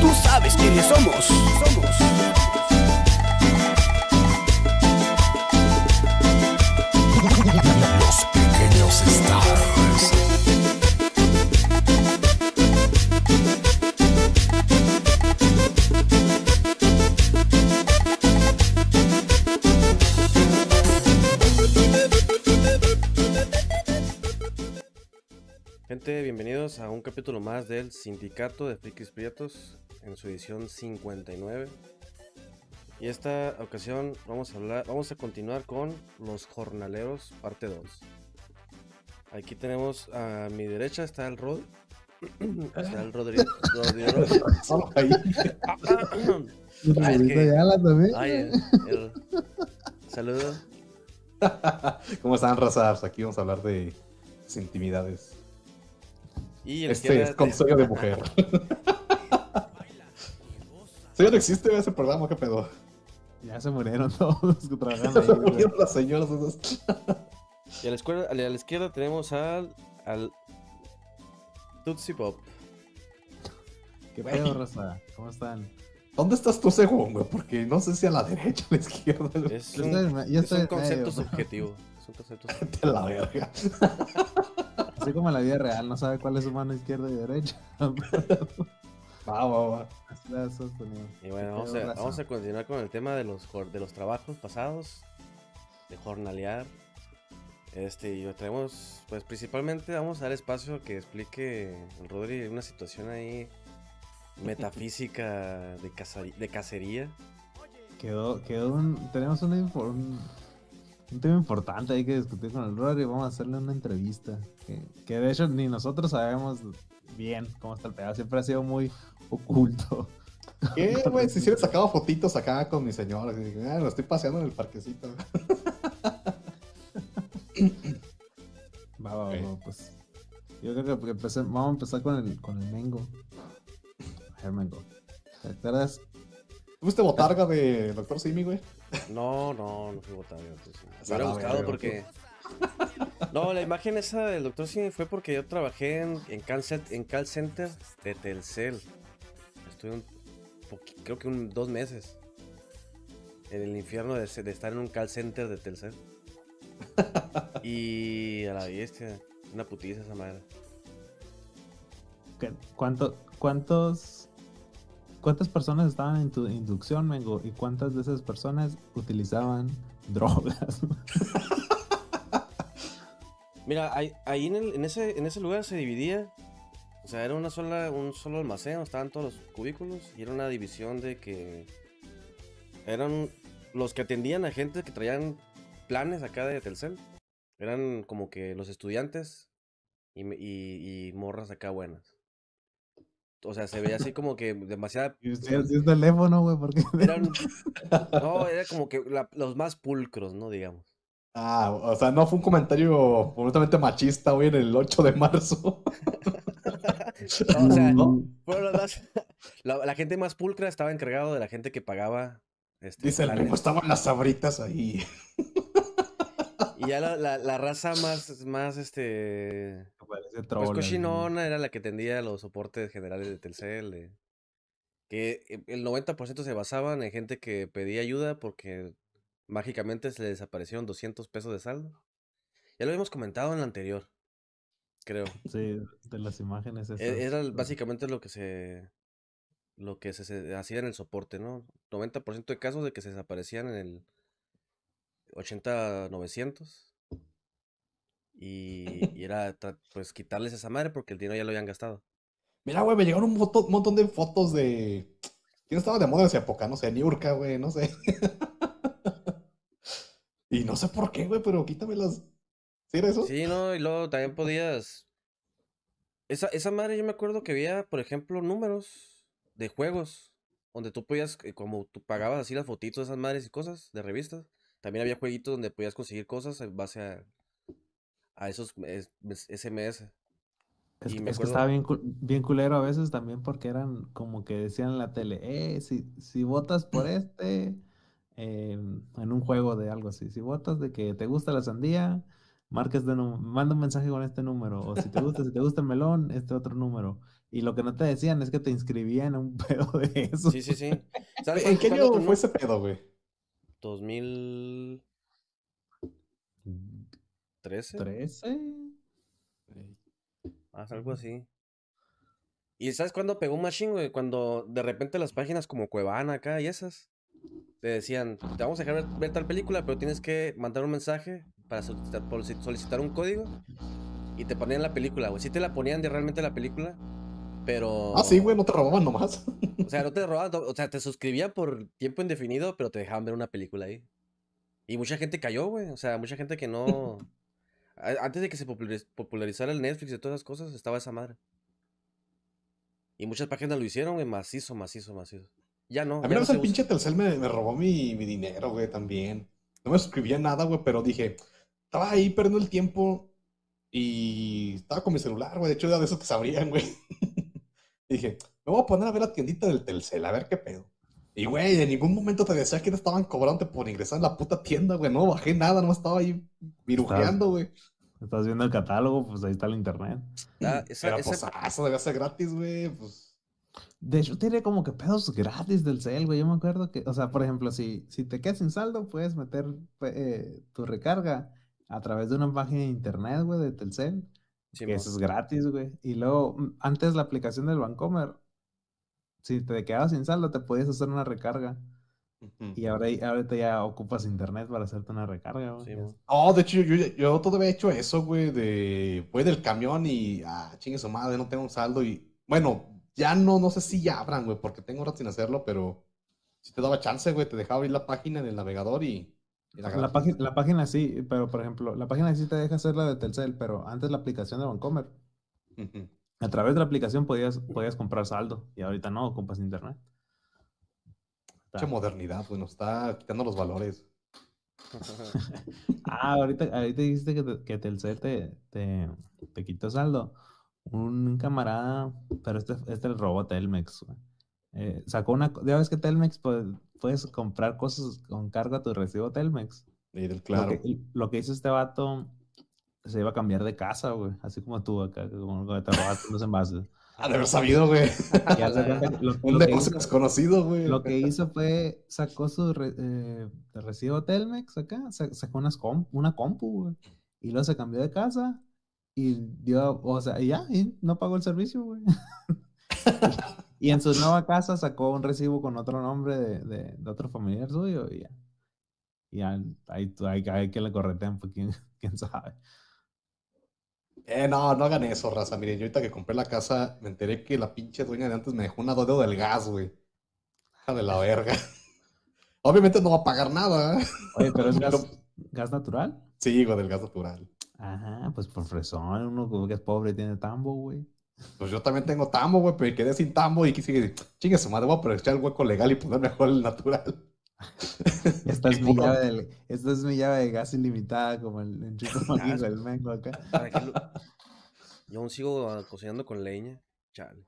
Tú sabes quiénes somos. Somos. Bienvenidos a un capítulo más del Sindicato de Frikis Prietos en su edición 59. Y esta ocasión vamos a hablar, vamos a continuar con Los Jornaleros parte 2. Aquí tenemos a mi derecha está el Rod. está el Rodrigo. Rodrigo. Ah, es que-. Ay, el- el- Saludo. ¿Cómo están, razas? Aquí vamos a hablar de intimidades. Y la Este izquierda es consejo de mujer. ¿Sí ya no existe ese programa? ¿Qué pedo? Ya se murieron todos los que trabajan ahí. Se murieron las señoras esas. Y a la, escuela- a la izquierda tenemos al, al Tootsie Pop. ¿Qué pedo, Rosa? ¿Cómo están? ¿Dónde estás tú, según, güey? Porque no sé si a la derecha o a la izquierda. Es Yo un, estoy yo es estoy un concepto medio, subjetivo. Es un concepto subjetivo. La verga. Así como en la vida real, no sabe cuál es su mano izquierda y derecha. Va, va, va. Y bueno, ¿Qué vamos a, raza? vamos a continuar con el tema de los, de los trabajos pasados, de jornalear. Este, y traemos, pues principalmente vamos a dar espacio a que explique Rodri una situación ahí metafísica de, cazari- de cacería. Quedó, quedó un. Tenemos un, un tema importante ahí que discutir con el Rory. Vamos a hacerle una entrevista. Que, que de hecho ni nosotros sabemos bien cómo está el pedo. Siempre ha sido muy oculto. ¿Qué, güey? Si le sacaba fotitos acá con mi señora. Ah, lo estoy paseando en el parquecito. Va, va, Ok. va, pues. Yo creo que empecé- vamos a empezar con el, con el Mengo. El Mengo. ¿Te acuerdas? ¿Fuiste botarga de Doctor Simi, güey? No, no, no fui votado. Me hubiera gustado porque. No, la imagen esa del doctor Simi fue porque yo trabajé en, en, call, cent- en call center de Telcel. Estuve un creo que un, dos meses en el infierno de, de estar en un call center de Telcel. Y a la bestia, una putiza esa madre. ¿Qué- ¿Cuánto, ¿Cuántos cuántas personas estaban en tu inducción, Mengo? ¿Y cuántas de esas personas utilizaban drogas? Mira, ahí, en, ese, lugar se dividía. O sea, era una sola, un solo almacén, estaban todos los cubículos. Y era una división de que eran los que atendían a gente que traían planes acá de Telcel. Eran como que los estudiantes y, y- y morras acá buenas. O sea, se veía así como que demasiada. Y es teléfono, güey, porque Eran. No, era como que la- los más pulcros, ¿no? Digamos. Ah, o sea, no fue un comentario completamente machista hoy en el 8 de marzo. No, o sea, ¿No? Las más- la, la gente más pulcra estaba encargado de la gente que pagaba. Este, Dice el estaban las sabritas ahí. Y ya la, la- la raza más, más este. parece troll. Pues cochinona era la que atendía los soportes generales de Telcel. que eh, el 90% se basaban en gente que pedía ayuda porque mágicamente se le desaparecieron 200 pesos de saldo. Ya lo habíamos comentado en la anterior, creo. Sí, de las imágenes esas. E- Era pues, básicamente lo que se lo que se, se hacía en el soporte, ¿no? 90% de casos de que se desaparecían en el 80-900 y, y era pues quitarles esa madre porque el dinero ya lo habían gastado. Mira, güey, me llegaron un montón de fotos de. ¿Quién estaba de moda en esa época? No sé, Niurka, güey, no sé. y no sé por qué, güey, pero quítamelas. ¿Sí era eso? Sí, ¿no? Y luego también podías... Esa, esa madre yo me acuerdo que había, por ejemplo, números de juegos donde tú podías, eh, como tú pagabas así las fotitos de esas madres y cosas de revistas, también había jueguitos donde podías conseguir cosas en base a, a esos SMS. Es, y que- me es que estaba bien, bien culero a veces también porque eran como que decían en la tele, eh, si, si votas por este eh, en un juego de algo así, si votas de que te gusta la sandía, marca este número, manda un mensaje con este número, o si te gusta, si te gusta el melón, este otro número. Y lo que no te decían es que te inscribían en un pedo de eso. Sí, sí, sí. ¿Sabes ¿En qué año fue ese pedo, güey? 2013. 13. Ah, algo así. ¿Y sabes cuándo pegó un machine, güey? Cuando de repente las páginas como Cuevana acá y esas te decían, te vamos a dejar ver, ver tal película, pero tienes que mandar un mensaje para solicitar, si- solicitar un código y te ponían la película, güey. Sí te la ponían de realmente la película, pero... Ah, sí, güey, no te robaban nomás. O sea, no te robaban, o sea, te suscribían por tiempo indefinido, pero te dejaban ver una película ahí. Y mucha gente cayó, güey. O sea, mucha gente que no... Antes de que se populariz- popularizara el Netflix y todas esas cosas, estaba esa madre. Y muchas páginas lo hicieron, güey, macizo, macizo, macizo. Ya no. A ya mí no el pinche Telcel me, me robó mi, mi dinero, güey, también. No me suscribía nada, güey, pero dije, estaba ahí perdiendo el tiempo y estaba con mi celular, güey. De hecho, era de esos que se abrían, dije, me voy a poner a ver la tiendita del Telcel, a ver qué pedo. Y, güey, en ningún momento te decía que te estaban cobrando por ingresar en la puta tienda, güey. No bajé nada, no estaba ahí virujeando, güey. Estás viendo el catálogo, pues ahí está el internet. Ah, esa- Pero esa- pues, ah, eso debía ser gratis, güey. Pues, De hecho, tiene como que pedos gratis del cel, güey. Yo me acuerdo que, o sea, por ejemplo, si, si te quedas sin saldo, puedes meter eh, tu recarga a través de una página de internet, güey, de Telcel. Sí, que eso es gratis, güey. Y luego, mm, antes la aplicación del Bancomer, si te quedabas sin saldo, te podías hacer una recarga. Y ahora, ahorita ya ocupas internet para hacerte una recarga, güey. Sí, Oh, de hecho, yo, yo, yo todavía he hecho eso, güey, de voy del camión y, ah, chingue su madre, no tengo un saldo y, bueno, ya no, no sé si ya abran, güey, porque tengo rato sin hacerlo, pero si te daba chance, güey, te dejaba abrir la página en el navegador y... La, la página sí, pero por ejemplo, la página sí te deja hacer la de Telcel, pero antes la aplicación de Bancomer, Ujú. a través de la aplicación podías, podías comprar saldo y ahorita no, ocupas internet. Mucha modernidad, güey, nos está quitando los valores. Ah, ahorita, ahorita dijiste que, te- que Telcel te, te, te quitó saldo. Un camarada, pero este, este el robot Telmex, güey. Eh, sacó una, ya ves que Telmex pues, puedes comprar cosas con cargo a tu recibo Telmex. Y del Lo claro. que, lo que hizo este vato, se iba a cambiar de casa, güey. Así como tú acá, como que te robaste los envases. Ah, de haber sabido, güey. Un negocio desconocido, güey. lo que hizo fue, sacó su re- eh, recibo Telmex acá, sa- sacó unas una compu, güey. Y luego se cambió de casa y dio, o sea, y ya, y no pagó el servicio, güey. y en su nueva casa sacó un recibo con otro nombre de, de, de otro familiar suyo y ya. Y ya, ahí, ahí, ahí que le corretean, pues quién, quién sabe. Eh, no, no hagan eso, raza. Miren, yo ahorita que compré la casa, me enteré que la pinche dueña de antes me dejó una dedo del gas, güey. Hija de la verga. Obviamente no va a pagar nada, ¿eh? Oye, pero es gas, Pero- gas natural. Sí, güey, del gas natural. Ajá, pues por fresón, uno como que es pobre tiene tambo, güey. Pues yo también tengo tambo, güey, pero quedé sin tambo y quise decir, chingue su madre, voy a aprovechar el hueco legal y poner mejor el natural. Esta es mi llave del- esta es mi llave de gas ilimitada, como el en Chico del Mengo acá. ¿Para qué lo- Yo aún sigo cocinando con leña. Chale.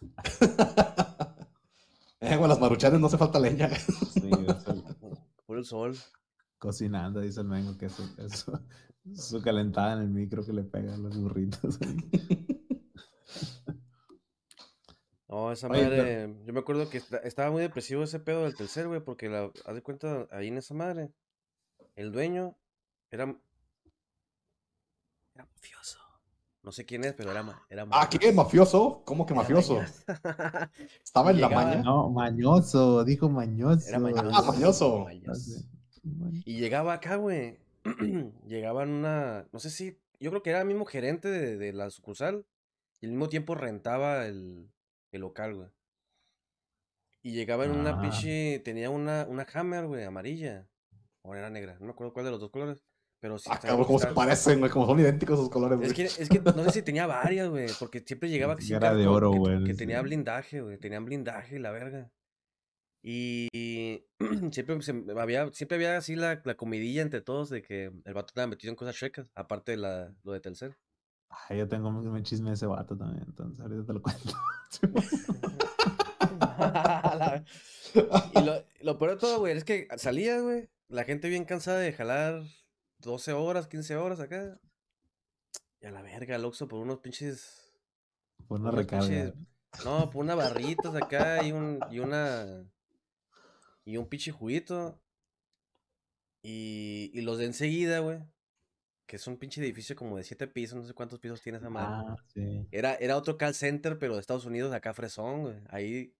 Eh, güey, las maruchanes no hace falta leña. Sí, Por el sol. cocinando, dice el Mengo, que es su, es su- su calentada en el micro que le pega a los burritos. No, esa Oye, madre. Yo me acuerdo que esta- estaba muy depresivo ese pedo del tercer, güey, porque la, haz de cuenta, ahí en esa madre, el dueño era. Era mafioso. No sé quién es, pero era, ma- era Ah, ¿qué? ¿Mafioso? ¿Cómo que Era mafioso? ¿Estaba en la Llegaba- maña? No, mañoso, dijo mañoso. Era mañoso. Ah, mañoso. mañoso. Y llegaba acá, güey. llegaba en una. No sé si. Yo creo que era el mismo gerente de, de la sucursal. Y al mismo tiempo rentaba el, el local, güey. Y llegaba en una Ah. pinche. Tenía una, una Hammer, güey, amarilla. O era negra. No me acuerdo cuál de los dos colores. Pero sí. Ah, cabrón, cómo se parecen, güey, como son idénticos sus colores, güey. Es que, es que no sé si tenía varias, güey. Porque siempre llegaba que, era de oro, que, güey, que sí. tenía blindaje, güey. Tenían blindaje la verga. Y, siempre, se- había, siempre había así la, la comidilla entre todos de que el vato estaba metido en cosas chuecas, aparte de la, lo de Telcel. Ah, yo tengo un un chisme de ese vato también, entonces ahorita te lo cuento. Y lo, lo peor de todo, güey, es que salía, güey, la gente bien cansada de jalar 12 horas, 15 horas acá. Y a la verga, al Oxxo por unos pinches Por una recarga. No, por unas barritas acá y un y una y un pinche juguito. Y, y los de enseguida, güey. Que es un pinche edificio como de siete pisos, no sé cuántos pisos tiene esa madre. Ah, sí. Era, era otro call center, pero de Estados Unidos, acá fresón, güey. Ahí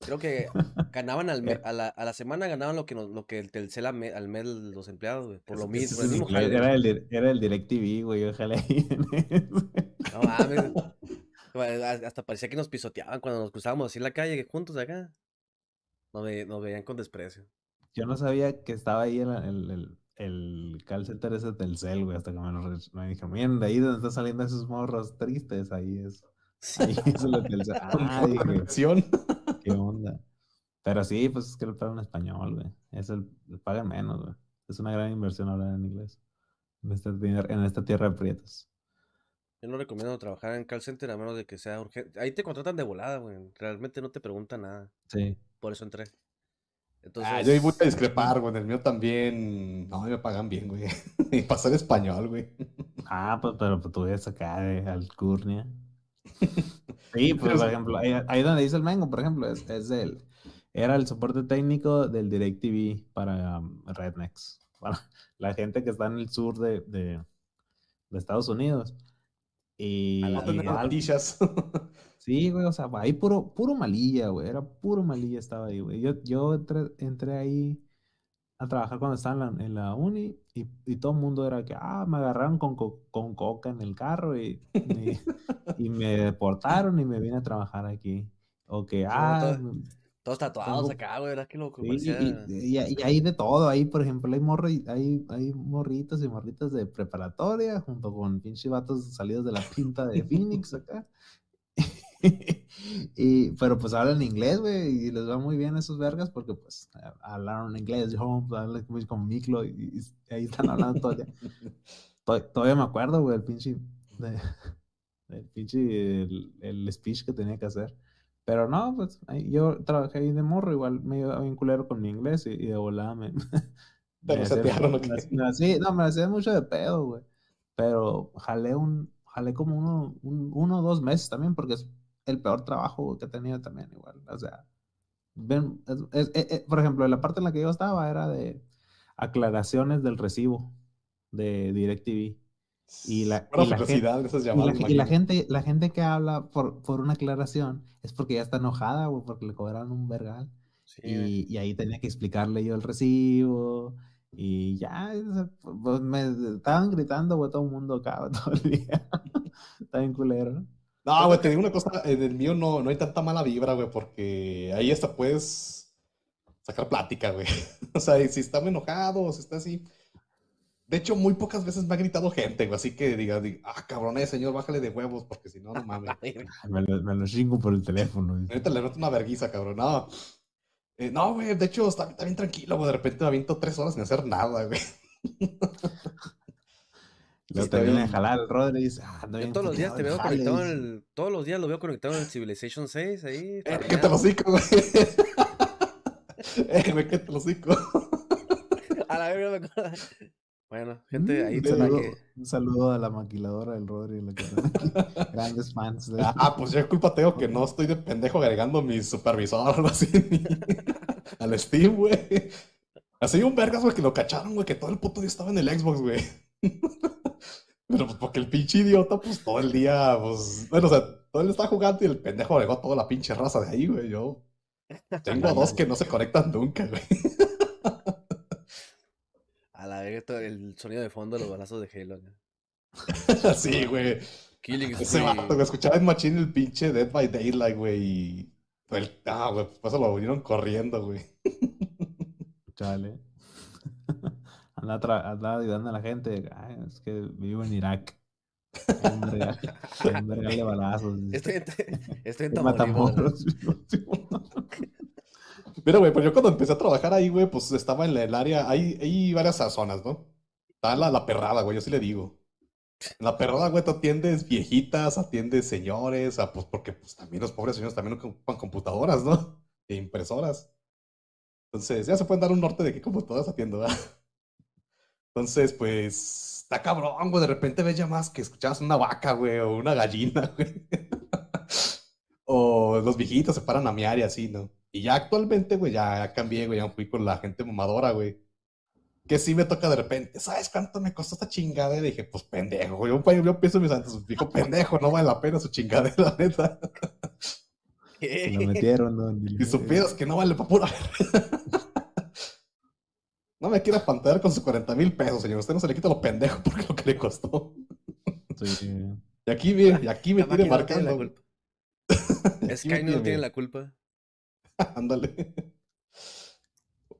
creo que ganaban al me- a, la, a la semana ganaban lo que nos- lo que el Telcel al me- al mes los empleados, güey. Por lo que mismo. Era el, era el DirecTV, güey. Ojalá ahí. No mames. Güey, a- Hasta parecía que nos pisoteaban cuando nos cruzábamos así en la calle juntos acá. Nos, ve- nos veían con desprecio. Yo no sabía que estaba ahí el, el, el, el call center ese del cel, güey, hasta que me lo me dijeron, miren, de ahí donde están saliendo esos morros tristes, ahí es. Ahí es el Telcel. Ah, dije, qué onda. Pero sí, pues es que lo pagan en español, güey. Es el, pagan menos, güey. Es una gran inversión hablar en inglés. En esta, tierra- en esta tierra de prietos. Yo no recomiendo trabajar en call center a menos de que sea urgente. Ahí te contratan de volada, güey. Realmente no te preguntan nada. Sí. Por eso entré. Entonces, Ah, yo ahí voy a discrepar, güey. En el mío también. No, me pagan bien, güey. Y pasar español, güey. Ah, pues, pero pues, tú ves acá de Alcurnia. Sí, pues, por ejemplo, ahí, ahí donde dice el Mengo, por ejemplo, es, es del, era el soporte técnico del DirecTV para um, Rednecks, para la gente que está en el sur de, de, de Estados Unidos. Y, No tener y. sí, güey, o sea, ahí puro, puro malilla, güey, era puro malilla estaba ahí, güey. Yo, yo entré, entré ahí a trabajar cuando estaba en la, en la uni y, y todo el mundo era que, ah, me agarraron con, co- con coca en el carro y, y, y me deportaron y me vine a trabajar aquí. O que, ah, todo- todos tatuados tengo- acá, güey. Era que lo que sí, parecía- y, y- y hay de todo. Ahí, por ejemplo, hay, morro, hay, hay morritos y morritas de preparatoria junto con pinche vatos salidos de la pinta de Phoenix acá. y, pero pues hablan inglés, güey, y les va muy bien a esos vergas porque pues hablaron inglés, yo hablan con Miklo y, y ahí están hablando todo el día. To- Todavía me acuerdo, güey, el pinche, de- el pinche, el, el speech que tenía que hacer. Pero no, pues yo trabajé ahí de morro, igual me iba bien culero con mi inglés y, y de volada me... Te me lo hacía- setearon, ¿o me me hacía- no, me hacía mucho de pedo, güey. Pero jalé un, jalé como uno, un- uno o dos meses también, porque el peor trabajo que he tenido también, igual. O sea, ven, es- es- es- es- por ejemplo, la parte en la que yo estaba era de aclaraciones del recibo de DirecTV. Y la- y la de esas Y la, llamadas. y la gente, la gente que habla por, por una aclaración es porque ya está enojada, güey, porque le cobraron un vergal. Sí. Y, ahí tenía que explicarle yo el recibo. Y ya, o pues me estaban gritando, güey, todo el mundo acá, todo el día. Está bien culero, ¿no? No, güey, te digo una cosa, en el mío no, no hay tanta mala vibra, güey, porque ahí hasta puedes sacar plática, güey. O sea, y si está muy enojado o si está así. De hecho, muy pocas veces me ha gritado gente, güey, así que diga, diga, ah, cabrón, eh, señor, bájale de huevos, porque si no, no mames. Me lo, me lo chingo por el teléfono. Ahorita le meto una verguiza, cabrón, no. Eh, no, güey, de hecho, está, está bien tranquilo, güey, de repente me aviento tres horas sin hacer nada, güey. Luego termina de jalar el Rodri y dice, ah, Yo todos los días te veo conectado jale", en el. Todos los días lo veo conectado en el Civilization 6 ahí. Eh, ¿qué te lo cico, güey? eh, güey, ¿qué te lo cico? A la verga me acuerdo. Bueno, gente, ahí un, para saludo, que. un saludo a la maquiladora del Rodri. la que. Grandes fans. de- Ah, pues yo culpa tengo que no estoy de pendejo agregando mi supervisor o algo así al Steam, güey. Así un vergas, güey, que lo cacharon, güey, que todo el puto día estaba en el Xbox, güey. Pero pues porque el pinche idiota, pues todo el día, pues, bueno, o sea, todo el día estaba jugando y el pendejo agregó toda la pinche raza de ahí, güey. Yo tengo dos que no se conectan nunca, güey. A la verga, todo el sonido de fondo de los balazos de Halo. ¿no? Así, güey. Killing Ese vato, güey, escuchaba en Machine el pinche Dead by Daylight, güey, y... el- Ah, güey, pues por eso lo vinieron corriendo, güey. Chale. Anda, anda ayudando a la gente. Ay, es que vivo en Irak. De balazos. Estoy en, estoy en. Matamoros. Mira, güey, pues yo cuando empecé a trabajar ahí, güey, pues estaba en el área, hay, hay varias zonas, ¿no? Está la, la perrada, güey, yo sí le digo. La perrada, güey, tú atiendes viejitas, atiendes señores, ah, pues porque pues también los pobres señores también ocupan computadoras, ¿no? E impresoras. Entonces, ya se pueden dar un norte de qué computadoras atiendo, ¿verdad? Entonces, pues, está cabrón, güey, de repente ves llamadas que escuchabas una vaca, güey, o una gallina, güey. O los viejitos se paran a mear y así, ¿no? Y ya actualmente, güey, ya cambié, güey, ya fui con la gente mamadora, güey. Que sí me toca de repente, ¿sabes cuánto me costó esta chingadera? Y dije, pues pendejo, güey. Yo, yo pienso en mis antes, dijo, pendejo, no vale la pena su chingadera, neta. Se lo metieron, ¿no? Y supieras que no vale para pura No me quiera pantear con sus 40 mil pesos, señor. Usted no se le quita lo pendejo porque lo que le costó. Sí. Y aquí, mire, y aquí me La tiene máquina no tiene la marcando. culpa. Sky no tiene la culpa. Ándale.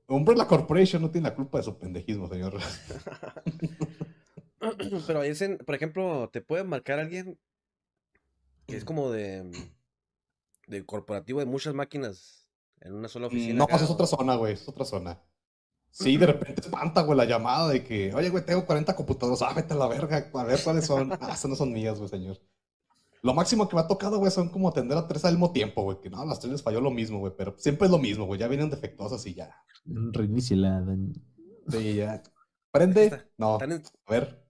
Umbrella Corporation no tiene la culpa de su pendejismo, señor. Pero es en, por ejemplo, te puede marcar alguien que es como de, de corporativo de muchas máquinas en una sola oficina. No, acá, pues es otra zona, güey, es otra zona. Sí, de repente espanta, güey, la llamada de que, oye, güey, tengo 40 computadoras, ah, vete a la verga, a ver cuáles son. Ah, esas no son mías, güey, señor. Lo máximo que me ha tocado, güey, son como atender a tres al mismo tiempo, güey, que no, a las tres les falló lo mismo, güey, pero siempre es lo mismo, güey, ya vienen defectuosas y ya. Reiníciala. Sí, ya. Prende, no, a ver.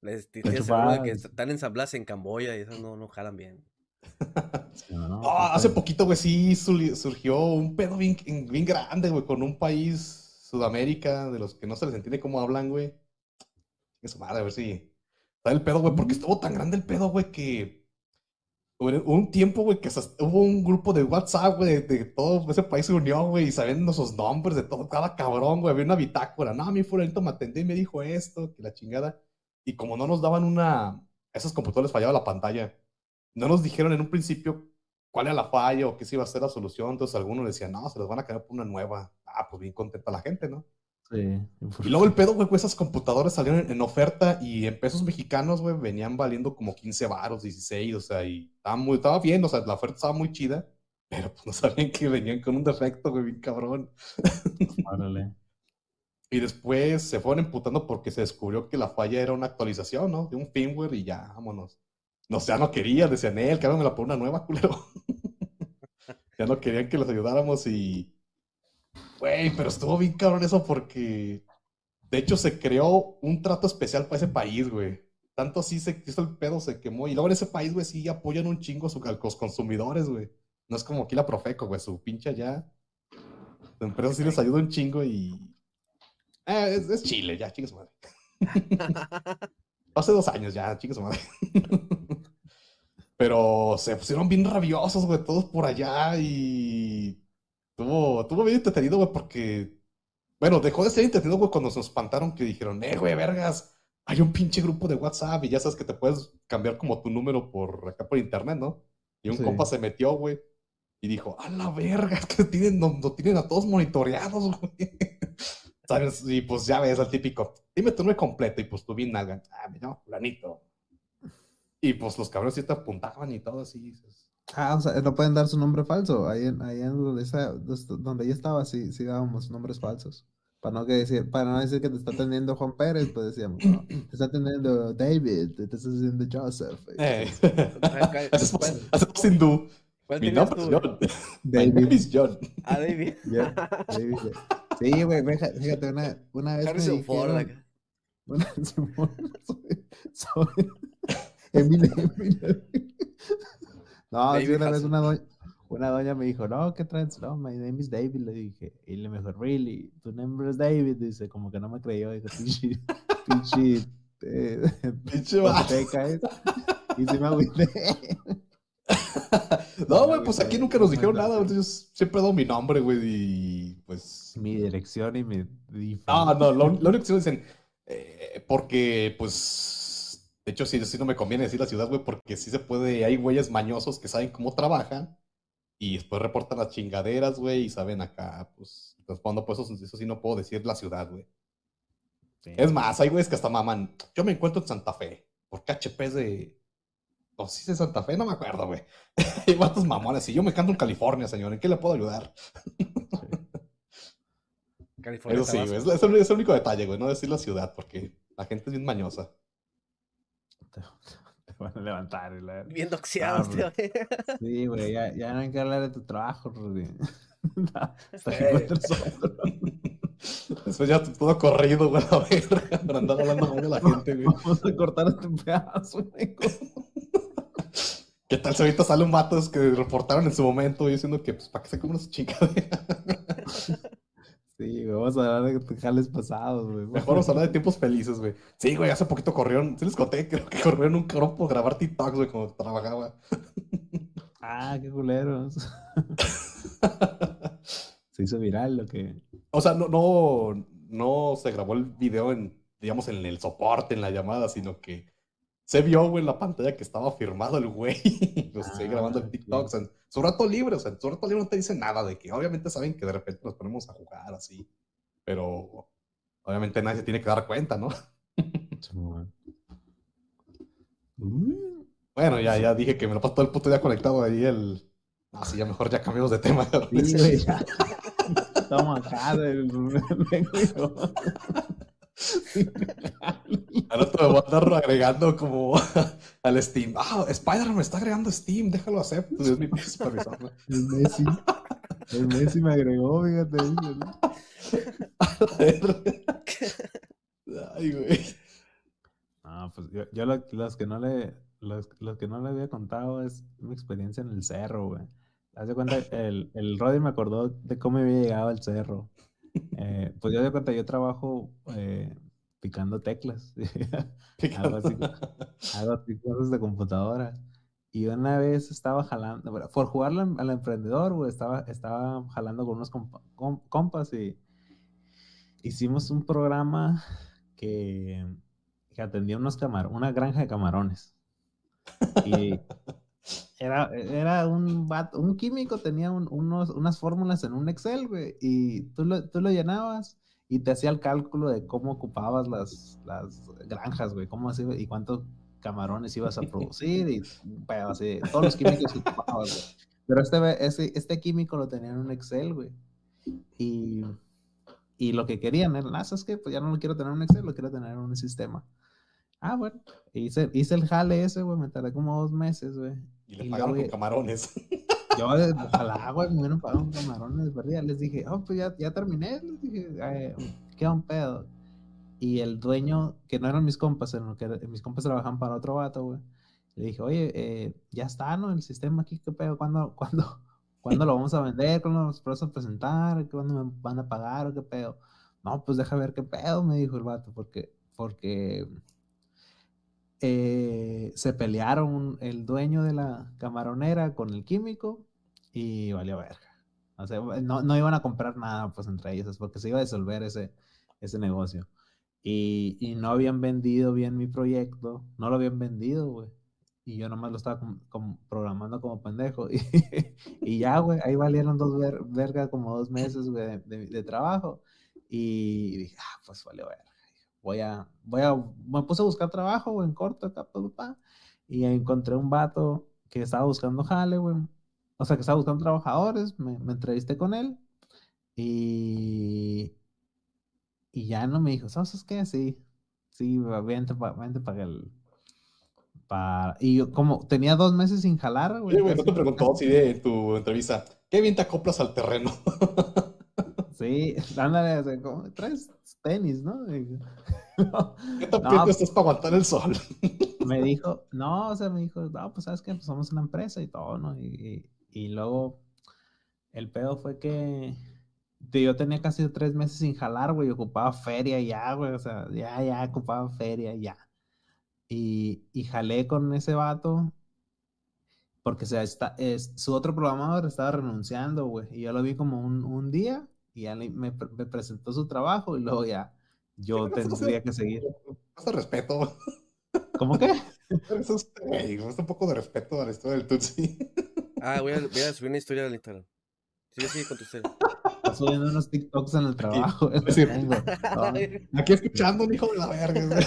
les- de que están ensambladas en Camboya y esas no, no jalan bien. No, Ah, hace poquito, güey, sí surgió un pedo bien, bien grande, güey, con un país, Sudamérica, de los que no se les entiende cómo hablan, güey. Su madre, a ver si. Está el pedo, güey, porque estuvo tan grande el pedo, güey, que. Hubo un tiempo, güey, que hubo un grupo de WhatsApp, güey, de, de todo ese país se unió, güey, y sabían nuestros nombres de todo, cada cabrón, güey, había una bitácora. No, a mí fulanito me atendió y me dijo esto, que la chingada. Y como no nos daban una. Esos computadores fallaba la pantalla. No nos dijeron en un principio cuál era la falla o qué se iba a ser la solución. Entonces algunos decían, no, se los van a cambiar por una nueva. Ah, pues bien contenta la gente, ¿no? Sí. Y luego el pedo, güey, esas computadoras salieron en, oferta y en pesos mexicanos, güey, venían valiendo como 15 varos, 16, o sea, y estaba, muy, estaba bien, o sea, la oferta estaba muy chida, pero pues no sabían que venían con un defecto, güey, bien cabrón. Órale. Y después se fueron emputando porque se descubrió que la falla era una actualización, ¿no? De un firmware y ya, vámonos. No, ya no querían, decían, él, cámbiamela por una nueva, culero. ya no querían que los ayudáramos y... Güey, pero estuvo bien cabrón eso porque... De hecho, se creó un trato especial para ese país, güey. Tanto así se hizo el pedo, se quemó. Y luego en ese país, güey, sí apoyan un chingo a, los consumidores, güey. No es como aquí la Profeco, güey, su pinche allá. La empresa sí les ayuda un chingo y... Eh, es, es Chile, ya, su madre. Hace dos años ya, su madre. Pero se pusieron bien rabiosos, güey, todos por allá y... Tuvo, tuvo bien entretenido, güey, porque... Bueno, dejó de ser entretenido, güey, cuando se nos espantaron que dijeron, eh, güey, vergas, hay un pinche grupo de WhatsApp y ya sabes que te puedes cambiar como tu número por acá por internet, ¿no? Y un Sí. compa se metió, güey, y dijo, a la verga, es que tienen, no, no tienen a todos monitoreados, güey. ¿Sabes? Y pues ya ves, el típico, dime tu nombre completo, y pues tú bien nalga, ah, llamo fulanito. Y pues los cabrones sí te apuntaban y todo así. dices, Ah, o sea, no pueden dar su nombre falso. Ahí en, ahí en donde, está- donde ella estaba, sí, sí dábamos nombres falsos. Para no, que decir, para no decir que te está atendiendo Juan Pérez, pues decíamos, no, te está atendiendo David, te está atendiendo Joseph. Eh. ¿Cuál- Hacemos hindú. ¿Cuál Mi nombre es tú? John. My David. name is John. Ah, David. Ya, David. Sí, güey, fíjate, una, una vez me Harrison Ford. dijeron, acá. una, soy, soy Eminem, Eminem. No, sí, David una vez una doña, una doña me dijo, no, ¿qué traes? No, my name is David, le dije. Y le mejor, really, tu nombre es David, dice, como que no me creyó, dijo, pinche, pinche, eh, Pinche. Y sí me agüité. No, güey, pues aquí nunca nos dijeron nada. Yo siempre dado mi nombre, güey, y pues. Mi dirección y mi... Ah, no, lo, lo único que dicen, eh, porque, pues. De hecho, sí, sí no me conviene decir la ciudad, güey, porque sí se puede. Hay güeyes mañosos que saben cómo trabajan y después reportan las chingaderas, güey, y saben acá, pues. Respondo, pues eso, eso sí no puedo decir la ciudad, güey. Sí. Es más, hay güeyes que hasta maman. Yo me encuentro en Santa Fe. Porque HP es de. No, sí es de Santa Fe, no me acuerdo, güey. Hay vatos mamones. Y yo me canto en California, señor. ¿En qué le puedo ayudar? California. Eso sí, güey. Es, es el, es el único detalle, güey. No decir la ciudad, porque la gente es bien mañosa. Te, te van a levantar. y la- Bien doxeado Ah, güey. Sí, güey, ya, ya no hay que hablar de tu trabajo, Rudy. Hasta que encuentres otro. Después ya todo corrido, güey, a ver. Para andar hablando mal de la gente, güey. Vamos a cortar este pedazo, güey. ¿Qué tal si ahorita sale un vato que reportaron en su momento diciendo que, pues, ¿para qué se comen esa chingadera? Güey, vamos a hablar de jales pasados, güey. Mejor vamos a hablar de tiempos felices, güey. Sí, güey, hace poquito corrieron, sí les conté, creo que corrieron un cabrón por grabar TikToks, güey, cuando trabajaba. Ah, qué culeros. Se hizo viral lo que. O sea, no, no, no se grabó el video en, digamos, en el soporte, en la llamada, sino que se vio, güey, en la pantalla que estaba firmado el güey. Lo estoy Ah, grabando en ok. TikTok. O sea, en su rato libre, o sea, en su rato libre no te dice nada de que obviamente saben que de repente nos ponemos a jugar así. Pero obviamente nadie se tiene que dar cuenta, ¿no? Simón. Bueno, ya, ya dije que me lo paso todo el puto día conectado ahí el. Ah, sí, ya mejor ya cambiamos de tema. Sí, ya. Estamos acá del. otro me voy a andar agregando como al Steam. Ah, Spider-Man me está agregando Steam, déjalo acepto. Es mi supervisor. ¿no? El Messi. El Messi me agregó, fíjate. Ay, güey. No, pues yo, yo lo- los que no le. Los, los que no le había contado es mi experiencia en el cerro, güey. Haz de cuenta, el, el Roddy me acordó de cómo había llegado al cerro. Eh, pues yo de cuenta, yo trabajo eh, picando teclas. Algo así. hago así cosas de computadora. Y una vez estaba jalando, bueno, por jugar al, al emprendedor, güey, estaba, estaba jalando con unos compa- com- compas y hicimos un programa que, que atendía unos camar una granja de camarones. Y era, era un vato- un químico, tenía un- unos, unas fórmulas en un Excel, güey, y tú lo, tú lo llenabas y te hacía el cálculo de cómo ocupabas las, las granjas, güey, cómo así, y cuántos camarones ibas a producir y pero así, todos los químicos que ocupabas, güey. Pero este, ese, este químico lo tenía en un Excel, güey. Y, y lo que querían era, ah, ¿sabes qué? Pues ya no lo quiero tener en un Excel, lo quiero tener en un sistema. Ah, bueno. Hice, hice el jale ese, güey, me tardé como dos meses, güey. Y le Y pagaron luego- con camarones. Yo, ojalá, güey, me hubieran pagado un camarones perdida. Les dije, oh, pues ya, ya terminé. Les dije, ¿qué un pedo? Y el dueño, que no eran mis compas, sino que mis compas trabajaban para otro vato, güey. Le dije, oye, eh, ya está, ¿no? El sistema aquí, ¿qué pedo? ¿Cuándo, cuándo, ¿cuándo lo vamos a vender? ¿Cuándo nos vamos a presentar? ¿Cuándo me van a pagar o qué pedo? No, pues deja ver qué pedo, me dijo el vato, porque, porque eh, se pelearon el dueño de la camaronera con el químico y valió verga. No, no iban a comprar nada pues entre ellos, porque se iba a disolver ese, ese negocio. Y, y no habían vendido bien mi proyecto, no lo habían vendido, güey. Y yo nomás lo estaba programando como pendejo. Y, y ya, güey, ahí valieron dos ver, verga como dos meses, de- de trabajo. Y dije, ah, pues valió verga. Voy a, voy a, me puse a buscar trabajo, en corto, acá, pa, pa, pa, y encontré un vato que estaba buscando jale, güey. O sea, que estaba buscando trabajadores, me, me entrevisté con él y, y ya no me dijo, ¿sabes qué? Sí, sí, va, vente para el... Para... Y yo como tenía dos meses sin jalar, güey. Oye, güey, no te preguntó así de tu entrevista. ¿Qué bien te acoplas al terreno? Sí, ándale, como, traes tenis, ¿no? ¿Qué tan No, prieto estás para aguantar el sol? me dijo, no, o sea, me dijo, no, pues sabes que pues, somos una empresa y todo, ¿no? Y, y- y luego el pedo fue que yo tenía casi tres meses sin jalar, güey, ocupaba feria ya, güey, o sea, ya, ya ocupaba feria, ya. Y, y jalé con ese vato porque o sea, está, es, su otro programador estaba renunciando, güey, y yo lo vi como un, un día y ya le- me, pre- me presentó su trabajo y luego ya yo tendría que seguir. Más respeto. ¿Cómo que? Eso es, un poco de respeto a la historia del Tutsi. Ah, voy a, voy a subir una historia al Instagram. Sí, sí, con tu historia. Está subiendo unos TikToks en el trabajo. güey, Sí. No, Aquí escuchando un hijo de la verga.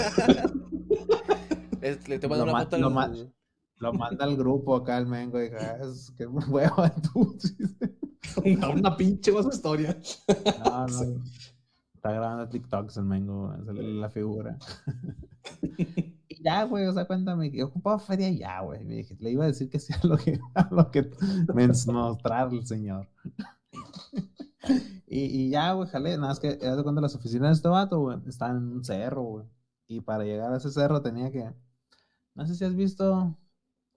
Es- le te mando Lo una ma- foto lo al- ma- Lo manda al grupo acá el mengo y "Ah, es que hueva tú. Una, una pinche más historia. No, no. Está grabando TikToks el mengo, es la figura. Y ya, güey, o sea, cuéntame, yo ocupaba feria ya, güey. Me dije, le iba a decir que sí a lo que, lo que me mostrar el señor. Y, y ya, güey, jale, nada más que, haz de cuenta, las oficinas de este vato, güey, están en un cerro, güey. Y para llegar a ese cerro tenía que, no sé si has visto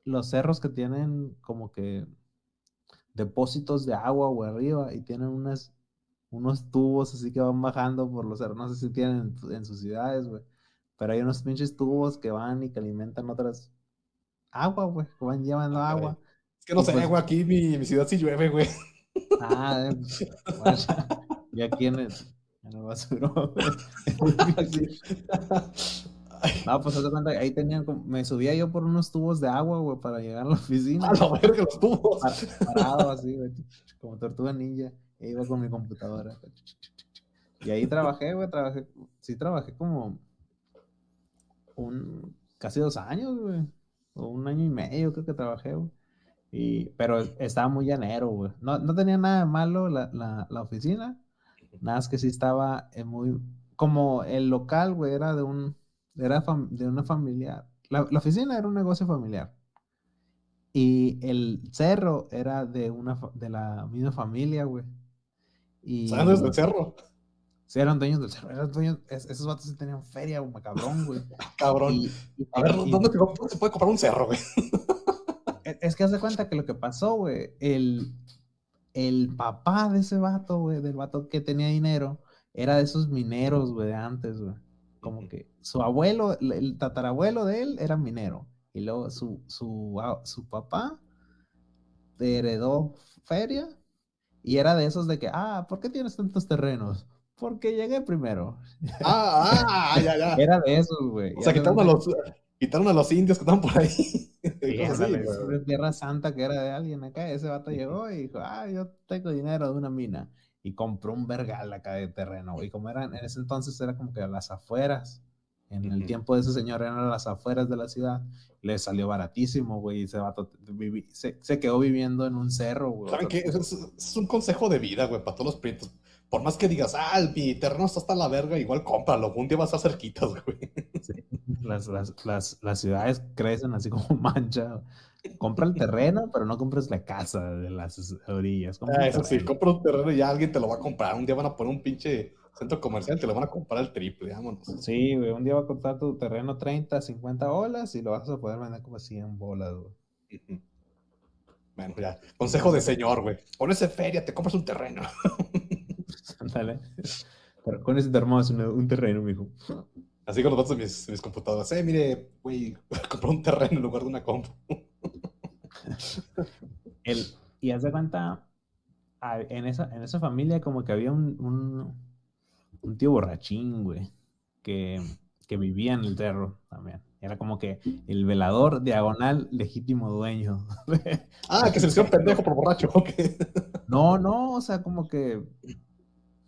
los cerros que tienen como que depósitos de agua o arriba y tienen unas, unos tubos así que van bajando por los cerros. No sé si tienen en, sus ciudades, güey. Pero hay unos pinches tubos que van y que alimentan otras agua, güey. Que van llevando Ah, agua. Es que no sé, pues- güey, aquí mi, mi ciudad sí llueve, güey. Ah, eh, bueno, y aquí en el, en el basurón, güey. No, pues ahí tenían, como- me subía yo por unos tubos de agua, güey, para llegar a la oficina. A la verga, los tubos. par- parado así, güey, como tortuga ninja. E iba con mi computadora. Y ahí trabajé, güey, trabajé, sí trabajé como un, casi dos años, güey. O un año y medio creo que trabajé, güey. Y, pero estaba muy llanero, güey. No, no tenía nada de malo la, la, la oficina. Nada más que sí estaba eh, muy... Como el local, güey, era de un... Era de una familia... La, la oficina era un negocio familiar. Y el cerro era de una de la misma familia, güey. Y ¿Sabes desde el cerro? sí, eran dueños del cerro. Eran dueños, es- esos vatos sí tenían feria, güey, cabrón, güey. Cabrón. Y- y- A ver, ¿dónde, te- dónde se puede comprar un cerro, güey? Es es que haz de cuenta que lo que pasó, güey, el, el papá de ese vato, güey, del vato que tenía dinero, era de esos mineros, güey, de antes, güey. Como que su abuelo, el- el tatarabuelo de él era minero. Y luego su, su, su papá heredó feria y era de esos de que, ah, ¿por qué tienes tantos terrenos? Porque llegué primero. Ah, ah, ya, ya. Era de esos, güey. O sea, quitaron a los, quitaron a los indios que estaban por ahí. Sí, así, de Tierra Santa que era de alguien acá. Ese vato llegó y dijo, ah, yo tengo dinero de una mina. Y compró un vergal acá de terreno. Y como eran, en ese entonces era como que a las afueras. En el Ujú. tiempo de ese señor eran a las afueras de la ciudad. Le salió baratísimo, güey. Y vato vivi- se, se quedó viviendo en un cerro, güey. ¿Saben qué? Es, es- es un consejo de vida, güey, para todos los prietos. Por más que digas, ah, mi terreno está hasta la verga, igual cómpralo. Un día vas a estar cerquitas, güey. Sí, Las, las, las, las ciudades crecen así como mancha. Compra el terreno, pero no compres la casa de las orillas. Ah, eso sí, compra un terreno y ya alguien te lo va a comprar. Un día van a poner un pinche centro comercial, te lo van a comprar el triple, vámonos. Sí, güey, un día va a costar tu terreno 30, 50 bolas y lo vas a poder vender como 100 bolas, güey. Bueno, ya. Consejo de señor, güey. Pon ese feria, te compras un terreno. Ándale. Pero con ese te armabas un terreno, mijo. Así con los datos de mis, mis computadoras. Eh, mire, güey, compré un terreno en lugar de una compu. El, y haz de cuenta, en esa, en esa familia como que había un, un, un tío borrachín, güey, que, que vivía en el cerro también. Era como que el velador diagonal legítimo dueño. Ah, que se le hicieron pendejo por borracho. No, no, o sea, como que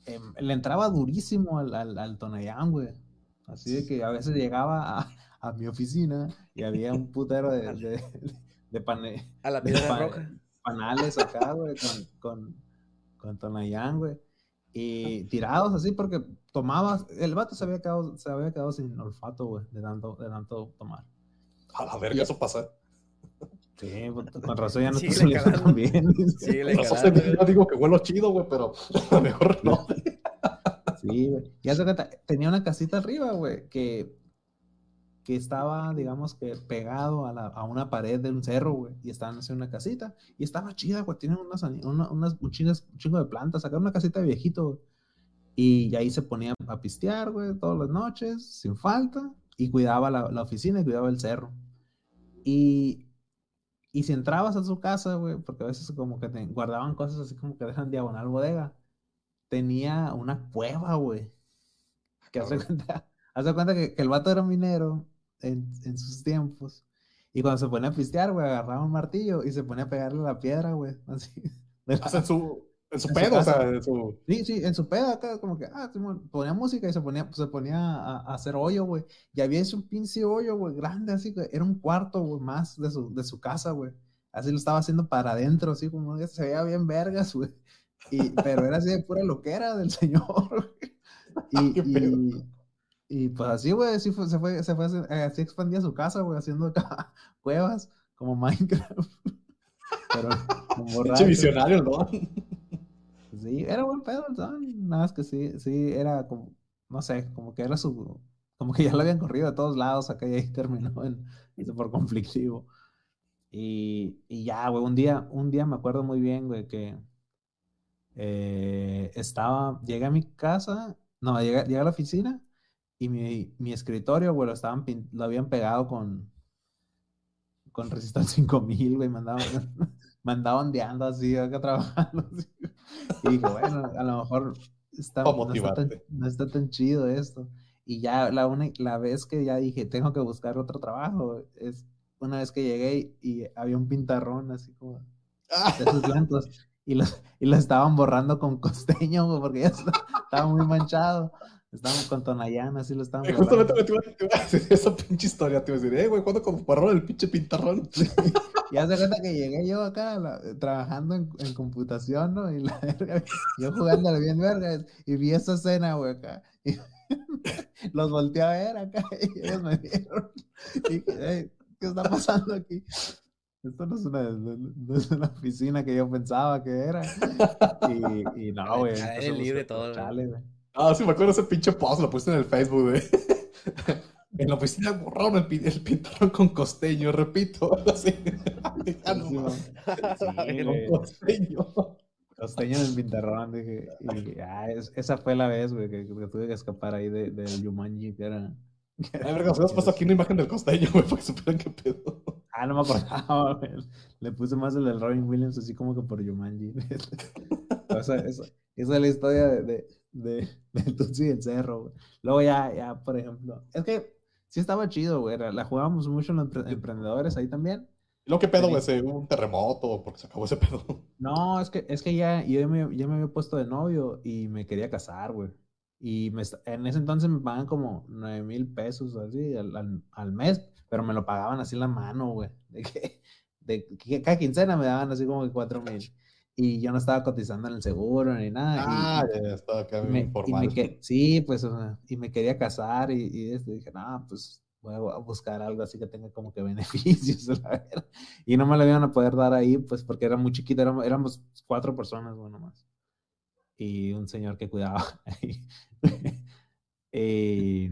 em, le entraba durísimo al, al, al Tonayán, güey. Así de que a veces llegaba a, a mi oficina y había un putero de, de, de pane- A la de piedra pa- roja. panales acá, güey, con, con, con Tonayán, güey. Y tirados así porque tomaba, el vato se había quedado, se había quedado sin olfato, güey, de tanto, de tanto tomar. A la verga, eso pasa. Sí, pues, con razón ya no Sí, está saliendo tan bien. Sí, le se- yo digo que huelo chido, güey, pero a lo mejor no. Sí, güey. Y haz de cuenta, tenía una casita arriba, güey, que, que estaba, digamos que pegado a, la- a una pared de un cerro, güey, y estaban haciendo una casita, y estaba chida, güey, tienen unas, una- unas un chingo de plantas, sacaron una casita de viejito, güey, y ahí se ponía a pistear, güey, todas las noches, sin falta, y cuidaba la, la oficina y cuidaba el cerro. Y, y si entrabas a su casa, güey, porque a veces como que te guardaban cosas así como que dejan diagonal bodega, tenía una cueva, güey. Que hace cuenta, hace cuenta que, que el vato era minero en, en sus tiempos. Y cuando se ponía a pistear, güey, agarraba un martillo y se ponía a pegarle la piedra, güey. Así. la- O sea, en su, en su En su pedo, o sea, en su. Sí, sí, en su pedo acá, como que, ah, ponía música y se ponía, se ponía a, a hacer hoyo, güey. Y había ese un pinche hoyo, güey, grande, así, güey. Era un cuarto, güey, más de su, de su casa, güey. Así lo estaba haciendo para adentro, así como que se veía bien vergas, güey. Y, pero era así de pura loquera del señor, güey. Y, Qué pedo. y, y, pues así, güey, así fue, se fue, se fue, así expandía su casa, güey, haciendo cuevas como Minecraft. Pero como borracho. visionario, ¿no? Sí, era buen pedo Don, nada más que sí, sí, era como, no sé, como que era su, como que ya lo habían corrido de todos lados acá y ahí terminó en, en por conflictivo. Y, y ya, güey, un día, un día me acuerdo muy bien, güey, que eh, estaba, llegué a mi casa, no, llegué, llegué a la oficina y mi, mi escritorio, güey, lo, estaban, lo habían pegado con, con Resistor 5000, güey, me andaban, me andaba ondeando así, acá trabajando. así. Y dije, bueno, a lo mejor está, no, está tan, no está tan chido esto. Y ya la, uni- la vez que ya dije, tengo que buscar otro trabajo, es una vez que llegué y había un pintarrón así como de esos blancos y lo, y lo estaban borrando con costeño, güey, porque ya está- estaba muy manchado. Estaban con Tonayán, así lo estaban eh, justamente me te iba, a decir esa pinche historia. Te iba a decir, eh, güey, ¿cuándo compraron el pinche pintarrón? Y hace cuenta que llegué yo acá la- trabajando en, en computación, ¿no? Y la verga, yo jugándole bien verga, y vi esa escena, güey, acá. y los volteé a ver acá, y ellos me vieron. Y dije, "Ey, ¿qué está pasando aquí? Esto no es una, no, no es una oficina que yo pensaba que era. Y, y no, güey. Al aire empecé a libre todo, chale, güey. Ah, sí, me acuerdo ese pinche post, lo puse en el Facebook, güey. En la oficina borraron el, el pintarón con costeño, repito, así. Ah, no Sí, costeño. Costeño en el pintarrón, dije. Y ah, es- esa fue la vez, güey, que, que tuve que escapar ahí de, del Yumanji, que era. Ay, verga, nos hemos puesto aquí una imagen del costeño, güey, para que supieran qué pedo. Ah, no me acordaba, güey. Le puse más el del Robin Williams, así como que por Yumanji. O sea, esa, esa es la historia de, de, de, del Tutsi y el Cerro, güey. Luego ya, ya, por ejemplo. Es que sí estaba chido, güey. La jugábamos mucho los empre- emprendedores ahí también. ¿Y luego qué pedo, güey? ¿Se hubo un terremoto? porque se acabó ese pedo? No, es que, es que ya yo me, ya me había puesto de novio y me quería casar, güey. Y me, en ese entonces me pagan como nueve mil pesos así al, al, al mes, pero me lo pagaban así en la mano, güey. De que, de que cada quincena me daban así como que cuatro mil. Y yo no estaba cotizando en el seguro ni nada. y- Ah, y, ya, estaba acá y me, y informal. me que- sí, pues, y me quería casar y, y este, dije, no, pues voy a buscar algo así que tenga como que beneficios, la verdad. Y no me lo iban a poder dar ahí, pues, porque era muy chiquita, éramos, éramos cuatro personas, bueno, más. Y un señor que cuidaba y,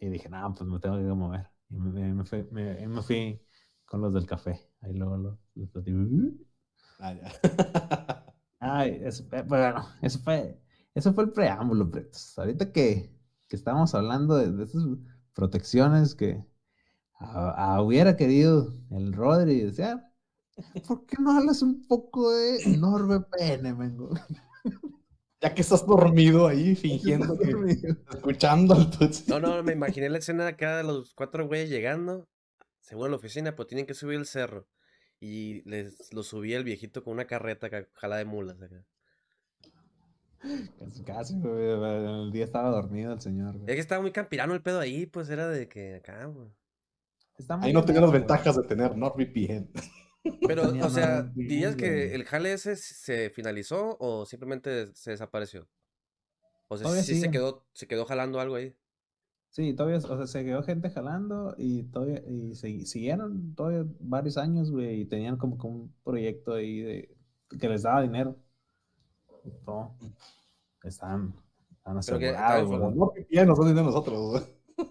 y dije, no, pues me tengo que mover. Y me, me fui, me- fui con los del café. Ahí luego lo, lo platico. Ah, ya. Ay, eso fue, bueno, eso fue, eso fue el preámbulo, Pretos. Ahorita que, que estábamos hablando de, de esas protecciones que a- a hubiera querido el Rodri decía, ¿por qué no hablas un poco de NordVPN, mengo? ya que estás dormido ahí fingiendo que escuchando Tutsi. No, no, me imaginé la escena acá de los cuatro güeyes llegando, según la oficina, pues tienen que subir el cerro. Y les lo subía el viejito con una carreta acá, jala de mulas acá. Casi, casi, güey, el día estaba dormido el señor. güey. Es que estaba muy campirano el pedo ahí, pues era de que acá, güey. Ahí no tenía las ventajas de tener NordVPN. Pero, o sea, ¿dirías que el jale ese se finalizó o simplemente se desapareció? O sea, Todavía sí se sigue. quedó, se quedó jalando algo ahí. Sí, todavía, o sea, se quedó gente jalando y todavía, y siguieron todavía varios años, güey, y tenían como, que un proyecto ahí de, que les daba dinero. Todo. Están, están que asegurados, estaba güey. NordVPN nos de nosotros. güey.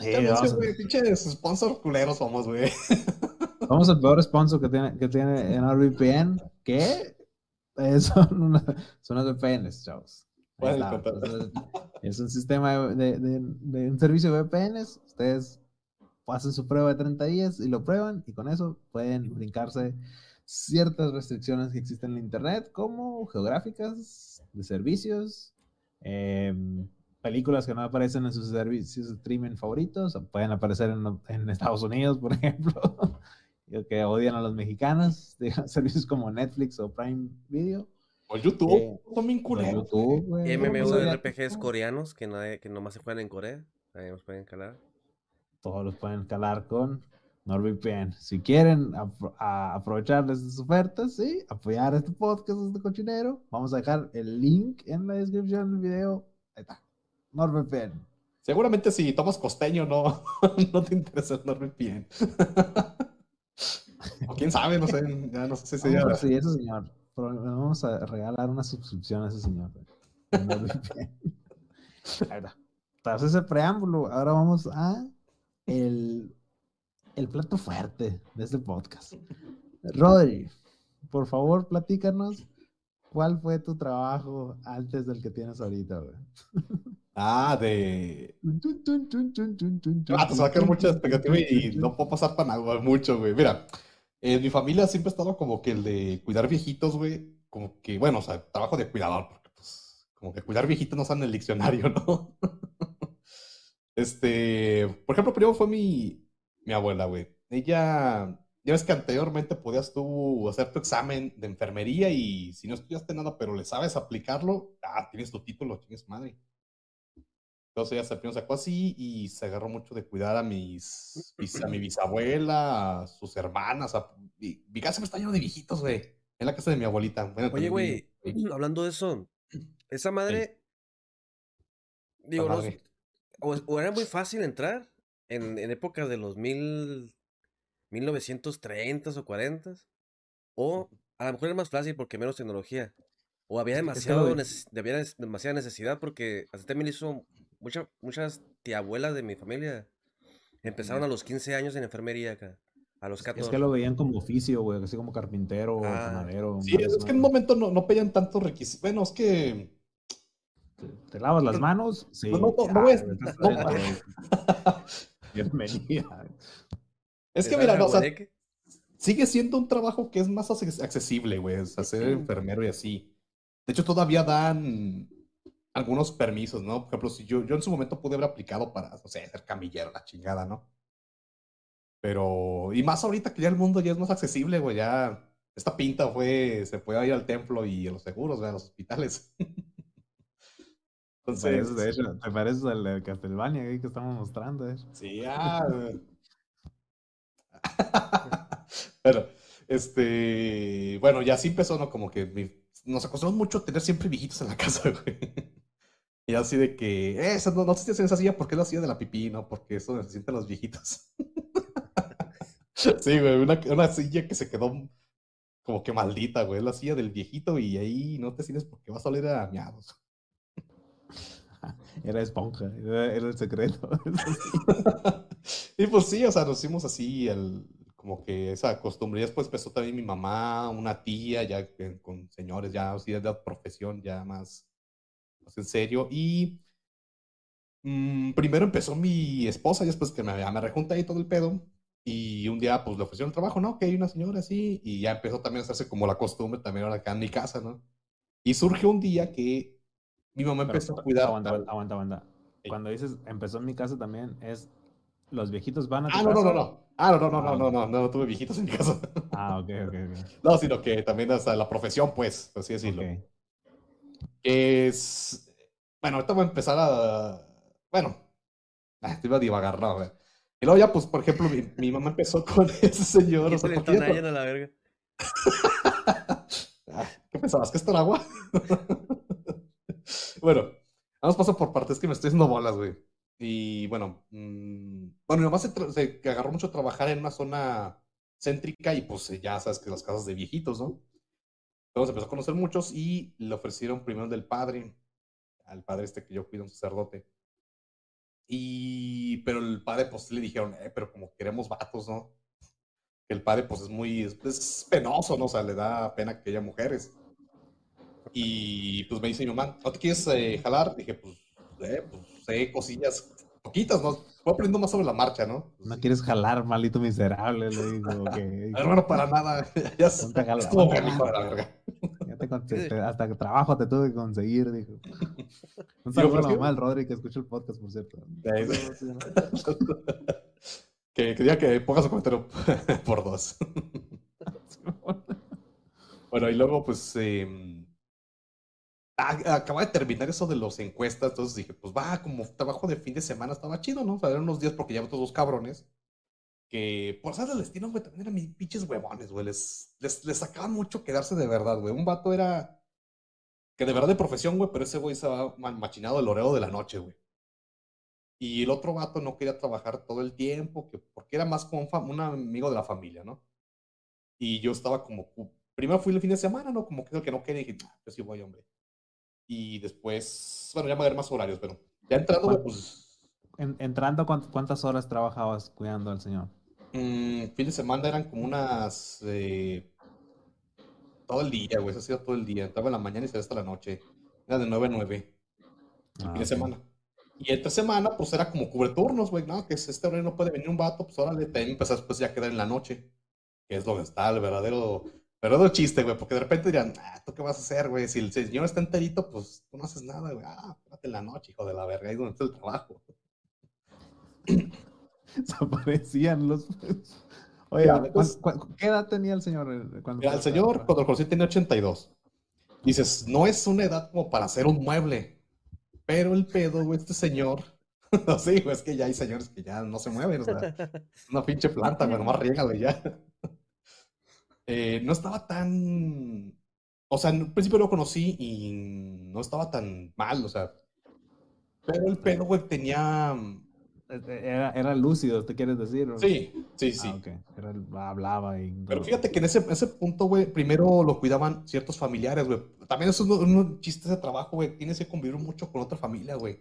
Sí, güey, pinches sponsor culeros somos, güey. vamos al peor sponsor que tiene, que tiene NordVPN, que eh, son, una- son los VPNs, chavos. Ahí Bueno, está. contar. Entonces, es un sistema de, un servicio de VPNs. Ustedes hacen su prueba de 30 días y lo prueban y con eso pueden brincarse ciertas restricciones que existen en Internet, como geográficas, de servicios, em, películas que no aparecen en sus servicios de streaming favoritos, pueden aparecer en, Estados Unidos, por ejemplo, que odian a los mexicanos, servicios como Netflix o Prime Video. O YouTube, Eh, son bien culeros. MMORPGs coreanos que, nadie, que nomás se juegan en Corea. Ahí nos pueden calar. todos los pueden calar con NordVPN. Si quieren aprovechar de estas ofertas, sí, apoyar este podcast, este cochinero, vamos a dejar el link en la descripción del video. Ahí está. NordVPN. Seguramente si tomas costeño no, no te interesa el NordVPN. o quién sabe, no sé, ya no sé si Vamos sería... a conseguir ese señor. Vamos a regalar una suscripción a ese señor. está. Tras ese preámbulo, ahora vamos a el, el plato fuerte de este podcast. Rodri, por favor, platícanos cuál fue tu trabajo antes del que tienes ahorita, güey. Ah, de. Ah, te va a quedar mucha expectativa y no puedo pasar para nada, mucho, güey. Mira, en mi familia siempre ha estado como que el de cuidar viejitos, güey. Como que, bueno, o sea, trabajo de cuidador, porque pues, como que cuidar viejitos no está en el diccionario, ¿no? Este, por ejemplo, primero fue mi, mi abuela, güey. Ella, ya ves que anteriormente podías tú hacer tu examen de enfermería y si no estudiaste nada, pero le sabes aplicarlo, ah, tienes tu título, tienes madre. Entonces ella se primero sacó así y se agarró mucho de cuidar a mis, a mi bisabuela, a sus hermanas. A, mi, mi casa me está lleno de viejitos, güey. Es la casa de mi abuelita. Bueno, Oye, güey, hablando de eso, esa madre. Digo, o, o era muy fácil entrar en, en épocas de los mil, 1930 o 40 o a lo mejor era más fácil porque menos tecnología. O había demasiado había demasiada necesidad porque hasta también hizo mucha, muchas tiabuelas de mi familia. Empezaron a los 15 años en enfermería acá. A los Es 14. que lo veían como oficio, güey, así como carpintero, Ah, panadero. Sí, es que en un momento no, no pedían tantos requisitos. Bueno, es que ¿Te lavas las manos? Sí. No, no, no, no es- no. güey. Bienvenida. Es que ¿Te mira, no, o sea, sigue siendo un trabajo que es más acces- accesible, güey, o sea, ser enfermero y así. De hecho, todavía dan algunos permisos, ¿no? Por ejemplo, si yo, yo en su momento pude haber aplicado para, no sé, ser camillero, la chingada, ¿no? Pero, y más ahorita que ya el mundo ya es más accesible, güey, ya esta pinta fue, se puede ir al templo y a los seguros, a los hospitales. Te pareces, de Entonces, hecho, te pareces al de Castlevania que estamos mostrando, eh. Sí, ah. Bueno, este, bueno, ya sí empezó, ¿no? Como que mi- nos acostumbramos mucho a tener siempre viejitos en la casa, güey. Y así de que, eh, esa no, no te en esa silla porque es la silla de la pipí, ¿no? Porque eso necesitan los viejitos. Sí, güey, una, una silla que se quedó como que maldita, güey, la silla del viejito y ahí no te sientes porque vas a oler a miados. Era esponja, era, era el secreto. Y pues sí, o sea, nos hicimos así, el, como que esa costumbre. Y después empezó también mi mamá, una tía, ya que- con señores, ya así de la profesión, ya más, más en serio. Y mm, primero empezó mi esposa, y después que me, me rejunté ahí todo el pedo. Y un día, pues le ofrecieron trabajo, ¿no? Que hay una señora así. Y ya empezó también a hacerse como la costumbre también ahora acá en mi casa, ¿no? Y surgió un día que mi mamá Pero, empezó a cuidar. Aguanta, aguanta, aguanta, aguanta. Sí. Cuando dices empezó en mi casa también, es los viejitos van a tu Ah, no, no, no, casa? no. Ah, no, no, no, Ah, no, no, no, no, tuve viejitos en mi casa. Ah, ok, ok, ok. No, sino que también hasta la profesión, pues, así decirlo. ok. Es. Bueno, ahorita voy a empezar a. Bueno, ah, te iba a divagar, no, güey. Y luego ya, pues, por ejemplo, mi, mi mamá empezó con ese señor. o sea, a la verga. Ah, ¿Qué pensabas? ¿Que esto era agua? bueno, vamos paso por partes, que me estoy haciendo bolas, güey. Y bueno, mm, bueno, mi mamá se, se agarró mucho a trabajar en una zona céntrica y pues ya sabes que las casas de viejitos, ¿no? Entonces empezó a conocer muchos y le ofrecieron primero del padre, al padre este que yo cuido, un sacerdote. Y, pero el padre pues le dijeron, eh, pero como queremos vatos, ¿no? Que el padre pues es muy, es, es penoso, ¿no? O sea, le da pena que haya mujeres. Y pues me dice mi mamá, ¿no te quieres eh, jalar? Dije, pues, eh, pues sé cosillas poquitas, ¿no? Voy aprendiendo más sobre la marcha, ¿no? Pues, No quieres jalar, malito miserable, le digo, ok. Hermano, para nada. ya es, de la verga. Ya te te- hasta que trabajo te tuve que conseguir, dijo. Un saludo a la ofreció. mamá del Rodri que escucha el podcast, por cierto. Que, que diga que ponga su comentario por dos. Bueno, y luego, pues, eh, acaba de terminar eso de los encuestas, entonces dije, pues va, como trabajo de fin de semana estaba chido, ¿no? O sea, eran unos días porque ya todos dos cabrones que, por ser del destino, güey, también eran mis pinches huevones, güey, les, les, les sacaban mucho quedarse de verdad, güey. Un vato era que de verdad de profesión, güey, pero ese güey ma- machinado el oreo de la noche, güey. Y el otro vato no quería trabajar todo el tiempo, que, porque era más como un, un amigo de la familia, ¿no? Y yo estaba como, primero fui el fin de semana, ¿no? Como que el que no quería, y dije, "Ah, yo sí voy, hombre. Y después, bueno, ya me a ver más horarios, pero ya entrando, pues, En- entrando, ¿cuánt- ¿cuántas horas trabajabas cuidando al señor? Mm, fin de semana eran como unas. eh, todo el día, güey. Eso ha sido todo el día. Entraba en la mañana y se hasta la noche. Era de 9 a 9. Ah, fin de ok. semana. Y esta semana, pues era como cubre turnos, güey. No, que si este horario no puede venir un vato, pues órale, también empezás después ya a quedar en la noche. Que es lo que está, el verdadero. Verdadero chiste, güey, porque de repente dirán, ah, ¿tú qué vas a hacer, güey? Si el señor está enterito, pues tú no haces nada, güey. Ah, espérate en la noche, hijo de la verga, ahí es donde está el trabajo. Desaparecían los. Oye, Ya, ¿cuán- entonces- cuán- ¿qué edad tenía el señor? cuando Mira, el señor, cuando conocí, tenía 82. Dices, no es una edad como para hacer un mueble. Pero el pedo, güey, este señor. No, sí, güey, es que ya hay señores que ya no se mueven. O sea, una pinche planta, güey, nomás riégale ya. Eh, no estaba tan. O sea, en un principio lo conocí y no estaba tan mal, o sea. Pero el pedo, güey, tenía. Este, Era, era lúcido, ¿te quieres decir? Sí, sí, sí. Ah. Era hablaba y. Pero fíjate que en ese, ese punto, güey, primero lo cuidaban ciertos familiares, güey. También eso es un, un chiste de trabajo, güey. Tienes que convivir mucho con otra familia, güey.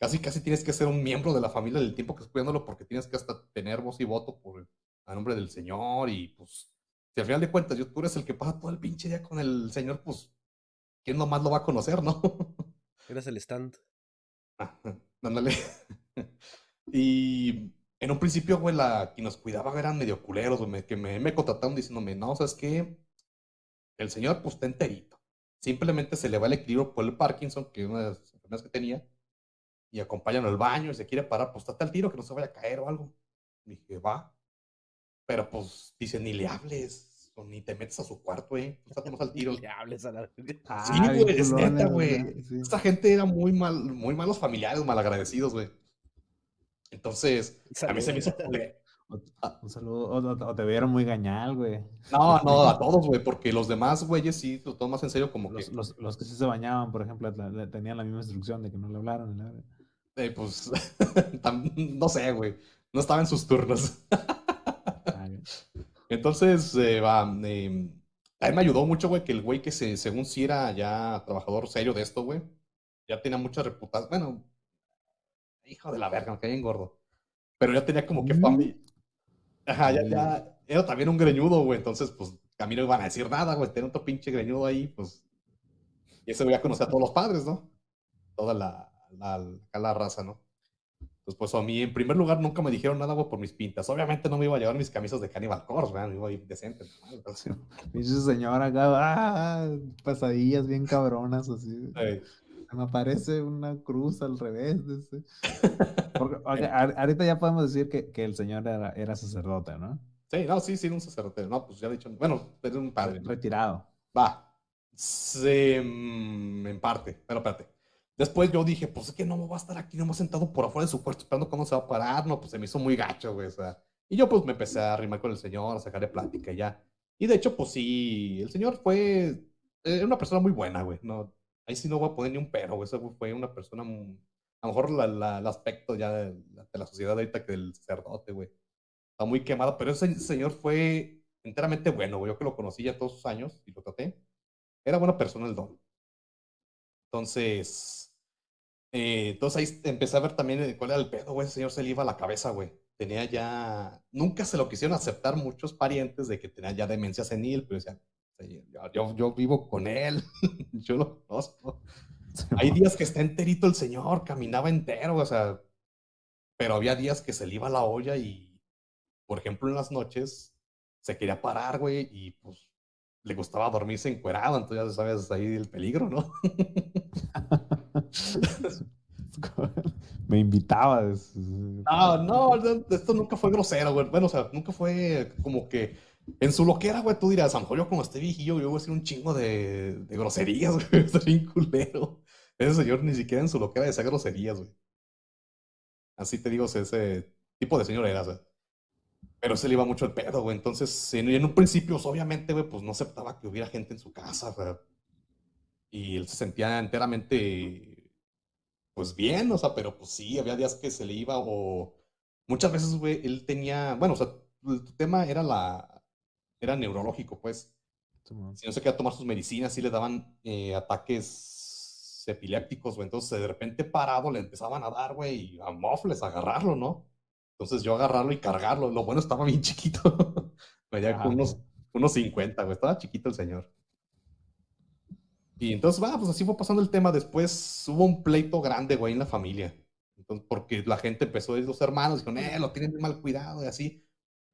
Casi, casi tienes que ser un miembro de la familia del tiempo que estás cuidándolo porque tienes que hasta tener voz y voto por a nombre del señor y pues, si al final de cuentas yo, tú eres el que pasa todo el pinche día con el señor, pues, ¿quién nomás lo va a conocer, no? Eres el stand. Ah, Ándale. Y en un principio, güey, la que nos cuidaba eran medio culeros, güey, que me, me contrataron diciéndome, no, ¿sabes qué? El señor, pues, está enterito. Simplemente se le va el equilibrio por el Parkinson, que es una de las enfermedades que tenía, y acompáñalo al baño y se quiere parar, pues, estate al tiro, que no se vaya a caer o algo. Dije, va. Pero, pues, dice, ni le hables, o ni te metes a su cuarto, güey. Tú estate más al tiro. Le hables a la. Ah, Sí, güey, es neta, güey. sí. Esta gente era muy mal, muy malos familiares, malagradecidos, güey. Entonces, a mí se me hizo culero. Un saludo. O, o- o te vieron muy gañal, güey. No, no, a todos, güey, porque los demás güeyes sí lo toman más en serio, como que, Los, los, los que sí se bañaban, por ejemplo, la- la- tenían la misma instrucción de que no le hablaran. ni nada. eh, pues, no sé, güey, no estaba en sus turnos. Entonces, eh, va, eh, a mí me ayudó mucho, güey, que el güey que se, según sí era ya trabajador serio de esto, güey, ya tenía mucha reputación, bueno, hijo de la verga, me caí en gordo, pero ya tenía como que Mm. familia. Ajá, ya, Sí. ya, era también un greñudo, güey, entonces, pues, a mí no iban a decir nada, güey, tenía otro pinche greñudo ahí, pues, y ese güey ya conocía a todos los padres, ¿no? Toda la, la raza, ¿no? Entonces, pues, a mí, en primer lugar, nunca me dijeron nada, güey, por mis pintas. Obviamente no me iba a llevar mis camisas de Cannibal Corpse, ¿verdad? Me iba a ir decente. ¿no? Entonces, Pinche señora acá, ah, pasadillas bien cabronas, así. eh, Me aparece una cruz al revés. ese. Porque, ok, ahor- ahorita ya podemos decir que, que el señor era, era sacerdote, ¿no? sí, no, sí, sí, era un sacerdote. No, pues ya he dicho, bueno, era un padre. Retirado. Va. Se, mm, en parte, pero espérate. Después yo dije, pues es que no me voy a estar aquí nomás sentado por afuera de su puerto esperando cuándo se va a parar. No, pues se me hizo muy gacho, güey. O sea, y yo pues me empecé a arrimar con el señor, a sacarle plática y ya. Y de hecho, pues sí, el señor fue eh, una persona muy buena, güey. No, ahí sí no voy a poner ni un pero, güey. Güey fue una persona, mu- a lo mejor la- el aspecto ya de, de la sociedad ahorita que del sacerdote, güey. Está muy quemado, pero ese señor fue enteramente bueno, güey. Yo que lo conocí ya todos sus años y lo traté. Era buena persona el don. Entonces, eh, entonces ahí empecé a ver también eh, cuál era el pedo, güey. Ese señor se le iba a la cabeza, güey. Tenía ya, nunca se lo quisieron aceptar muchos parientes de que tenía ya demencia senil, pero decían, "Sí, yo, yo, yo vivo con él, yo lo conozco. Hay días que está enterito el señor, caminaba entero, o sea, pero había días que se le iba la olla y, por ejemplo, en las noches se quería parar, güey, y pues le gustaba dormirse encuerado, entonces ya sabes ahí el peligro, ¿no? Me invitaba. No, no, esto nunca fue grosero, güey. Bueno, o sea, nunca fue como que en su loquera, güey, tú dirás, a lo mejor yo como esté viejillo, yo voy a decir un chingo de, de groserías, güey, está bien culero. Ese señor ni siquiera en su loquera decía groserías, güey. Así te digo, ese tipo de señor era, o sea. Pero se le iba mucho el pedo, güey. Entonces, en, en un principio, pues, obviamente, güey, pues no aceptaba que hubiera gente en su casa, güey. Y él se sentía enteramente, pues bien, o sea, pero pues sí, había días que se le iba o muchas veces, güey, él tenía, bueno, o sea, el tema era la, era neurológico, pues. Si no se quería tomar sus medicinas, sí le daban eh, ataques epilépticos, güey. Entonces, de repente parado le empezaban a dar, güey, y a mofles, a agarrarlo, ¿no? Entonces yo agarrarlo y cargarlo. Lo bueno estaba bien chiquito. Ah, con unos, unos 50, güey. Estaba chiquito el señor. Y entonces, va, pues así fue pasando el tema. Después hubo un pleito grande, güey, en la familia. Entonces, porque la gente empezó, los hermanos, dijeron, eh, lo tienen mal cuidado y así.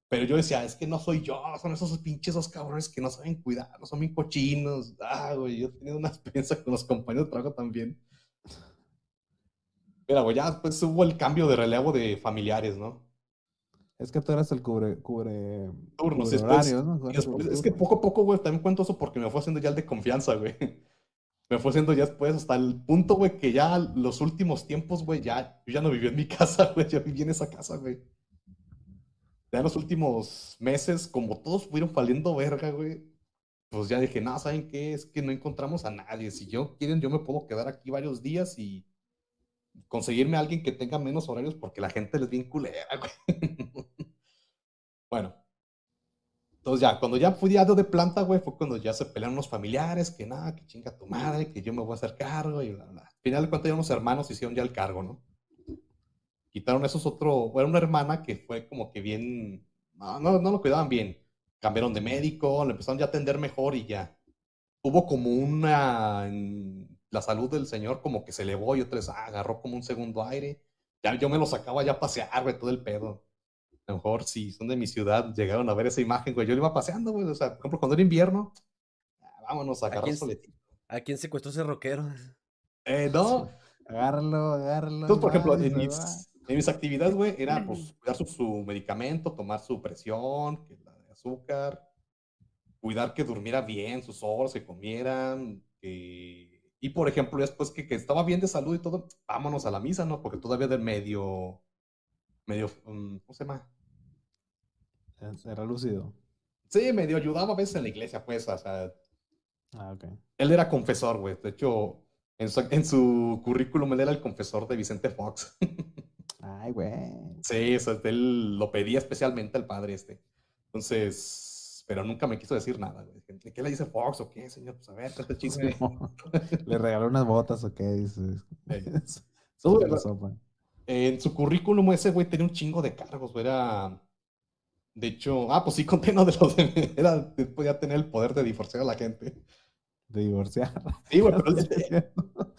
Pero yo decía, es que no soy yo, son esos pinches esos cabrones que no saben cuidar, no son bien cochinos. Ah, güey, yo he tenido una experiencia con los compañeros de trabajo también. Mira, güey, ya después hubo el cambio de relevo de familiares, ¿no? Es que tú eras el cubre, cubre, Turnos, cubre después- horarios, ¿no? Cubre es que poco a poco, güey, también cuento eso porque me fue haciendo ya el de confianza, güey. Me fue haciendo ya después hasta el punto, güey, que ya los últimos tiempos, güey, ya, yo ya no vivía en mi casa, güey, ya viví en esa casa, güey. Ya en los últimos meses, como todos fueron valiendo verga, güey, pues ya dije, no, ¿saben qué? Es que no encontramos a nadie. Si yo quieren, yo me puedo quedar aquí varios días y conseguirme a alguien que tenga menos horarios porque la gente les bien culera, güey. bueno. Entonces ya, cuando ya fui diario de planta, güey, fue cuando ya se pelearon los familiares, que nada, que chinga tu madre, que yo me voy a hacer cargo y bla, bla. Al final de cuentas ya unos hermanos hicieron ya el cargo, ¿no? Quitaron esos otro, bueno, una hermana que fue como que bien, no, no, lo cuidaban bien. Cambiaron de médico, le empezaron ya a atender mejor y ya. Hubo como una, la salud del señor como que se elevó y otra vez ah, agarró como un segundo aire. Ya yo me lo sacaba ya a pasear, güey, todo el pedo. A lo mejor si son de mi ciudad, llegaron a ver esa imagen, güey. Yo lo iba paseando, güey. O sea, por ejemplo, cuando era invierno, ah, vámonos a agarrar quién- soletito. ¿A quién secuestró ese rockero? Eh, no. Agárralo, agárralo. Entonces, por ejemplo, en mis, en mis actividades, güey, era pues cuidar su, su medicamento, tomar su presión, que la de azúcar, cuidar que durmiera bien, sus horas, que comieran, que... Y por ejemplo, después que, que estaba bien de salud y todo, vámonos a la misa, ¿no? Porque todavía de medio, medio, mm, ¿cómo se llama? Era lúcido. Sí, medio ayudaba a veces en la iglesia, pues, o sea, Ah, ok. él era confesor, güey. De hecho, en su, en su currículum él era el confesor de Vicente Fox. Ay, güey. Sí, o sea, él lo pedía especialmente al padre este. Entonces, pero nunca me quiso decir nada, güey. ¿Qué le dice Fox o qué, señor? Pues a ver, este chisme. Le regaló unas botas o qué, dices. En su currículum ese güey tenía un chingo de cargos, güey. Era, de hecho, ah, pues sí, conté no de los de, era, podía tener el poder de divorciar a la gente. De divorciar. Sí, güey, pero él,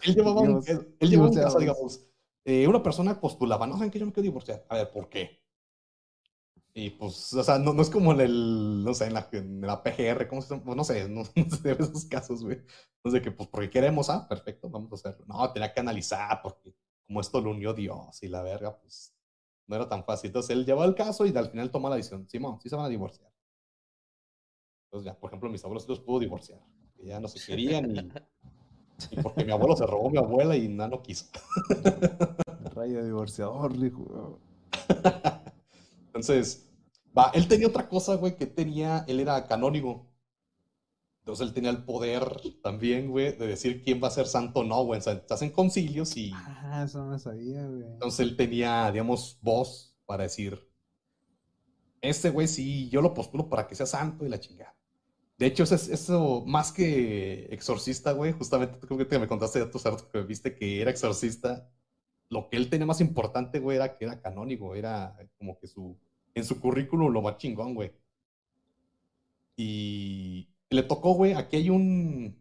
él llevaba un, él, llevaba un caso, digamos, eh, una persona postulaba, no saben que yo me quiero divorciar. A ver, ¿por qué? Y pues, o sea, no, no es como en el, no sé, en la, en la PGR, ¿cómo se llama? Pues, no sé, no, no sé de esos casos, güey. No sé, que pues porque queremos, ah, perfecto, vamos a hacerlo. No, tenía que analizar, porque como esto lo unió Dios y la verga, pues no era tan fácil. Entonces él llevó el caso y al final toma la decisión, Simón, sí se van a divorciar. Entonces ya, por ejemplo, mis abuelos sí los pudo divorciar, porque ya no se querían y, y porque mi abuelo se robó a mi abuela y nada no quiso. Rayo divorciador, dijo. Entonces, va, él tenía otra cosa, güey, que tenía, él era canónigo. Entonces él tenía el poder también, güey, de decir quién va a ser santo o no, güey. O sea, se hacen concilios y Ah, eso no sabía, güey. entonces él tenía, digamos, voz para decir, este güey sí, yo lo postulo para que sea santo y la chingada. De hecho, eso, es- eso más que exorcista, güey, justamente creo que te me contaste de tu que viste que era exorcista. Lo que él tenía más importante, güey, era que era canónigo, era como que su, en su currículum lo más chingón, güey. Y le tocó, güey, aquí hay un...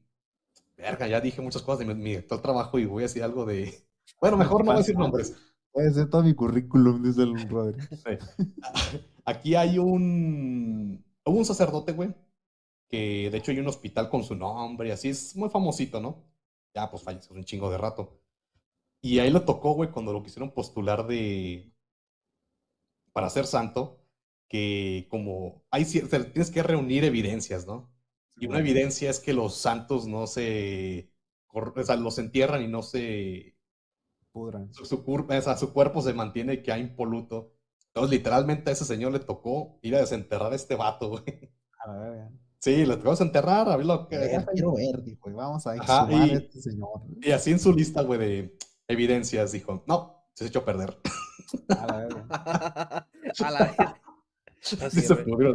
Verga, ya dije muchas cosas de mi, mi actual trabajo y voy a decir algo de... Bueno, mejor no voy a decir nombres. Puede ser todo mi currículum, dice el Rodri. Aquí hay un... Hubo un sacerdote, güey, que de hecho hay un hospital con su nombre y así, es muy famosito, ¿no? Ya, pues falleció un chingo de rato. Y ahí le tocó, güey, cuando lo quisieron postular de... para ser santo, que como hay tienes que reunir evidencias, ¿no? Y una evidencia es que los santos no se... O sea, los entierran y no se Pudran. su, su o sea, su cuerpo se mantiene que hay impoluto. Entonces, literalmente a ese señor le tocó ir a desenterrar a este vato, güey. A la verga. Sí, le tocó desenterrar, a ver lo que... Ya quiero ver, dijo, vamos a Ajá, exhumar y- a este señor. Y así en su lista, güey, de evidencias, dijo, no, se echó a perder. A la verga. a la vez. Así, Sí, se güey. pudrió.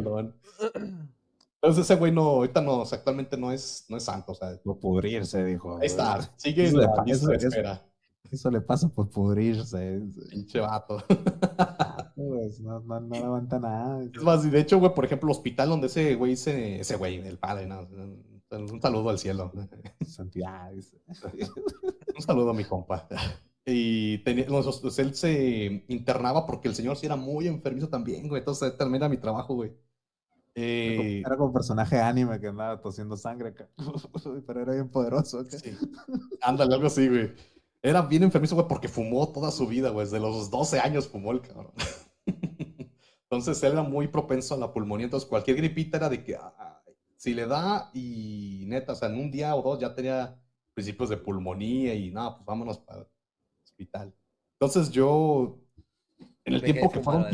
Entonces ese güey no, ahorita no, o sea, actualmente no es, no es santo, o sea, Por pudrirse, dijo. ahí está, sigue Eso en le la de eso- eso- espera, Eso le pasa por pudrirse. pinche vato. Pues, no, no, no aguanta nada. Es más, y de hecho, güey, por ejemplo, el hospital donde ese güey, se, ese güey, el padre, no, un, saludo al cielo. Santidad. dice. Un saludo a mi compa. Y los- pues, él se internaba porque el señor sí era muy enfermizo también, güey. Entonces también era mi trabajo, güey. Eh, Era como personaje anime que andaba tosiendo sangre. Pero era bien poderoso. sí. Ándale, algo así, güey. Era bien enfermizo, güey, porque fumó toda su vida, güey. Desde los 12 años fumó el cabrón. Entonces él era muy propenso a la pulmonía. Entonces cualquier gripita era de que ah, si le da y neta, o sea, en un día o dos ya tenía principios de pulmonía y nada, pues vámonos para hospital. Entonces yo, en el ¿De qué tiempo que fueron...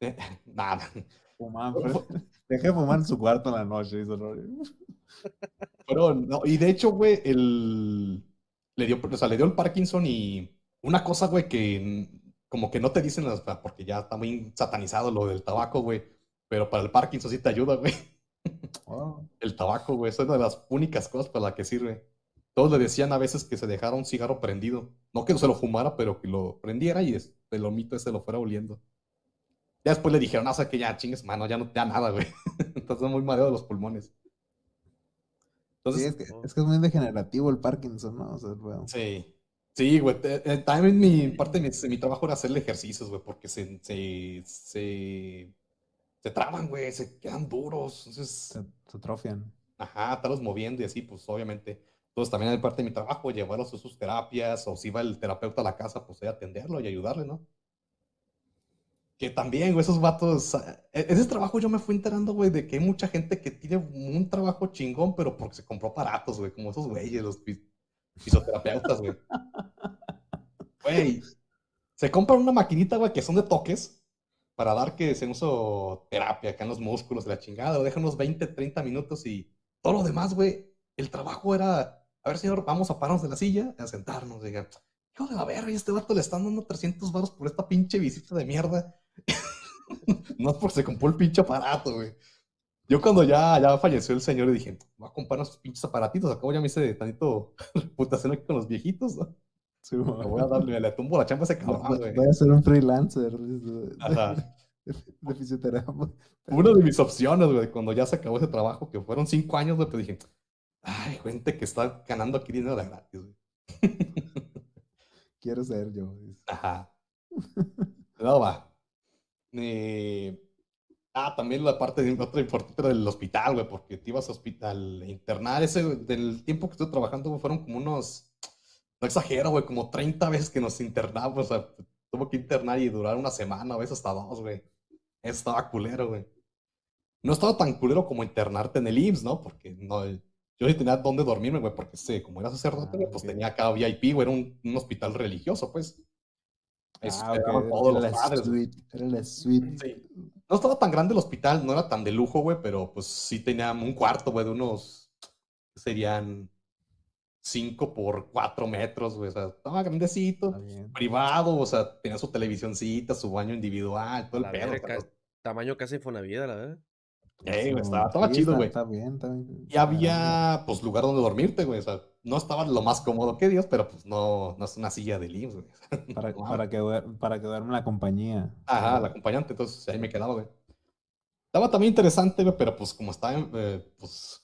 eh, nada. Fumaban, pero- Dejé de fumar en su cuarto en la noche. dice no, y de hecho, güey, el, le dio, o sea, le dio el Parkinson y una cosa, güey, que como que no te dicen, las- porque ya está muy satanizado lo del tabaco, güey, pero para el Parkinson sí te ayuda, güey. Oh, El tabaco, güey, es una de las únicas cosas para la que sirve. Todos le decían a veces que se dejara un cigarro prendido. No que no se lo fumara, pero que lo prendiera y el lomito ese lo fuera oliendo. Ya después le dijeron, no, o sea, que ya chingues, mano, ya no te da nada, güey. Entonces muy mareado de los pulmones. Sí, Entonces, es que, es que es muy degenerativo el Parkinson, ¿no? O sea, bueno, Sí. Sí, güey. eh, También mi parte de mi, de mi trabajo era hacerle ejercicios, güey, porque se, se, se, se traban, güey, se quedan duros. Entonces, se, se atrofian. ajá, estarlos moviendo y así, pues obviamente. Entonces también es parte de mi trabajo, llevarlos a sus terapias, o si va el terapeuta a la casa, pues atenderlo y ayudarle, ¿no? Que también, güey, esos vatos, ah, e- ese trabajo yo me fui enterando, güey, de que hay mucha gente que tiene un trabajo chingón, pero porque se compró aparatos, güey, como esos güeyes, los fis- fisioterapeutas, güey. Güey, se compran una maquinita, güey, que son de toques para dar que se uso terapia acá en los músculos de la chingada, o dejan unos 20, 30 minutos y todo lo demás, güey, el trabajo era, a ver, señor, vamos a pararnos de la silla, a sentarnos, diga, hijo de la verga, y este vato le están dando 300 baros por esta pinche visita de mierda. no es porque se compró el pinche aparato, güey. Yo cuando ya, ya falleció el señor dije, voy a comprar esos pinches aparatitos, acabo ya me hice tantito reputación aquí con los viejitos, ¿no? Sí, voy a darle, le tumbo la chamba a ese cabrón, güey. voy a ser un freelancer Ajá. de- de fisioterapia. Una de mis opciones, güey, cuando ya se acabó ese trabajo, que fueron cinco años, güey, pues dije, ay, gente que está ganando aquí dinero de gratis, güey. Quiero ser yo. Ajá. No, va. Eh, Ah, también la parte de otra importante era del hospital, güey, porque te ibas a hospital a internar. Ese, del tiempo que estuve trabajando, güey, fueron como unos, no exagero, güey, como 30 veces que nos internamos. O sea, tuvo que internar y durar una semana, a veces hasta dos, güey. Eso estaba culero, güey. No estaba tan culero como internarte en el IMSS, ¿no? Porque no, yo sí tenía dónde dormirme, güey, porque ese, como era sacerdote, Ah, pues tenía acá VIP, güey, era un, un hospital religioso, pues. Eso, Ah, era- todos era los la padres, suite, Era la suite. Sí. No estaba tan grande el hospital, no era tan de lujo, güey, pero pues sí tenía un cuarto, güey, de unos, ¿qué serían 5 por 4 metros, güey, o sea, estaba grandecito, privado, o sea, tenía su televisioncita, su baño individual, todo el La pedo. o verga, sea, ca- tamaño casi Infonavida, la verdad. Ey, güey, Sí, estaba- estaba sí, chido, güey. Está bien, está bien. Y había, pues, lugar donde dormirte, güey, o sea, no estaba lo más cómodo que Dios, pero pues no, no es una silla de IMSS, güey. Para, No, para, que, para que duerma la compañía. Ajá, la acompañante, entonces ahí me quedaba, güey. Estaba también interesante, güey, pero pues como estaba, eh, pues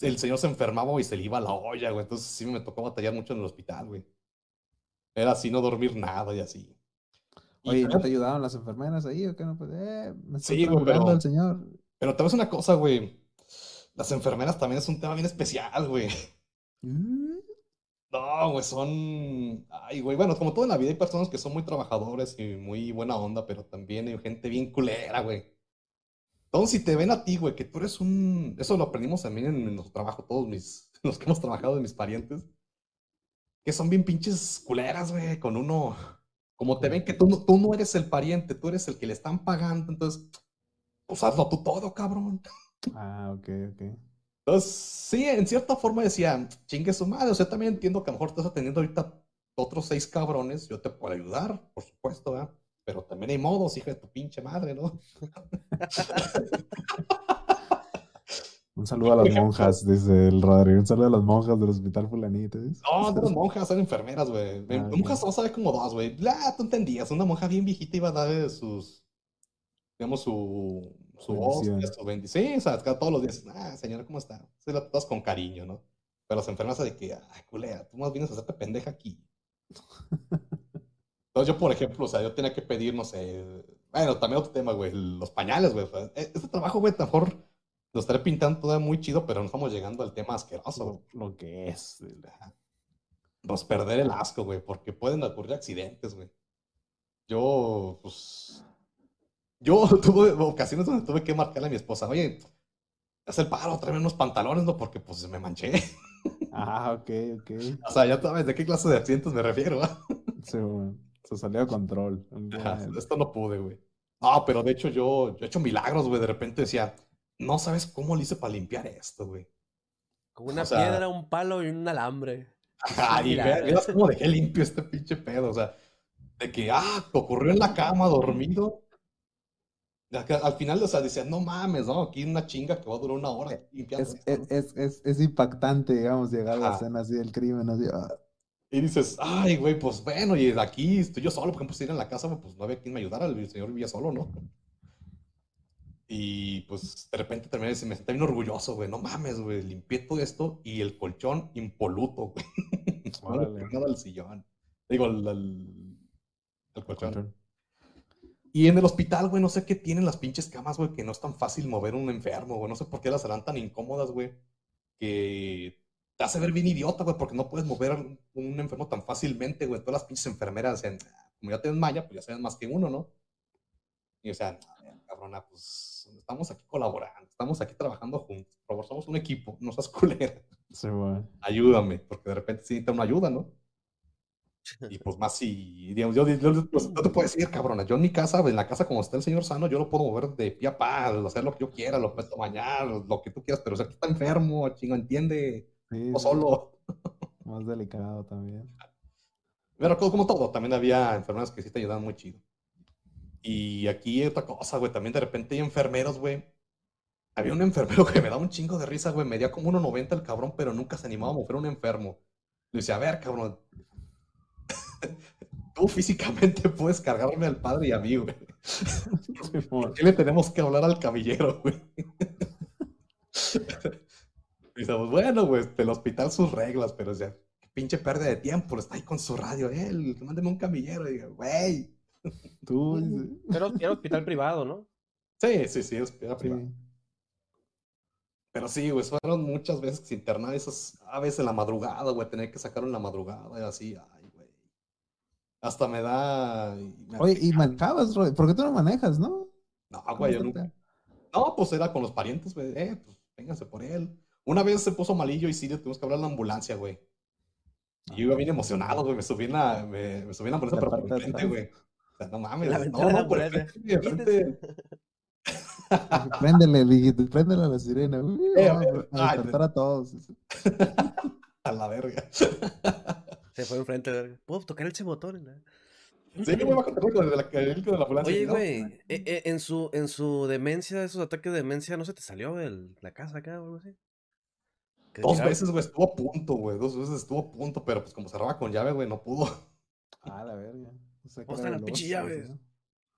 el señor se enfermaba y se le iba la olla, güey, entonces sí me tocó batallar mucho en el hospital, güey. Era así, no dormir nada y así. Oye, ¿no te ayudaban las enfermeras ahí o qué? No, pues, eh, me está Sí, güey, pero- el señor. Pero a decir una cosa, güey. Las enfermeras también es un tema bien especial, güey. Mm, No, güey, son... Ay, güey, bueno, como todo en la vida hay personas que son muy trabajadores y muy buena onda, pero también hay gente bien culera, güey. Entonces, si te ven a ti, güey, que tú eres un... Eso lo aprendimos también en, en nuestro trabajo, todos mis... Los que hemos trabajado de mis parientes. Que son bien pinches culeras, güey, con uno... Como te ven que tú no, tú no eres el pariente, tú eres el que le están pagando, entonces... Pues hazlo tú todo, cabrón. Ah, ok, ok. Entonces, sí, en cierta forma decía, chingue su madre. O sea, también entiendo que a lo mejor estás atendiendo ahorita otros seis cabrones. Yo te puedo ayudar, por supuesto, ¿verdad? Pero también hay modos, hija de tu pinche madre, ¿no? Un saludo a las monjas, dice el Rodri. Un saludo a las monjas del hospital fulanito. No, no eran monjas, eran enfermeras, güey. Ah. Monjas no sabe como dos, güey. La, tú entendías, una monja bien viejita iba a dar sus, digamos, su, su hostia, su bendición. Sí, o sea, todos los días, ah, señora, ¿cómo está? Se la tratas con cariño, ¿no? Pero las enfermeras de que, ay, culea, tú más vienes a hacerte pendeja aquí. Entonces yo, por ejemplo, o sea, yo tenía que pedir, no sé, bueno, también otro tema, güey, los pañales, güey. Este trabajo, güey, mejor lo estaré pintando todavía muy chido, pero no estamos llegando al tema asqueroso. Lo, lo que es. güey. Pues perder el asco, güey, porque pueden ocurrir accidentes, güey. Yo, pues. Yo tuve ocasiones donde tuve que marcarle a mi esposa, oye, haz el paro, tráeme unos pantalones, ¿no? Porque pues me manché. Ah, ok, ok. O sea, ya sabes de qué clase de accidentes me refiero, ¿ah? Sí, güey. Se salió de control. Ajá, Esto no pude, güey. No, pero de hecho yo, yo he hecho milagros, güey. De repente decía, no sabes cómo le hice para limpiar esto, güey. Con una O sea- piedra, un palo y un alambre. Ajá, y veas cómo dejé limpio este pinche pedo, o sea, de que, ah, ocurrió en la cama dormido. Al final, o sea, decía, no mames, ¿no? Aquí una chinga que va a durar una hora limpiando Es, esto, es, ¿no? es, es, es impactante, digamos, llegar a la escena así del crimen, así. ah, Y dices, ay, güey, pues bueno, y aquí estoy yo solo, por ejemplo, si era en la casa, pues no había quien me ayudara, el señor vivía solo, ¿no? Y pues de repente terminé y me sentí bien orgulloso, güey, no mames, güey, limpié todo esto y el colchón impoluto, güey. Órale. nada al sillón. Digo, al, al- al colchón. Y en el hospital, güey, no sé qué tienen las pinches camas, güey, que no es tan fácil mover un enfermo, güey. No sé por qué las harán tan incómodas, güey. Que te hace ver bien idiota, güey, porque no puedes mover a un, enfermo tan fácilmente, güey. Todas las pinches enfermeras decían, "Ah, como ya tienes malla, pues ya sabes más que uno, ¿no? Y o sea, "A ver, cabrona, pues estamos aquí colaborando, estamos aquí trabajando juntos. Por favor, somos un equipo, no seas culera. Sí, güey. Ayúdame, porque de repente sí necesita una ayuda, ¿no? Y pues más si, digamos, yo, pues, no te puedo decir, cabrona, yo en mi casa, en la casa como está el señor sano, yo lo puedo mover de pie a pa, hacer lo que yo quiera, lo puedo bañar, lo que tú quieras, pero o sea, aquí está enfermo, chingo, entiende, Sí, o solo. Más delicado también. Pero como, como todo, también había enfermeras que sí te ayudaban muy chido. Y aquí hay otra cosa, güey, también de repente hay enfermeros, güey. Había un enfermero que me daba un chingo de risa, güey, medía como 1.90 el cabrón, pero nunca se animaba a mover a un enfermo. Le decía, a ver, cabrón, tú físicamente puedes cargarme al padre y a mí, güey. ¿Por qué le tenemos que hablar al camillero, güey? Y Decimos, bueno, güey, el hospital sus reglas, pero o sea, qué pinche pérdida de tiempo, está ahí con su radio, él, mándeme un camillero, y digo, güey. Tú, Pero era hospital privado, ¿no? Sí, sí, sí, era sí. privado. Pero sí, güey, fueron muchas veces que se internaba esas aves en la madrugada, güey, tener que sacarlo en la madrugada y así, güey. Hasta me da... me Oye, y manejabas, Roy, ¿por qué tú no manejas, no? No, güey, yo ¿Cómo nunca... No, pues era con los parientes, güey, eh, pues vénganse por él. Una vez se puso malillo y sí le tuvimos que hablar a la ambulancia, güey. Y yo iba bien emocionado, güey, me subí en la, me, me subí en la ambulancia, La pero por enfrente, güey. O sea, no mames, La no, no, por enfrente, de frente. Préndele, Vicky, préndele a la sirena. Uy, Eh, eh, a a todos. A la verga. Se fue enfrente. de- ¿Puedo tocar ese botón? no? Sí, el de la, el de la ambulancia. Oye, güey, e- e- en su, en su demencia, esos ataques de demencia, ¿no se te salió el, la casa acá o algo así? Dos veces, güey, estuvo a punto, güey. Dos veces estuvo a punto, pero pues como cerraba con llave, güey, no pudo. Ah, la verga. O sea, que ¿Dónde era están las pinches llaves?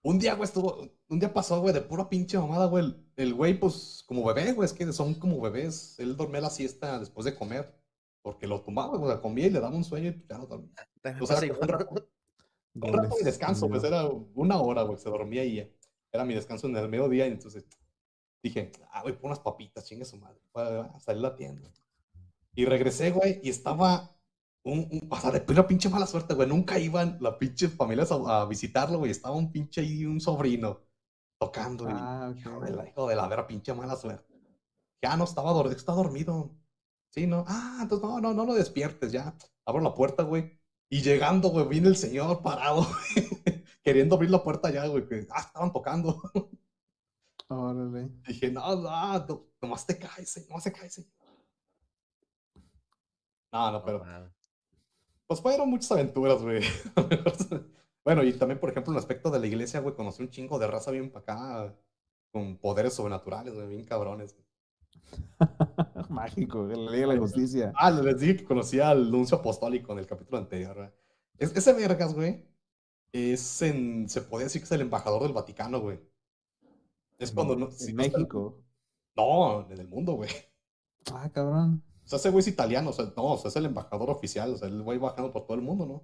Un día, güey, estuvo. Un día pasó, güey, de pura pinche mamada, güey. El, el güey, pues, como bebé, güey, es que son como bebés. Él dormía la siesta después de comer. Porque lo tumbaba, güey, o sea, comía y le daba un sueño y ya no dormía. Te O sea, un rato, un rato de descanso, pues era una hora, güey, se dormía y ya. Era mi descanso en el mediodía y entonces dije, ah, güey, pon unas papitas, chingue su madre. Para salir a la tienda. Y regresé, güey, y estaba un, un- o sea, de pura pinche mala suerte, güey. Nunca iban las pinches familias a, a visitarlo, güey. Estaba un pinche ahí, un sobrino, tocando. y, Ah, hijo de la, hijo de la vera, pinche mala suerte. Ya no estaba dormido, está dormido. Sí, no. Ah, entonces no, no, no lo despiertes, ya. Abro la puerta, güey. Y llegando, güey, viene el señor parado, güey, queriendo abrir la puerta ya, güey, que ah, estaban tocando. Órale. Dije, no, no, no, nomás te caes, nomás te caes. No, no, pero pues fueron muchas aventuras, güey. Bueno, y también, por ejemplo, en el aspecto de la iglesia, güey, conocí un chingo de raza bien para acá, con poderes sobrenaturales, güey, bien cabrones. güey. Mágico, la Liga de la Justicia. Ah, les dije que conocía al nuncio apostólico en el capítulo anterior, güey. Es- ese vergas, güey, es en, se podría decir que es el embajador del Vaticano, güey. Es cuando no, En no está- México. No, en el mundo, güey. Ah, cabrón. O sea, ese güey es italiano, o sea, no, o sea, es el embajador oficial, o sea, el güey bajando por todo el mundo, ¿no?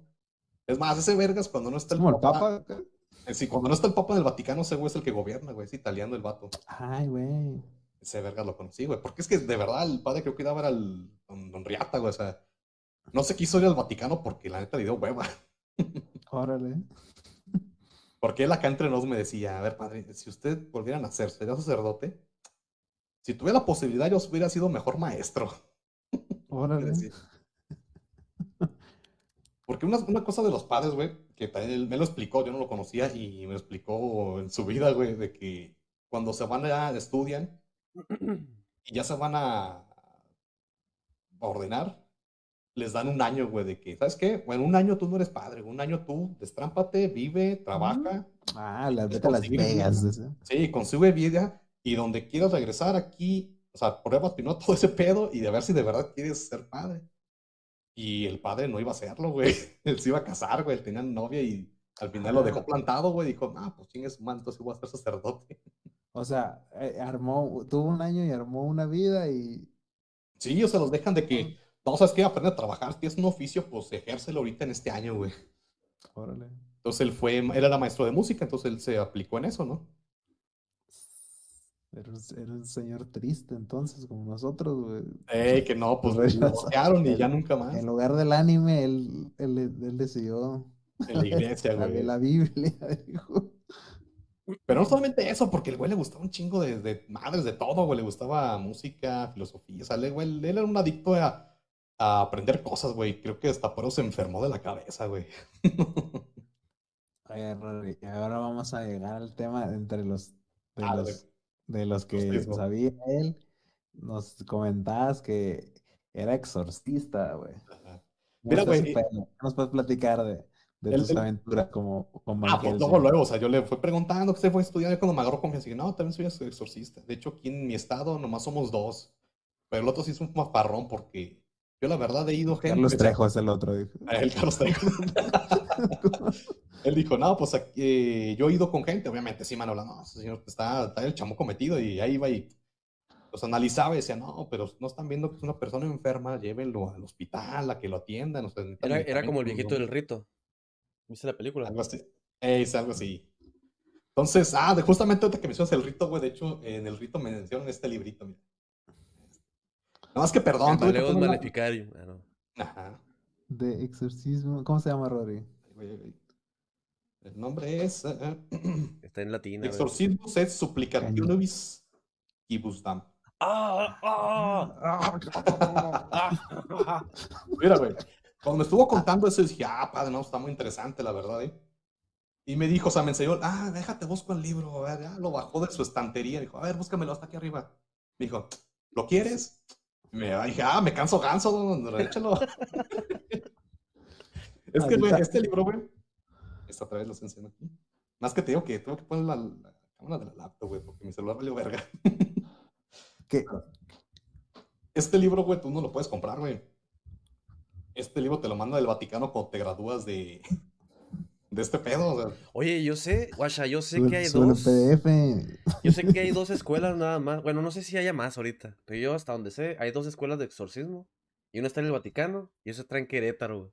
Es más, ese vergas cuando no está Es el como el papa. Papa. eh, Sí, cuando no está el papa en el Vaticano, ese güey es el que gobierna, güey, es italiano el vato. Ay, güey. Ese vergas lo conocí, güey, porque es que de verdad el padre que yo cuidaba era el don, don Riata, güey, o sea, no se quiso ir al Vaticano porque la neta le dio hueva. Órale. Porque él acá entre nos me decía, a ver, padre, si usted volviera a nacer, sería sacerdote. Si tuviera la posibilidad, yo hubiera sido mejor maestro. Órale. Porque una, una cosa de los padres, güey, que también él me lo explicó, yo no lo conocía y me lo explicó en su vida, güey, de que cuando se van a estudian y ya se van a, a ordenar, les dan un año, güey, de que, ¿sabes qué? Bueno, un año tú no eres padre, un año tú destrámpate, vive, trabaja. Ah, la Es vete a Las Vegas. Sí, consigue vida y donde quieras regresar aquí, o sea, pruebas primero todo ese pedo y de ver si de verdad quieres ser padre. Y el padre no iba a hacerlo, güey. Él se iba a casar, güey. Él tenía novia y al final lo dejó plantado, güey. Dijo, ah, pues chingue su madre, entonces voy a ser sacerdote. O sea, eh, armó, tuvo un año y armó una vida y. Sí, o sea, los dejan de que, no, sabes qué, aprende a trabajar. Si tienes un oficio, pues ejércelo ahorita en este año, güey. Órale. Entonces él fue, él era maestro de música, entonces él se aplicó en eso, ¿no? Era un, era un señor triste entonces, como nosotros, güey. Ey, que no, pues lo bloquearon y ya nunca más. En lugar del anime, él, él, él decidió En la iglesia, la, güey. la Biblia, dijo. Pero no solamente eso, porque el güey le gustaba un chingo de, de madres, de todo, güey. Le gustaba música, filosofía. O sea, el güey, él era un adicto a, a aprender cosas, güey. Creo que hasta por eso se enfermó de la cabeza, güey. Oye, Rory, y ahora vamos a llegar al tema entre los de Ah, los, de- de los que sabía él. Nos comentabas que era exorcista, güey. Ajá. ¿Cómo Mira, güey? ¿Qué nos puedes platicar de, de el- tus aventuras como, como Ah, pues luego, luego, o sea, yo le fui preguntando que se fue a estudiar y cuando me agarró confianza, dije, no, también soy exorcista. De hecho, aquí en mi estado nomás somos dos. Pero el otro sí es un mafarrón porque yo la verdad he ido gente. Carlos Trejo es el otro, dijo. Ah, El Carlos Trejo. Él dijo, no, pues aquí, eh, yo he ido con gente, obviamente, sí, Manuela, no, ese señor está, está el chamo cometido y ahí iba y los analizaba y decía, no, pero no están viendo que es una persona enferma, llévenlo al hospital, a que lo atiendan. o sea, Era, era como el viejito del rito. ¿Viste la película? Algo así. Ey, es algo así. Entonces, ah, de, justamente ahorita que mencionas el rito, güey, de hecho, en el rito me mencionan este librito, mira. Nada más que perdón, que Maleus poner una- Maleficario. Ah, no. Ajá. De exorcismo. ¿Cómo se llama, Rory? El nombre es eh, eh, Está en latín. a ver. Exorcismus et Supplicationibus Ibusdam. ¡Ah! ¡Ah! Mira, güey. Cuando me estuvo contando eso, dije, ah, padre, no, está muy interesante, la verdad, ¿eh? Y me dijo, o sea, me enseñó, ah, déjate, busco el libro, a ver, ya lo bajó de su estantería. Dijo, a ver, búscamelo hasta aquí arriba. Me dijo, ¿lo quieres? Y me dije, ah, me canso ganso, don, don, échalo. es que, güey, este libro, güey, esta otra vez los enseño aquí. Más que te digo que tengo que poner la, la cámara de la laptop, güey, porque mi celular valió verga. ¿Qué? Este libro, güey, tú no lo puedes comprar, güey. Este libro te lo manda del Vaticano cuando te gradúas de, de este pedo. O sea, Oye, yo sé, Guacha, yo sé que hay dos. PDF. Yo sé que hay dos escuelas nada más. Bueno, no sé si haya más ahorita. Pero yo hasta donde sé, hay dos escuelas de exorcismo. Y una está en el Vaticano y otra está en Querétaro, güey.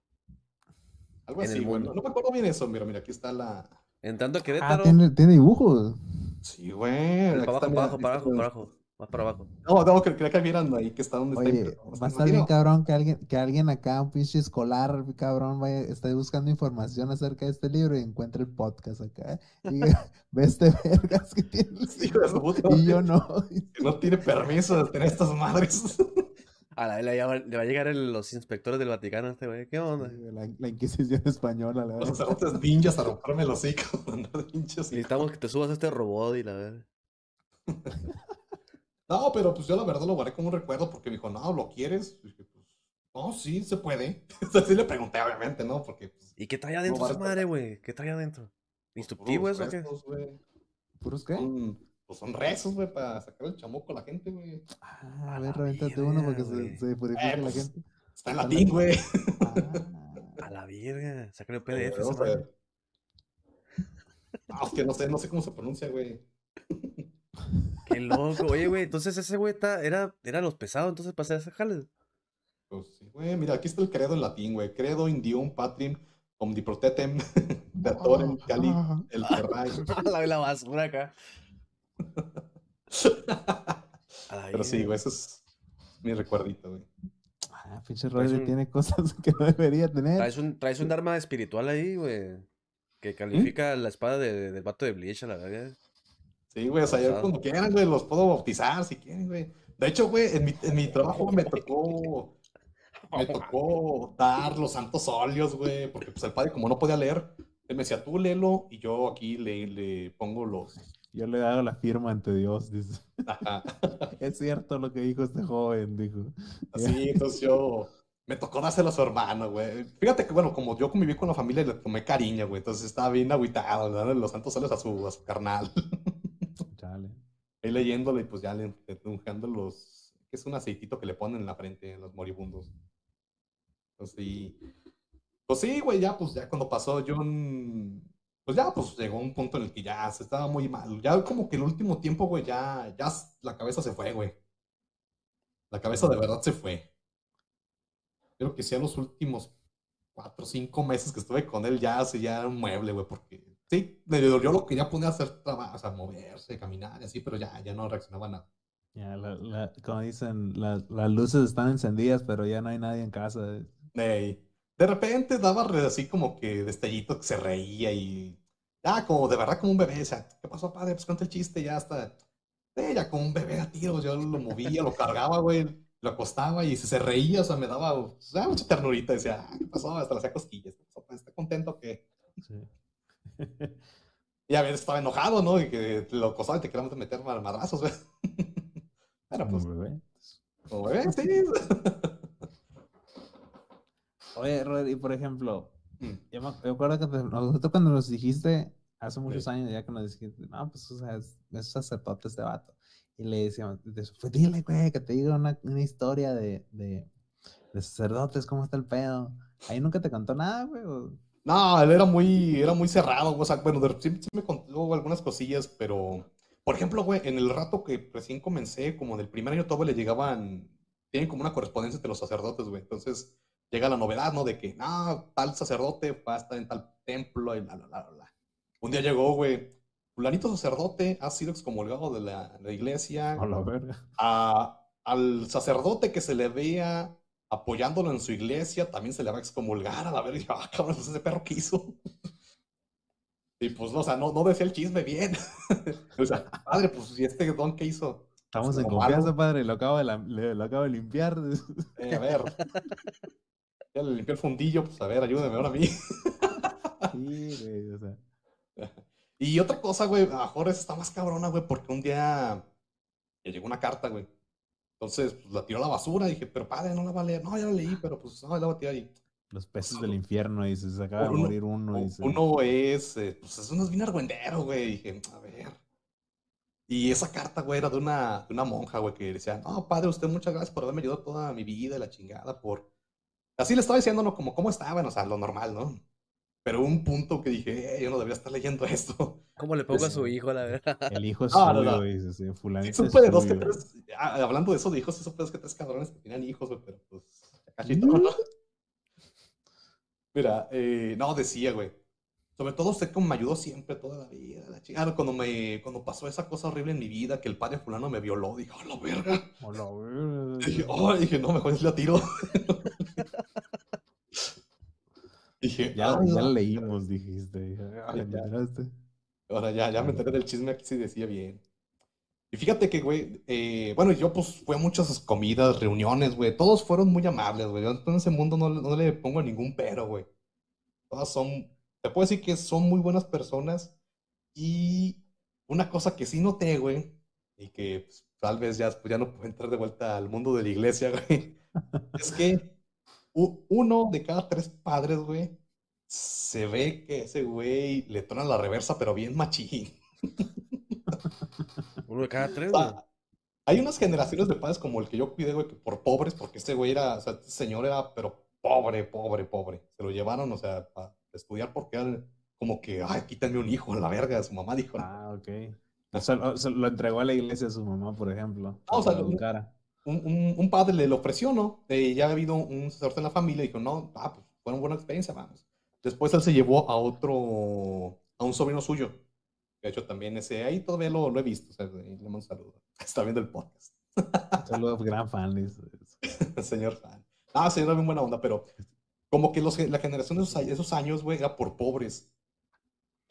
algo En así, mundo. No, no me acuerdo bien eso. Mira, mira, aquí está la. Entrando a Ah, Querétaro. tiene, tiene dibujos. Sí, güey. para abajo, para abajo, para abajo, para abajo. Más para abajo. No, no, que creía que vieran ahí que está donde está. Oye, impreso. va a estar bien cabrón que alguien, que alguien acá, un pinche escolar, cabrón, vaya, esté buscando información acerca de este libro y encuentre el podcast acá. Y diga, ve este vergas que tiene Sí, hijo de su libro, puta Y yo no. Que no tiene permiso de tener estas madres. A la, le, va- le va a llegar el- los inspectores del Vaticano a este güey. ¿Qué onda? La, la Inquisición española, la Los verdad. sacerdotes ninjas a romperme los hocico. y- Necesitamos que te subas a este robot y la verdad. No, pero pues yo la verdad lo guardé como un recuerdo porque me dijo, no, ¿lo quieres? Y dije, pues, no, sí, se puede. O sea, sí le pregunté, obviamente, ¿no? Porque, pues, ¿Y qué trae adentro No, esa madre, güey? ¿Qué trae adentro? ¿Instructivo eso o qué? ¿Puros qué? Son pues son rezos, güey, para sacar el chamuco a la gente, güey. Ah, A ver, revéntate uno para que verga, se, Eh, la pues, gente. Está en latín, güey. Ah, A la verga. Sácale el PDF. Ah, es que no sé, no sé cómo se pronuncia, güey. Qué loco. Oye, güey, entonces ese güey ta- era, era los pesados, entonces para hacer ese jale. Pues sí, güey, mira, aquí está el credo en latín, güey. Credo indium patrim omniprotetem datorem cali ah, el terrai. la, la basura acá. A Pero sí, güey, ese es mi recuerdito, güey. Ah, pinche un- tiene cosas que no debería tener. Traes un, traes un arma espiritual ahí, güey. Que califica la espada de- del vato de Bleach, a la verga. Sí, güey, o sea, yo cuando quieran, güey, los puedo bautizar si quieren, güey. De hecho, güey, en mi, en mi trabajo me tocó, me tocó dar los santos óleos, güey, porque pues el padre como no podía leer, él me decía, tú léelo y yo aquí le, le pongo los... Yo le hago la firma ante Dios, dice. Ajá. Es cierto lo que dijo este joven, dijo. Así, entonces yo me tocó dárselo a su hermano, güey. Fíjate que, bueno, como yo conviví con la familia, le tomé cariño, güey, entonces estaba bien agüitado, dándole los santos óleos a su, a su carnal. Ahí leyéndole y pues ya le unjando los, que es un aceitito que le ponen en la frente a los moribundos. Pues sí, pues sí, güey, ya pues ya cuando pasó John, pues ya pues llegó un punto en el que ya se estaba muy mal. Ya como que el último tiempo, güey, ya, ya la cabeza se fue, güey. La cabeza de verdad se fue. Creo que sí, a los últimos cuatro o cinco meses que estuve con él ya se ya un mueble, güey, porque sí, me dolió lo que ya ponía a hacer o sea, moverse, caminar y así, pero ya, ya no reaccionaba nada. Ya, la- la- como dicen, la- las luces están encendidas, pero ya no hay nadie en casa. Ey, De repente daba así como que destellito que se reía y ya como de verdad como un bebé, o sea, ¿qué pasó, padre? Pues cuenta el chiste, ya está. Sí, ya como un bebé a tiros, yo lo movía, lo cargaba, güey, lo acostaba y se reía, o sea, me daba o sea, mucha ternurita, decía, ah, ¿qué pasó? Hasta le hacía cosquillas. Pues, ¿Está contento que Sí. Y a veces estaba enojado, ¿no? Y que lo acosaba y te queríamos meter mal madrazos, güey. Pero Como pues, bebé. como bebé, sí. Oye, Robert, y por ejemplo, Mm. yo me, acuerdo que te- nosotros cuando nos dijiste, hace muchos Sí. años ya que nos dijiste, no, pues, o sea, es, es sacerdote este vato. Y le decíamos, pues dile, güey, que te diga una, una historia de, de, de sacerdotes, cómo está el pedo. Ahí nunca te contó nada, güey. No, él era muy, era muy cerrado, o sea, bueno, sí me contó algunas cosillas, pero, por ejemplo, güey, en el rato que recién comencé, como en el primer año todo le llegaban, tienen como una correspondencia entre los sacerdotes, güey, entonces llega la novedad, ¿no? De que, no, tal sacerdote va a estar en tal templo y bla, bla, bla, bla, bla. Un día llegó, güey, fulanito sacerdote ha sido excomulgado de la, la iglesia, A la verga. a- al sacerdote que se le vea apoyándolo en su iglesia, también se le va a excomulgar a la verga. Ah, cabrón, pues ese perro que hizo. Y pues, no, o sea, no, no decía el chisme bien. o sea, padre, pues, ¿y este don qué hizo? Estamos en como confianza, malo. padre. Lo acabo de, la- lo acabo de limpiar. Eh, a ver. Ya le limpié el fundillo, pues a ver, ayúdame ahora a mí. Sí, güey, o sea. Y otra cosa, güey, a esa está más cabrona, güey, porque un día le llegó una carta, güey. Entonces, pues, la tiró a la basura. Dije, pero padre, no la va a leer. No, ya la leí, pero pues no, la voy a tirar ahí. Los peces del infierno y se, acaba de Uno- morir uno. Y se... Uno es, eh, pues es uno es bien argüendero, güey. Dije, a ver. Y esa carta, güey, era de una, de una monja, güey, que decía, no, padre, usted muchas gracias por haberme ayudado toda mi vida y la chingada, por... Así le estaba diciendo, ¿no? Como, ¿cómo estaba? o sea, lo normal, ¿no? Pero un punto que dije, eh, yo no debería estar leyendo esto. ¿Cómo le pongo a Sí. su hijo, la verdad? El hijo es No, no, suyo, sí, Sí, fulanito es supe de dos que tres, ah, hablando de eso de hijos, sí supe de dos que tres cabrones que tenían hijos, güey, pero pues, cachito, ¿no? Mira, eh, no, decía, güey. Sobre todo usted como me ayudó siempre toda la vida, la chingada. Cuando me, cuando pasó esa cosa horrible en mi vida, que el padre fulano me violó, dije, ¡oh, la verga! Hola, güey. Dije, oh, dije, no, mejor la tiro. Dije, Ya, "Ah, ya lo leímos, dijiste. Dije, "Ah, Ya, ¿te ya. enteraste?". Ahora ya, ya me enteré del chisme aquí sí decía bien. Y fíjate que, güey, eh, bueno, yo pues fui a muchas comidas, reuniones, güey. Todos fueron muy amables, güey. Yo en ese mundo no, le- no le pongo ningún pero, güey. Todas son, te puedo decir que son muy buenas personas. Y una cosa que sí noté, güey, y que pues, tal vez ya, pues, ya no puedo entrar de vuelta al mundo de la iglesia, güey, es que uno de cada tres padres, güey, se ve que ese güey le trona la reversa, pero bien machín. Uno de cada tres, O güey. hay unas generaciones de padres como el que yo cuidé, güey, que por pobres, porque este güey era, o sea, este señor era, pero pobre, pobre, pobre. Se lo llevaron, o sea, a estudiar porque era como que, ay, quítame un hijo a la verga. Su mamá dijo, Ah, ok. O sea, lo, entregó a la iglesia a su mamá, por ejemplo. Ah, o sea, lo-. Un, un- un padre le lo ofreció, ¿no? Eh, ya ha habido un sacerdote en la familia y dijo, no, ah, pues fue una buena experiencia, vamos. Después él se llevó a otro, a un sobrino suyo. De hecho, también ese, ahí todavía lo, lo he visto, o sea, le mando un saludo. Está viendo el podcast. Saludos, gran fan. señor fan. Ah, señor, bien buena onda, pero como que los, la generación de esos, esos años, güey, era por pobres.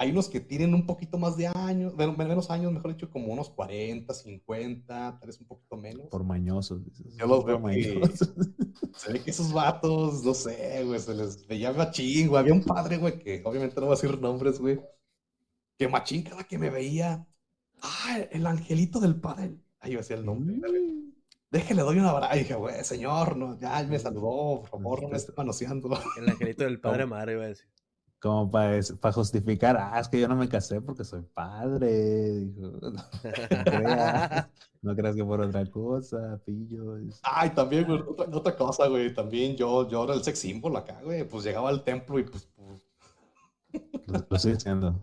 Hay unos que tienen un poquito más de años, menos años, mejor dicho, como unos 40, 50, tal vez un poquito menos. Por mañosos. dices. Yo los veo mañosos. Se ve que esos vatos, no sé, güey, se les veía machín, güey. Había un padre, güey, que obviamente no voy a decir nombres, güey. Que machín cada que me veía. Ah, el angelito del padre. Ahí yo decía el nombre. Mm. Déjale, doy un abrazo. Dije, güey, señor, no, ya me saludó, por favor, no me esté manoseando. El angelito del padre madre, iba a decir. Como para, para justificar, ah, es que yo no me casé porque soy padre. Dijo, no, creas, no creas que por otra cosa, pillo. Ay, también, güey, otra, otra cosa, güey. También yo, yo era el sex symbol acá, güey. Pues llegaba al templo y pues, pues, Lo, lo estoy diciendo.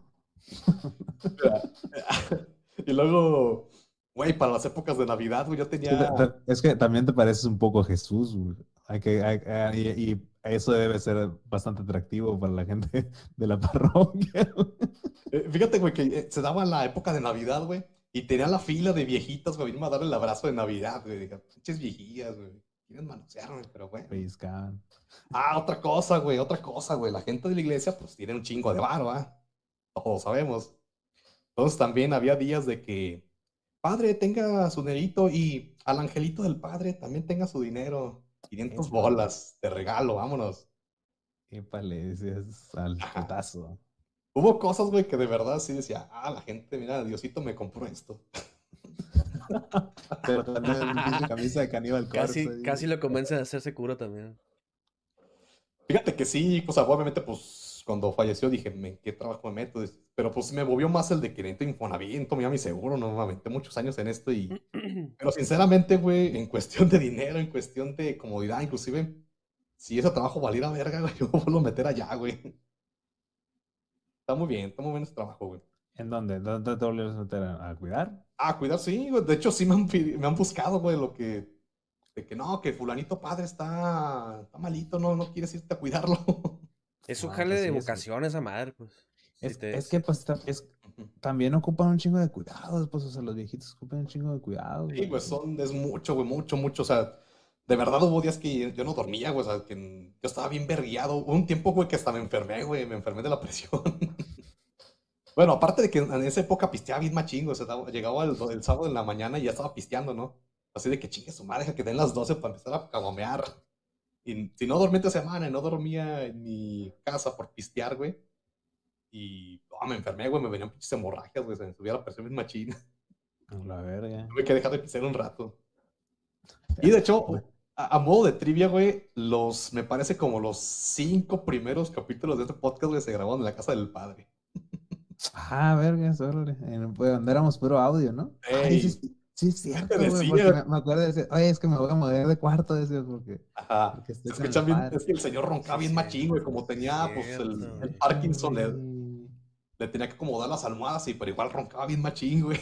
y luego, güey, para las épocas de Navidad, güey, yo tenía. es que también te pareces un poco a Jesús, güey. Hay que, hay- hay- y, y eso debe ser bastante atractivo para la gente de la parroquia. Eh, Fíjate, güey, que eh, se daba la época de Navidad, güey, y tenía la fila de viejitas, güey, vino a darle el abrazo de Navidad, güey. Dije, pinches viejillas, güey. Quieren manosearme, pero bueno. Pellizcaban. Ah, otra cosa, güey, otra cosa, güey. La gente de la iglesia, pues, tiene un chingo de varo, ¿ah? Todos sabemos. Entonces también había días de que, padre, tenga su dinerito y al angelito del padre también tenga su dinero. 500 bolas de regalo, vámonos. Épale, decías al putazo. Hubo cosas, güey, que de verdad sí decía, ah, la gente, mira, Diosito me compró esto. Pero también camisa de caníbal Casi, casi lo convence a hacerse cura también. Fíjate que sí, o sea, obviamente, pues, cuando falleció dije, ¿en qué trabajo me meto? Pero pues me movió más el de que necesito Infonavit, tomé mi seguro, no me aventé muchos años en esto y... Pero sinceramente, güey, en cuestión de dinero, en cuestión de comodidad, inclusive, si ese trabajo valiera verga, güey, yo vuelvo a meter allá, güey. Está muy bien, está muy bien ese trabajo, güey. ¿En dónde? ¿Dónde te volvieron a meter a, a cuidar? Ah, cuidar, sí, güey. De hecho, sí me han, me han buscado, güey, lo que... De que no, que fulanito padre está, está malito, no, no quieres irte a cuidarlo. Es un Ah, jale de vocación esa madre, pues. Es, te- es que pues es, también ocupan un chingo de cuidados, pues, o sea, los viejitos ocupan un chingo de cuidados. Sí, güey. pues son, es mucho, güey, mucho, mucho. O sea, de verdad hubo días que yo no dormía, güey. O sea, que yo estaba bien verguiado. Hubo un tiempo, güey, que hasta me enfermé, güey. Me enfermé de la presión. Bueno, aparte de que en esa época pisteaba bien machín, güey. O sea, llegaba el, el sábado en la mañana y ya estaba pisteando, ¿no? Así de que chingue su madre, deja que den las 12 para empezar a cagomear. Y si no dormí esta semana y no dormía en mi casa por pistear, güey. Y no, me enfermé, güey. Me venían pinches hemorragias, güey. Se me subía la presión bien machín. A La verga. Tuve que dejar de pisar un rato. Y de hecho, a, a modo de trivia, güey, los, me parece como los cinco primeros capítulos de este podcast, güey, se grabaron en la casa del padre. Ah, verga, órale. Pues, donde éramos puro audio, ¿no? Ay, sí, sí, sí, es cierto, güey, me, me acuerdo de decir, oye, es que me voy a mover de cuarto, decía, porque, Ajá. porque Se con el bien, es que el señor roncaba bien machín, güey, como tenía, pues, el, el Parkinson, le, tenía que acomodar las almohadas, y pero igual roncaba bien machín, güey.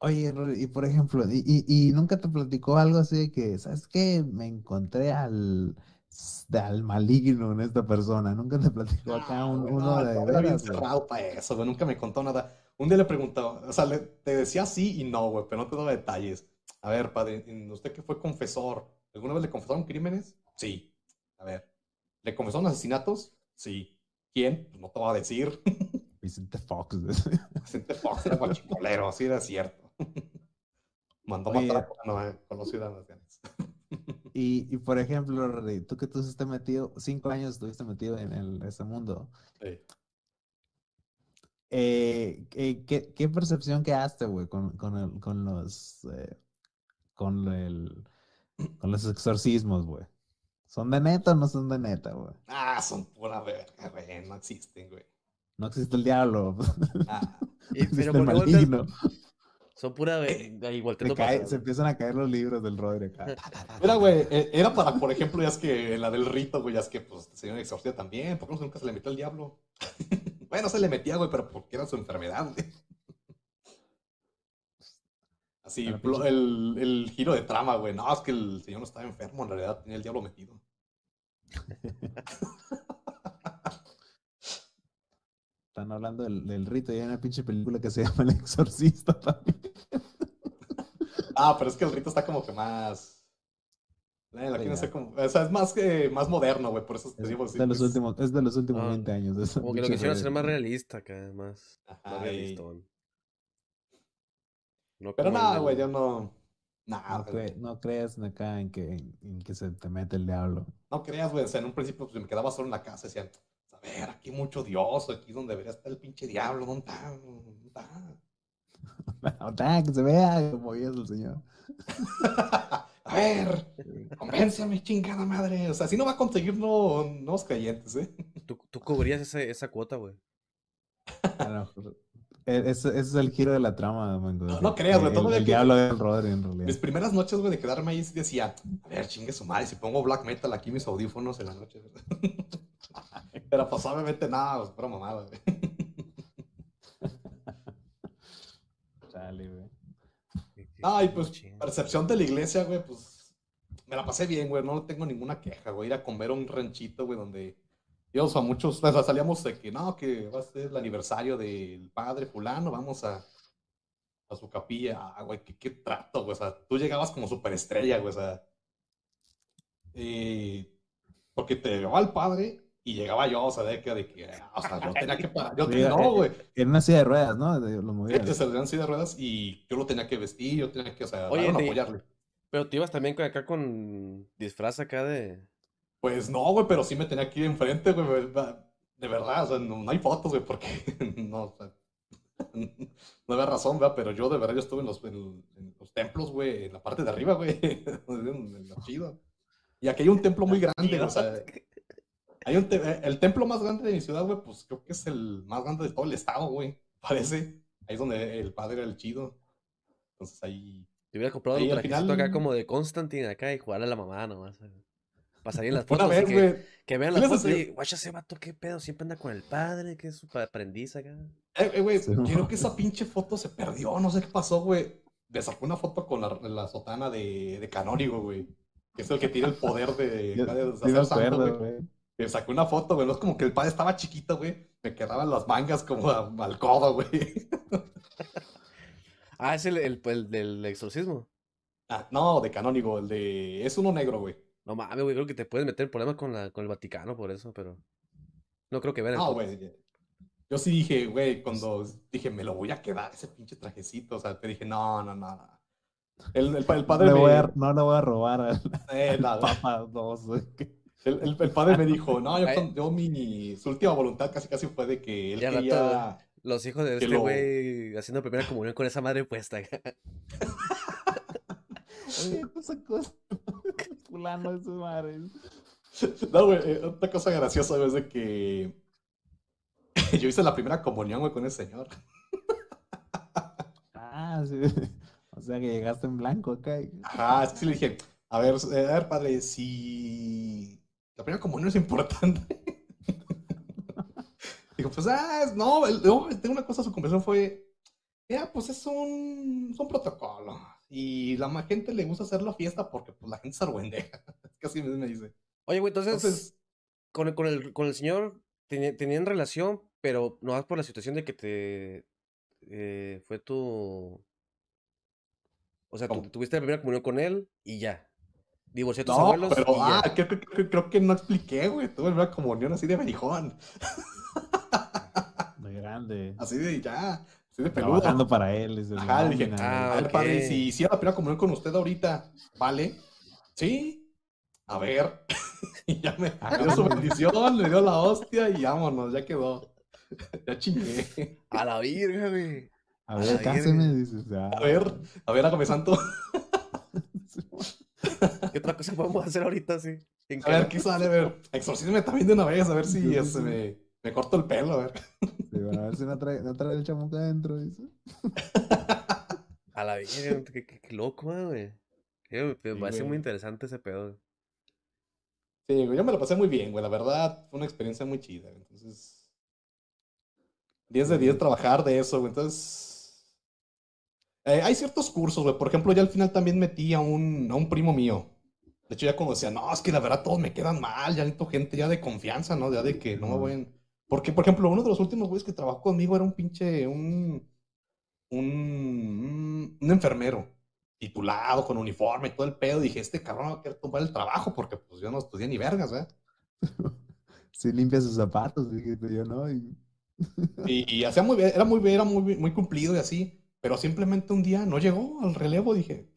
Oye, y por ejemplo, y, y, y nunca te platicó algo así de que, ¿sabes qué? Me encontré al, al maligno en esta persona. Nunca te platicó acá un- güey, uno de era bien cerrado para eso, güey, nunca me contó nada. Un día le preguntaba, o sea, le- te decía sí y no, güey, pero no te daba detalles. A ver, padre, ¿en ¿usted que fue confesor? ¿Alguna vez le confesaron crímenes? Sí. A ver, ¿le confesaron asesinatos? Sí. ¿Quién? Pues no te voy a decir. Vicente Fox. Vicente Fox era guachicolero, así era cierto. Mandó Oye. matar a no, eh, con los ciudadanos. Y, y por ejemplo, Rory, tú que tú estás metido, cinco años estuviste metido en el, ese mundo. Sí. Eh, ¿qué, qué- qué percepción quedaste, güey, con, con, el- con los eh, con el con los exorcismos, güey? ¿Son de neta o no son de neta, güey? Ah, son pura verga, güey, no existen, güey. No existe el diablo. Ah, pero el ¿por qué. Son pura. Eh, Se, volteando cae- se empiezan a caer los libros del Rodri acá. Mira, güey, eh, era para, por ejemplo, ya es que en la del rito, güey, ya es que, pues, el señor exorcista también. ¿Por qué no nunca se le metió el diablo? bueno, se le metía, güey, pero porque era su enfermedad, güey. Así, el, el giro de trama, güey. No, es que el señor no estaba enfermo, en realidad tenía el diablo metido. Están hablando del, del rito y hay una pinche película que se llama El Exorcista también. Ah, pero es que el rito está como que más. Eh, la hacer como. O sea, es más, más moderno, güey. Por eso te digo. es sí, de los pues, últimos, es de los últimos Ah, 20 años. esa Como que lo quisieron hacer más realista acá, más. ajá, Más y- realistón. No Pero nada, güey, yo no. Nada, No, cre- no creas acá en que, en que se te mete el diablo. No creas, güey. O sea, en un principio pues, me quedaba solo en la casa. Decían, a ver, aquí mucho Dios. Aquí es donde debería estar el pinche diablo. ¿Dónde está? ¿Dónde está? Que se vea como es el señor. a ver, convénceme, chingada madre. O sea, si no va a conseguir no, nuevos creyentes, ¿eh? Tú, tú cubrías ese- esa cuota, güey. Mejor- e- Ese, ese es el giro de la trama, mango. No, no creas, güey, El- todavía El, que- diablo del Rodri, en realidad. Mis primeras noches, güey, de quedarme ahí, decía, a ver, chingue su madre, si pongo black metal aquí mis audífonos en la noche. Pero pues obviamente nada, pues pura mamada, güey. Chale, güey. Ay, pues, percepción de la iglesia, güey, pues me la pasé bien, güey, no tengo ninguna queja, güey. Ir a comer a un ranchito, güey, donde íbamos a muchos, o sea, salíamos de que no, que va a ser el aniversario del padre fulano, vamos a, a su capilla. Ah, güey, qué, qué trato, güey, o sea, tú llegabas como superestrella, güey, o sea. eh, porque te llegaba el padre y llegaba yo, o sea, de que, de que, o sea, yo tenía que parar, yo tenía, eh, no, güey. En una silla de ruedas, ¿no? De- Lo movían. Este dan silla de ruedas y yo lo tenía que vestir, yo tenía que, o sea, Oye, te- apoyarle. Pero te ibas también acá con disfraz acá de. Pues no, güey, pero sí me tenía ir enfrente, güey. De verdad, o sea, no, no hay fotos, güey, porque no, o sea, no había razón, ¿verdad? Pero yo de verdad yo estuve en los, en, en los templos, güey, en la parte de arriba, güey, en, lo chido. Y aquí hay un templo muy grande, güey, o sea, hay un te- el templo más grande de mi ciudad, güey, pues creo que es el más grande de todo el estado, güey, parece. Ahí es donde el padre era el chido. Entonces ahí Te hubiera comprado Ahí un trajecito acá final- como de Constantine acá y jugarle a la mamá nomás. eh. Pasarían las fotos vez, que, güey, que vean ¿sí las fotos y guacha ese vato, qué pedo, siempre anda con el padre, que es su aprendiz acá. Eh, eh, güey, Sí, creo que esa pinche foto se perdió, no sé qué pasó, güey. Me sacó una foto con la, la sotana de, de Canónigo, güey. Que es el que tiene el poder de, de, de me hacer santo, güey. Me sacó una foto, güey. No es como que el padre estaba chiquito, güey. Me quedaban las mangas como a- al codo, güey. Ah, es el, el, el del exorcismo. Ah, no, de Canónigo, el de... Es uno negro, güey. No mames, güey, creo que te puedes meter en problemas con, la, con el Vaticano por eso, pero. No creo que vean No, güey. Yo sí dije, güey, cuando dije, me lo voy a quedar, ese pinche trajecito. O sea, te dije, no, no, no. no. El, el, pa- el padre Le me... voy a- no le voy a robar al Eh, nada. Papa 2, güey. El, el- el padre me dijo, no, yo, yo mi, su última voluntad casi casi fue de que él Ya rato, quería... Los hijos de este lo- güey haciendo primera comunión con esa madre puesta esa cosa. Fulano de su madre. No, güey, eh, otra cosa graciosa, es de que yo hice la primera comunión, güey, con ese señor. Ah, sí. O sea que llegaste en blanco acá. y- Ajá, es que sí le dije, a ver, eh, a ver, padre, si la primera comunión es importante. Dijo, pues, ah, no, no, tengo una cosa, su conversación fue, ya, pues es un, es un protocolo. Y la gente le gusta hacerlo fiesta porque pues la gente se argüendeja. Así me dice. Oye, güey, entonces, Entonces, con, el, con, el, con el señor teni- tenían relación, pero no más por la situación de que te eh, fue tu. O sea, tuviste la primera comunión con él y ya. Divorció a tus no, abuelos pero, y ah, creo, creo- creo- creo que no expliqué, güey. Tuve una comunión así de berijón. De grande. Así de ya, así de peludo. Trabajando para él. dice, Ajá, le "No, dije, ah, a ver, ok. padre, si hiciera la primera comunión con usted ahorita, ¿vale? Sí. A ver. y ya me dio su bendición, le dio la hostia y vámonos, ya quedó. Ya chingué. A la virga, güey. A a ver, cáseme, verga. dices. ah, A ver, a ver, hágame santo. ¿Qué otra cosa podemos hacer ahorita, sí? En A ver? ¿qué sale? A ver, exorcízame también de una vez, a ver si sí, este, me, me corto el pelo, a ver. sí, bueno, a ver si no trae, no trae el chamuco adentro, dice. A la verga, qué, qué- qué loco, eh, güey. Me, Sí, parece muy güey. interesante ese pedo. Sí, güey, yo me lo pasé muy bien, güey. La verdad, fue una experiencia muy chida. güey. Entonces, 10 de 10 trabajar de eso, güey. Entonces, eh, hay ciertos cursos, güey. Por ejemplo, ya al final también metí a un, a un primo mío. De hecho, ya cuando decía, no, es que la verdad todos me quedan mal. Ya necesito gente ya de confianza, ¿no? Ya de que no me voy Porque, por ejemplo, uno de los últimos güeyes que trabajó conmigo era un pinche, un, un, un, enfermero titulado, con uniforme y todo el pedo. Dije, este cabrón va a querer tomar el trabajo porque pues yo no estudié ni vergas, ¿eh? Si limpia sus zapatos, dijiste yo, ¿no? Y- Y, y hacía muy bien, era muy bien, era muy, muy cumplido y así, pero simplemente un día no llegó al relevo, dije,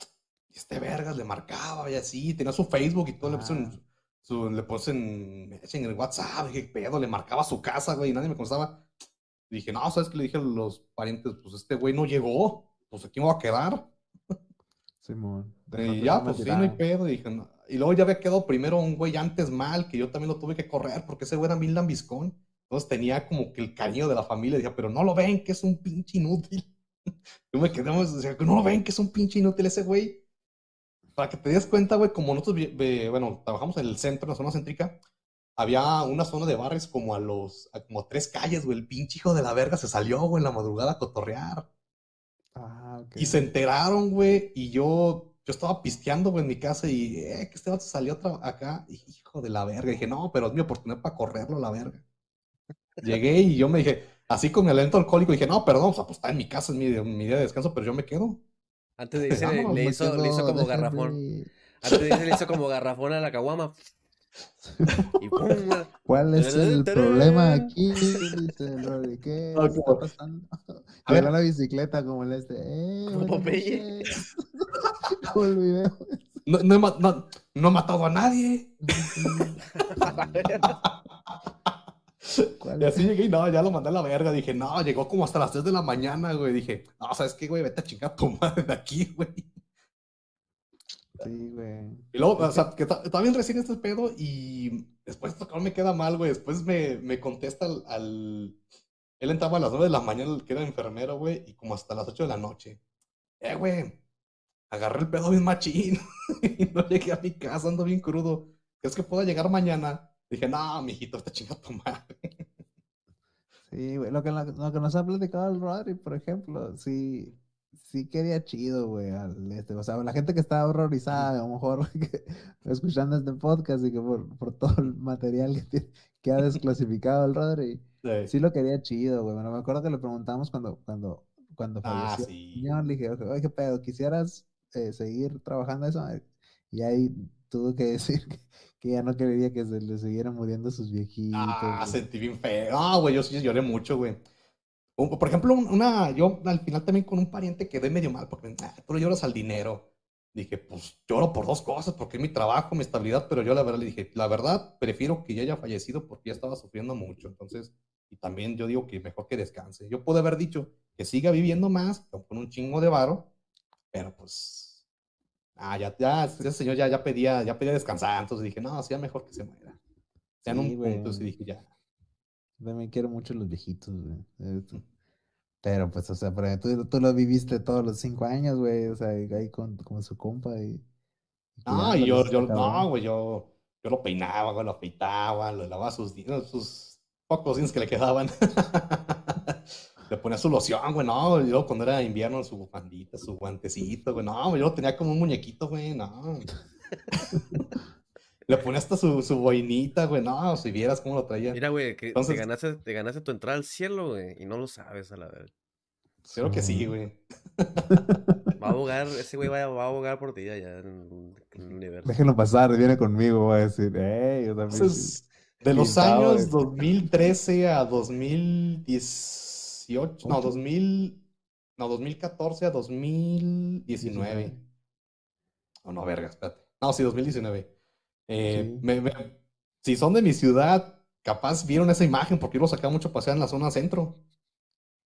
"Y este vergas le marcaba y así, tenía su Facebook y todo, le puso en, Ah. su, le puse en, en el WhatsApp, dije, "¿Qué pedo, le marcaba su casa, güey, y nadie me contestaba. Dije, no, ¿sabes qué? Le dije a los parientes, pues este güey no llegó, pues aquí me voy a quedar. Simón. Y Déjate ya, pues sí, no hay pedo. Y, dije, no. y luego ya había quedado primero un güey antes mal, que yo también lo tuve que correr porque ese güey era Milan Vizcón. Entonces tenía como que el cariño de la familia. Dije, pero no lo ven que es un pinche inútil. Yo me quedé, pues, decía, no lo ven que es un pinche inútil ese güey. Para que te des cuenta, güey, como nosotros, bueno, trabajamos en el centro, en la zona céntrica, había una zona de barrios como a los, a como tres calles, güey. El pinche hijo de la verga se salió, güey, en la madrugada a cotorrear. Ah, ok. Y se enteraron, güey, y yo, yo estaba pisteando, güey, en mi casa y, eh, que este vato salió acá, y, hijo de la verga. dije, no, pero es mi oportunidad para correrlo a la verga. Llegué y yo me dije, así con mi aliento alcohólico, dije, no, perdón, o sea, pues está en mi casa, es mi, mi día de descanso, pero yo me quedo. Antes de irse, le, hizo, le quedo, hizo como garrafón. Antes de irse le hizo como garrafón a la caguama. Y pum, güey. ¿Cuál es el problema aquí? ¿Qué Ah, está como- pasando? A ver. La bicicleta como el este. Eh, Como Popeye. Como el video. No, no he, ma- no- no he matado a nadie. ¿Cuál Y así llegué y no, ya lo mandé a la verga. Dije, no, llegó como hasta las 3 de la mañana, güey. Dije, no, ¿sabes qué, güey? Vete a chingar a tu madre de aquí, güey. Sí, güey. Y luego, o sea, que ta- estaba bien recién este pedo y después esto me queda mal, güey. Después me, me contesta al, al- Él entraba a las 9 de la mañana, el que era enfermero, güey, y como hasta las 8 de la noche. Eh, güey, agarré el pedo bien machín y no llegué a mi casa, ando bien crudo. ¿Crees que pueda llegar mañana? Dije, no, mijito, esta chinga tu madre. Sí, güey. Lo que, lo que nos ha platicado el Rodri, por ejemplo, sí, sí quería chido, güey. al este, O sea, la gente que está horrorizada, a lo mejor que- escuchando este podcast y que por, por todo el material que, tiene- que ha desclasificado el Rodri, sí lo quería chido, güey. Bueno, me acuerdo que le preguntamos cuando, cuando, cuando Ah, falleció. sí. el señor, le dije, oye, ¿qué pedo? ¿Quisieras eh, seguir trabajando eso? Y ahí tuvo que decir que, que ya no quería que se le siguieran muriendo sus viejitos. Ah, güey. sentí bien feo. Ah, güey, yo sí lloré mucho, güey. Por ejemplo, un- una, yo al final también con un pariente quedé medio mal porque ah, tú lloras al dinero. Dije, pues lloro por dos cosas, porque es mi trabajo, mi estabilidad, pero yo la verdad le dije, la verdad, prefiero que ya haya fallecido porque ya estaba sufriendo mucho. Entonces, y también yo digo que mejor que descanse. Yo pude haber dicho que siga viviendo más, con un chingo de varo, pero pues, ah, ya, ya, ese señor ya, ya pedía, ya pedía descansar. Entonces dije, no, sea mejor que se muera. Ya en Sí, un güey. punto sí dije, ya. También quiero mucho los viejitos, güey. Pero pues, o sea, pero tú, tú lo viviste todos los cinco años, güey. O sea, ahí con, con su compa y. No, y yo, yo, no, güey, yo, yo lo peinaba, güey, lo afeitaba, le lavaba sus, sus pocos dientes que le quedaban. Le ponía su loción, güey, no, y luego cuando era invierno, su bufandita, su guantecito, güey, no, güey, yo lo tenía como un muñequito, güey, no. Le ponía hasta su, su boinita, güey, no, si vieras cómo lo traía. Mira, güey, que Entonces- te, ganaste, te ganaste tu entrada al cielo, güey, y no lo sabes a la vez. Creo que sí, Sí. güey. Va a abogar, ese güey va, a- va a abogar por ti allá en, en el universo. Déjenlo pasar, viene conmigo, voy a decir, hey, yo también. Entonces, de los años güey. 2013 a 2018, no, Ocho. 2000, no, 2014 a 2019. Diecinueve. Oh, no, verga, espérate. No, sí, 2019. Eh, Sí. me- me- si son de mi ciudad, capaz vieron esa imagen porque yo lo sacaba mucho a pasear en la zona centro.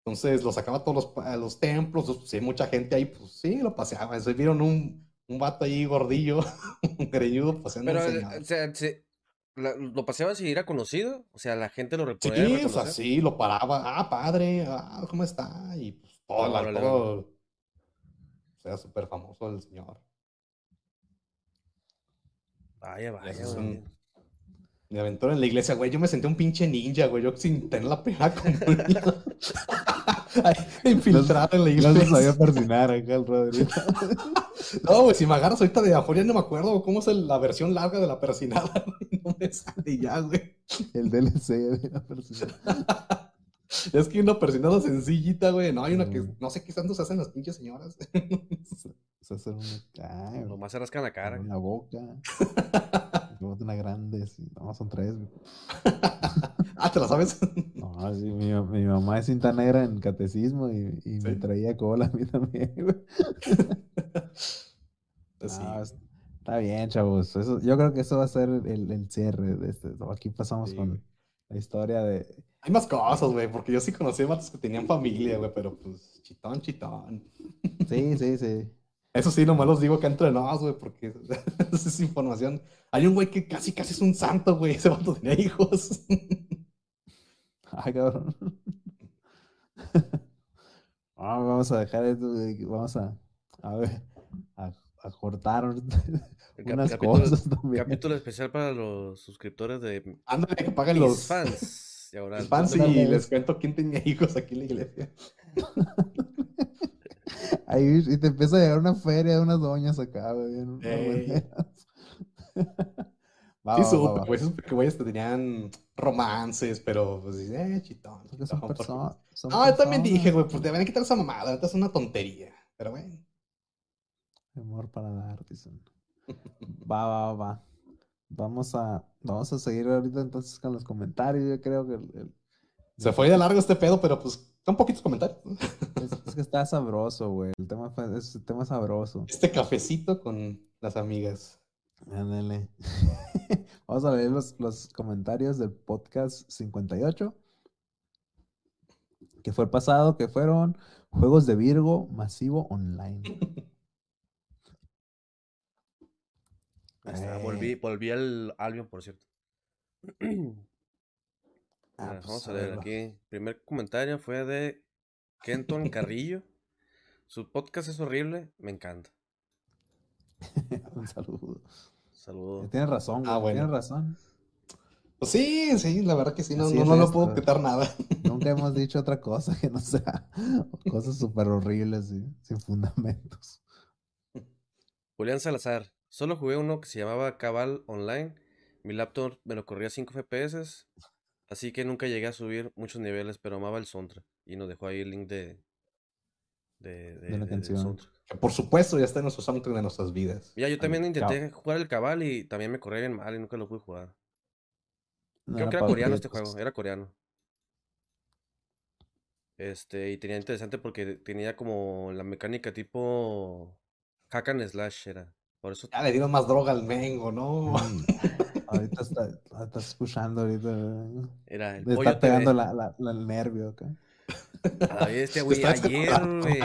Entonces lo sacaba a todos los, a los templos, pues, si hay mucha gente ahí, pues sí, lo paseaba. Entonces, vieron un, un vato ahí gordillo, un greñudo paseando Pero, al eh, o sea, se- la- ¿lo paseaban si era conocido? O sea, la gente lo Sí, podía o sea, sí, lo paraba. Ah, padre, ah, ¿cómo está? Y pues todo, la- Órale, todo- era súper famoso el señor. Vaya, vaya, es un- Mi aventura en la iglesia, güey. Yo me sentí un pinche ninja, güey. Yo sin tener la comunión. Ahí, Infiltrado en la No se sabía iglesia. persinar acá el Rodrigo. No, güey, si me agarras ahorita de afuera, no me acuerdo cómo es el- la versión larga de la persinada. güey, No me sale ya, güey. El DLC de la persinada. Es que hay una persinada sencillita, güey. No, hay una que Mm. no sé qué tanto se hacen las pinches señoras. Se hace una acá, güey, Nomás se rascan la cara. en la boca. Una grande, sí. No, son tres, ah, ¿te la sabes? No, sí, mi, mi mamá es cinta negra en catecismo y, y me traía cola a mí también, güey. Pues. No, está bien, chavos. Eso, yo creo que eso va a ser el, el cierre de este. Aquí pasamos Sí, con güey. la historia de. Hay más cosas, güey, porque yo sí conocí vatos que tenían familia, güey, pero pues chitón, chitón. Sí, sí, sí. Eso sí, nomás los digo que entre nos, güey, porque esa es información. Hay un güey que casi, casi es un santo, güey. Ese vato tenía hijos. Ay, cabrón. Ah, vamos a dejar esto, Vamos a, a ver, a, a cortar El cap- unas capítulo- cosas también. Capítulo especial para los suscriptores de Ándale, que paguen los fans. Y ahora, fans y les cuento quién tenía hijos aquí en la iglesia. Ahí y te empieza a llegar una feria de unas doñas acá, güey. Sí, supe, va. güey. Esos que güeyes tenían romances, pero pues, eh, chitón. Porque son chitón, porque- personas. son No, yo también dije, güey, pues deberían quitar esa mamada. Ahorita es una tontería. Pero bueno. Amor para dar, dicen. Va, va, va. Vamos a, vamos a seguir ahorita entonces con los comentarios. Yo creo que el- el- Se fue de largo este pedo, pero pues son poquitos comentarios. es, es que está sabroso, güey. El tema, es, el tema sabroso. Este cafecito con las amigas. Ándale. Vamos a leer los, los comentarios del podcast 58. Que fue el pasado, que fueron juegos de Virgo masivo online. Eh, volví, volví al Albion, por cierto. ah, pues, vamos a leer aquí. Primer comentario fue de Kenton Carrillo. Su podcast es horrible, me encanta. Un saludo. Saludos. Tienes razón, güey. Ah, bueno. Tienes razón. Pues sí, sí, la verdad que sí, no, no, no, esto. puedo quitar nada. Nunca hemos dicho otra cosa que no sea cosas súper horribles sin fundamentos. Julián Salazar. Solo jugué uno que se llamaba Cabal Online. Mi laptop me lo corría a 5 FPS. Así que nunca llegué a subir muchos niveles, pero amaba el soundtrack. Y nos dejó ahí el link de. De, de- la canción. Que por supuesto ya está en nuestro soundtrack de nuestras vidas. Mira, yo también intenté jugar el Cabal y también me corría bien mal y nunca lo pude jugar. No Creo que era coreano este juego, era coreano. Este, y tenía interesante porque tenía como la mecánica tipo hack and slash era. Por eso Ya le dieron más droga al mengo, ¿no? Ahorita está, está escuchando, ahorita. el Le pollo está pegando la, la- la- el nervio acá. A ver, este Te güey, ayer, güey.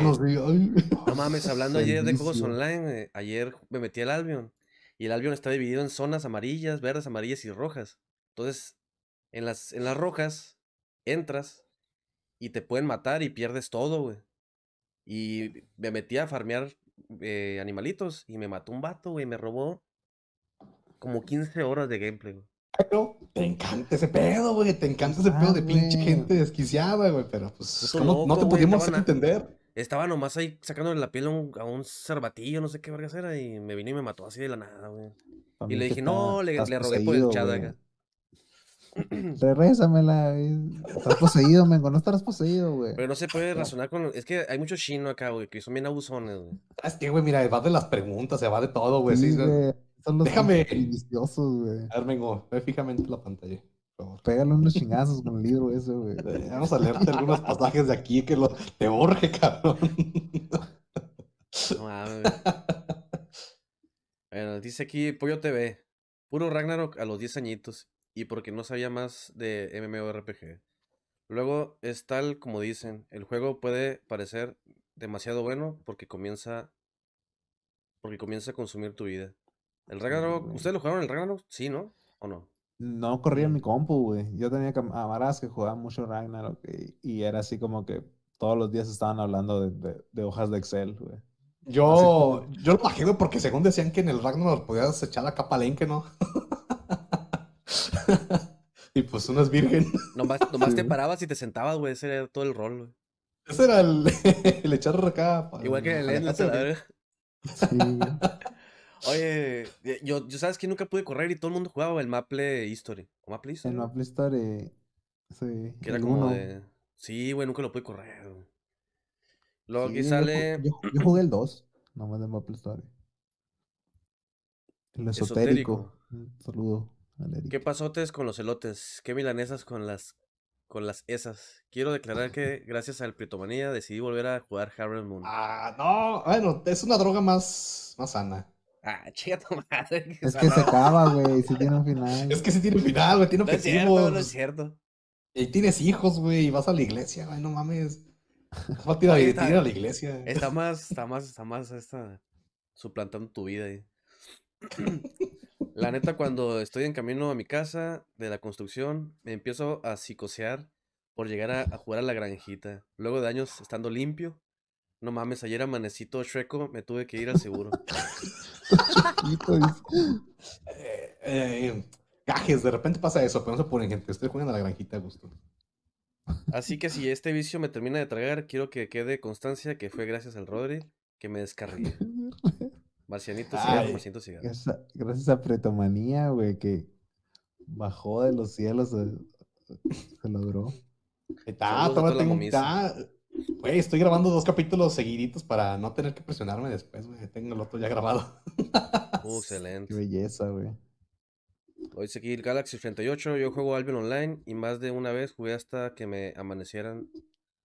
No mames, hablando ayer de juegos online, eh, ayer me metí al Albion y el Albion está dividido en zonas amarillas, verdes, amarillas y rojas. Entonces, en las, en las rojas entras y te pueden matar y pierdes todo, güey. Y me metí a farmear eh, animalitos y me mató un vato, güey, me robó como 15 horas de gameplay, güey. Pero te encanta ese pedo, güey. Te encanta ese pedo Ah, de pinche gente desquiciada, güey. Pero pues, Puto ¿cómo no te güey, pudimos estaban a- entender? Estaba nomás ahí sacándole la piel a un, a un cervatillo, no sé qué vergas era, y me vino y me mató así de la nada, güey. Y le dije, está- no, le, rogué por el chat güey. acá. Regrésamela, güey. Estás poseído, mengo. No estarás poseído, güey. Pero no se puede razonar con. Es que hay mucho chino acá, güey, que son bien abusones, güey. Es que, güey, mira, va de las preguntas, se va de todo, güey. Sí, Sí, sí. güey. Son los Déjame. viciosos, güey. A ver, vengo, ve fijamente la pantalla, por favor. Pégale unos chingazos con el libro ese, güey. Eh, Vamos a leerte algunos pasajes de aquí que lo, te urge, cabrón. No mames. Bueno, dice aquí Pollo TV. Puro Ragnarok a los 10 añitos. Y porque no sabía más de MMORPG. Luego es tal como dicen. El juego puede parecer demasiado bueno porque comienza. Porque comienza a consumir tu vida. El Ragnarok. ¿Ustedes lo jugaron el Ragnarok? Sí, ¿no? ¿O no? No corría en mi compu, güey. Yo tenía cam- camaradas que jugaban mucho Ragnarok y, y era así como que todos los días estaban hablando de, de- de hojas de Excel, güey. Yo, yo lo güey, porque según decían que en el Ragnarok podías echar la capa lenque, ¿no? y pues uno es virgen. Nomás, nomás te Sí. parabas y te sentabas, güey. Ese era todo el rol, güey. Ese era el, el echar acá. para- Igual que en el dejarse- verga. Sí, güey. Oye, eh, yo, yo sabes que nunca pude correr y todo el mundo jugaba el Maple History. ¿O Maple History? En Maple Story. Sí. Que era el como uno. de. Sí, güey, nunca lo pude correr. güey. Luego Sí, aquí sale. Yo, yo jugué el 2, nomás de Maple Story. El esotérico. Un saludo. ¿Qué pasotes con los elotes? ¿Qué milanesas con las con las esas? Quiero declarar que gracias al Pritomanía decidí volver a jugar Harvest Moon. Ah, no, bueno, es una droga más, más sana. Ah, chica tu madre. Es que se acaba, güey. Si tiene un final. Es que sí tiene un final, güey, tiene No es cierto, objetivos. no es cierto. Y tienes hijos, güey, y vas a la iglesia, güey, no mames. Vas a ir a, Oye, ir está- a la iglesia. Está más, está más, está más esta suplantando tu vida ahí. La neta, cuando estoy en camino a mi casa de la construcción, me empiezo a psicosear por llegar a, a jugar a la granjita. Luego de años estando limpio. No mames, ayer amanecito Shreko, me tuve que ir al seguro. Chiquito. Eh, eh, gajes, de repente pasa eso, pero no se ponen gente. Estoy jugando a la granjita a gusto. Así que si este vicio me termina de tragar, quiero que quede constancia que fue gracias al Rodri que me descarrilé. Marcianito cigarro. Marcianito cigarro. Gracias a, gracias a Pretomanía, güey, que bajó de los cielos. Se, se logró. Está, todavía tengo. Güey, estoy grabando dos capítulos seguiditos para no tener que presionarme después, güey. Tengo el otro ya grabado. Uh, excelente. Qué belleza, güey. Hoy seguí el Galaxy 38, yo juego Albion Online y más de una vez jugué hasta que me amanecieran,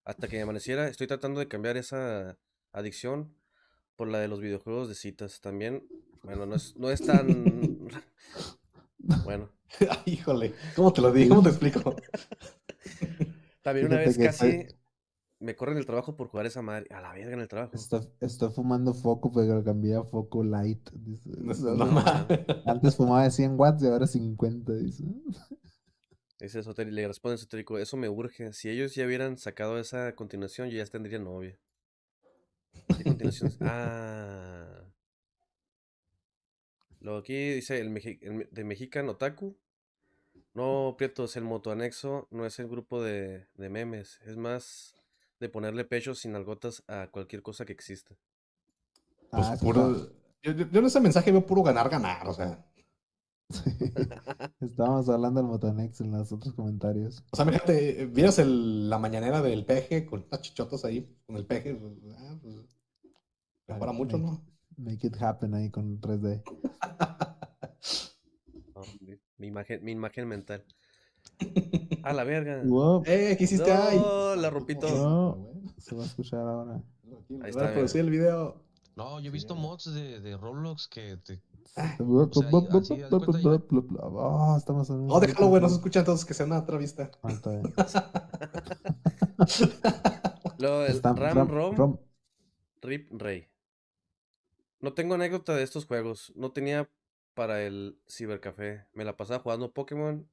hasta que me amaneciera. Estoy tratando de cambiar esa adicción por la de los videojuegos de citas. También, bueno, no es, no es tan... Bueno, Ay, híjole, ¿cómo te lo digo? ¿Cómo te explico? también una Fíjate vez que casi estoy- me corren el trabajo por jugar esa madre. A la verga en el trabajo. Estoy, estoy fumando foco, pero cambié a foco light. dice. No, O sea, no mames. Antes fumaba de 100 watts y ahora 50, dice. Ese esotérico, le responde esotérico, eso me urge. Si ellos ya hubieran sacado esa continuación, yo ya tendría novia. ¿Qué continuación? es? Ah. Luego aquí dice el, meji- el me- de Mexican Otaku. No, Prietos, el motoanexo no es el grupo de, de memes. Es más de ponerle pechos sin algotas a cualquier cosa que exista. Pues Ah, sí, puro. Yo, yo- yo en ese mensaje veo puro ganar, ganar, o sea. Estábamos hablando del Motonex en los otros comentarios. O sea, fíjate, vieras el- la mañanera del peje con unas chichotas ahí, con el peje, pues, ah, pues, mejora mucho, ¿no? Make it happen ahí con 3D. No, mi, mi imagen, mi imagen mental. A la verga. Wow. ¡Eh! ¿Qué hiciste ahí? No, la rompí todo. No, se va a escuchar ahora. Ahí Ahí está, producir el video. No, yo he visto mods de, de Roblox que te. Ah. Oh, estamos en No, déjalo, güey, no se escucha entonces que sea una otra vista. Ah, está bien. Luego el Está- Ram Ram- Rom Ram- Rip Rey. No tengo anécdota de estos juegos. No tenía para el cibercafé. Me la pasaba jugando Pokémon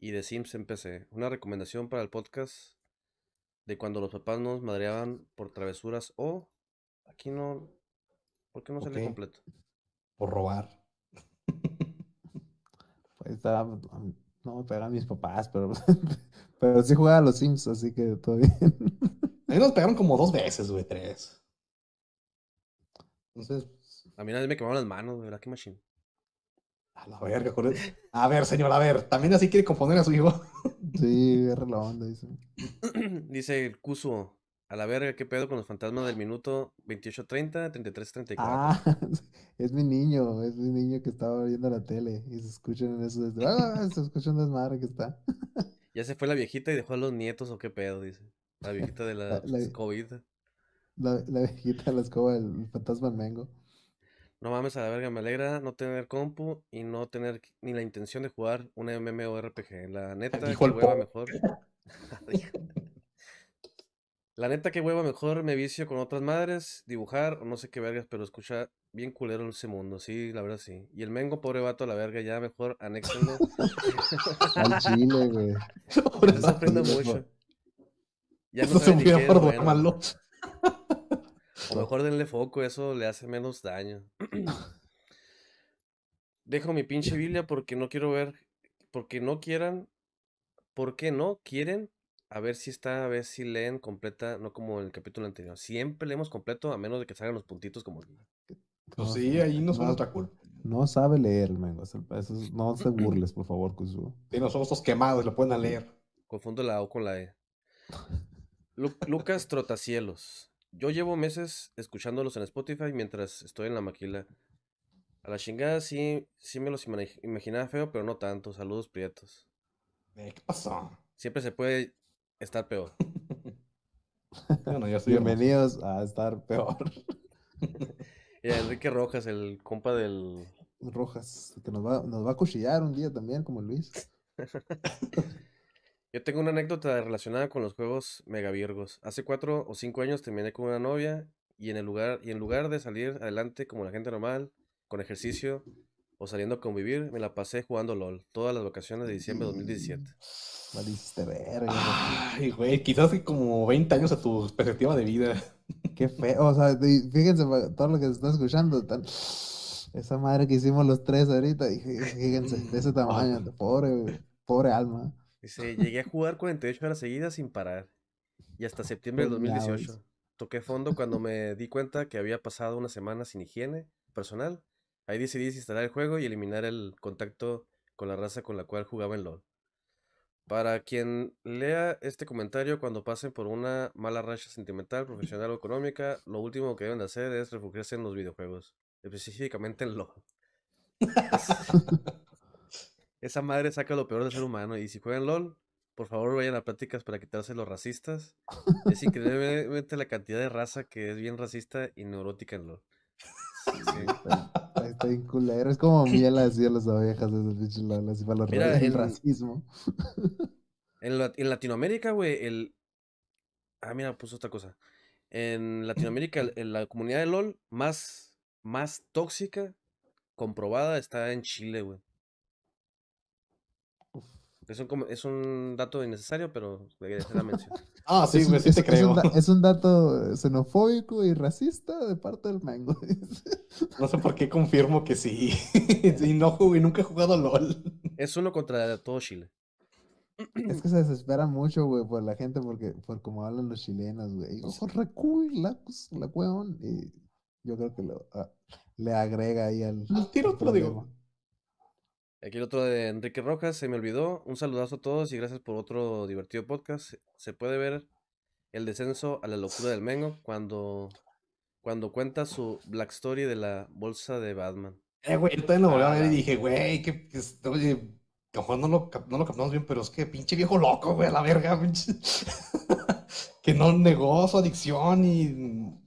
y The Sims en PC. Una recomendación para el podcast de cuando los papás nos madreaban por travesuras o aquí no. ¿Por qué no sale Ok. completo? Por robar. Pues estaba, no me pegan mis papás, pero, pero sí jugaba a los Sims, así que todo bien. A mí nos pegaron como dos veces, güey, tres. Entonces, A mí nadie me quemaron las manos, ¿verdad? Qué machine. A la verga, el- A ver, señor, a ver, también así quiere componer a su hijo. Sí, agarra la onda, dice. Dice el Cuso. A la verga, ¿qué pedo con los fantasmas del minuto 28.30, 33.34? Ah, es mi niño, es mi niño que estaba viendo la tele y se escuchan eso desde, ah, se escucha un desmadre que está. Ya se fue la viejita y dejó a los nietos o qué pedo, dice. La viejita de la, La- la- COVID. La, la viejita de la escoba del fantasma del Mengo. No mames a la verga, me alegra no tener compu y no tener ni la intención de jugar una MMORPG. La neta, Dijo que hueva mejor. La neta, que hueva mejor me vicio con otras madres, dibujar o no sé qué vergas, pero escucha bien culero ese mundo, sí, la verdad sí. Y el Mengo, pobre vato, a la verga, ya mejor anéxenlo. Al chile, güey. Sufriendo mucho. Ya se ni hubiera qué es por bueno. malo. O mejor denle foco, eso le hace menos daño. Dejo mi pinche Biblia porque no quiero ver, porque no quieran, porque no quieren, a ver si está, a ver si leen completa, no como el capítulo anterior. Siempre leemos completo, a menos de que salgan los puntitos como... Pues No, sí, ahí no no- fue nuestra culpa. No sabe leer Mengo. no se burles, por favor, Kuzu. Sí, nosotros somos quemados, lo pueden leer. Confundo la O con la E. Lu- Lucas Trotacielos. Yo llevo meses escuchándolos en Spotify mientras estoy en la maquila. A la chingada sí, sí me los imaginaba feo, pero no tanto. Saludos prietos. Eh, ¿Qué pasó? Siempre se puede estar peor. Bueno, ya estoy hermoso. Bienvenidos a estar peor. Y a Enrique Rojas, el compa del... Rojas, que nos va, nos va a cuchillar un día también, como Luis. Yo tengo una anécdota relacionada con los juegos megavirgos. Hace cuatro o cinco años terminé con una novia y en el lugar, y en lugar de salir adelante como la gente normal, con ejercicio o saliendo a convivir, me la pasé jugando LOL todas las vacaciones de diciembre de 2017. Valiste verga. Ay, güey, quizás como 20 años a tu perspectiva de vida. Qué feo. O sea, fíjense, todo lo que se está escuchando. tan- Esa madre que hicimos los tres ahorita. Fíjense, de ese tamaño. Pobre, pobre alma. Dice, llegué a jugar 48 horas seguidas sin parar. Y hasta septiembre del Coñados. 2018. Toqué fondo cuando me di cuenta que había pasado una semana sin higiene personal. Ahí decidí desinstalar el juego y eliminar el contacto con la raza con la cual jugaba en LOL. Para quien lea este comentario cuando pasen por una mala racha sentimental, profesional o económica, lo último que deben de hacer es refugiarse en los videojuegos, específicamente en LOL. Esa madre saca lo peor del ser humano y si juegan LOL, por favor vayan a pláticas para quitarse los racistas. Es increíblemente la cantidad de raza que es bien racista y neurótica en LOL. Sí, sí. Está, está bien culero. Es como miel así a las abejas. Ese pinche LOL, así para los Mira, ra- el racismo. En, la- en Latinoamérica, güey, el... Ah, mira, puso otra cosa. En Latinoamérica, el- en la comunidad de LOL más, más tóxica, comprobada, está en Chile, güey. Es un, com- es un dato innecesario, pero le hacer la mención. Ah, sí, Es un- güey, sí es- te es creo. un, es un dato xenofóbico y racista de parte del mango. No sé por qué confirmo que sí. y no jugué, nunca he jugado LOL. Es uno contra todo Chile. Es que se desespera mucho, güey, por la gente, porque por como hablan los chilenos, güey. Ojo, recuy, la, cus- la weón. Y yo creo que lo, ah, le agrega ahí al, Al tiro lo digo. Aquí el otro de Enrique Rojas, se me olvidó. Un saludazo a todos y gracias por otro divertido podcast. Se puede ver el descenso a la locura del Mengo cuando, cuando cuenta su Black Story de la bolsa de Batman. Eh, güey, yo también lo volví a ver y dije, güey, que, que oye, a lo mejor no lo, no lo captamos bien, pero es que pinche viejo loco, güey, a la verga, pinche. que no negó su adicción y.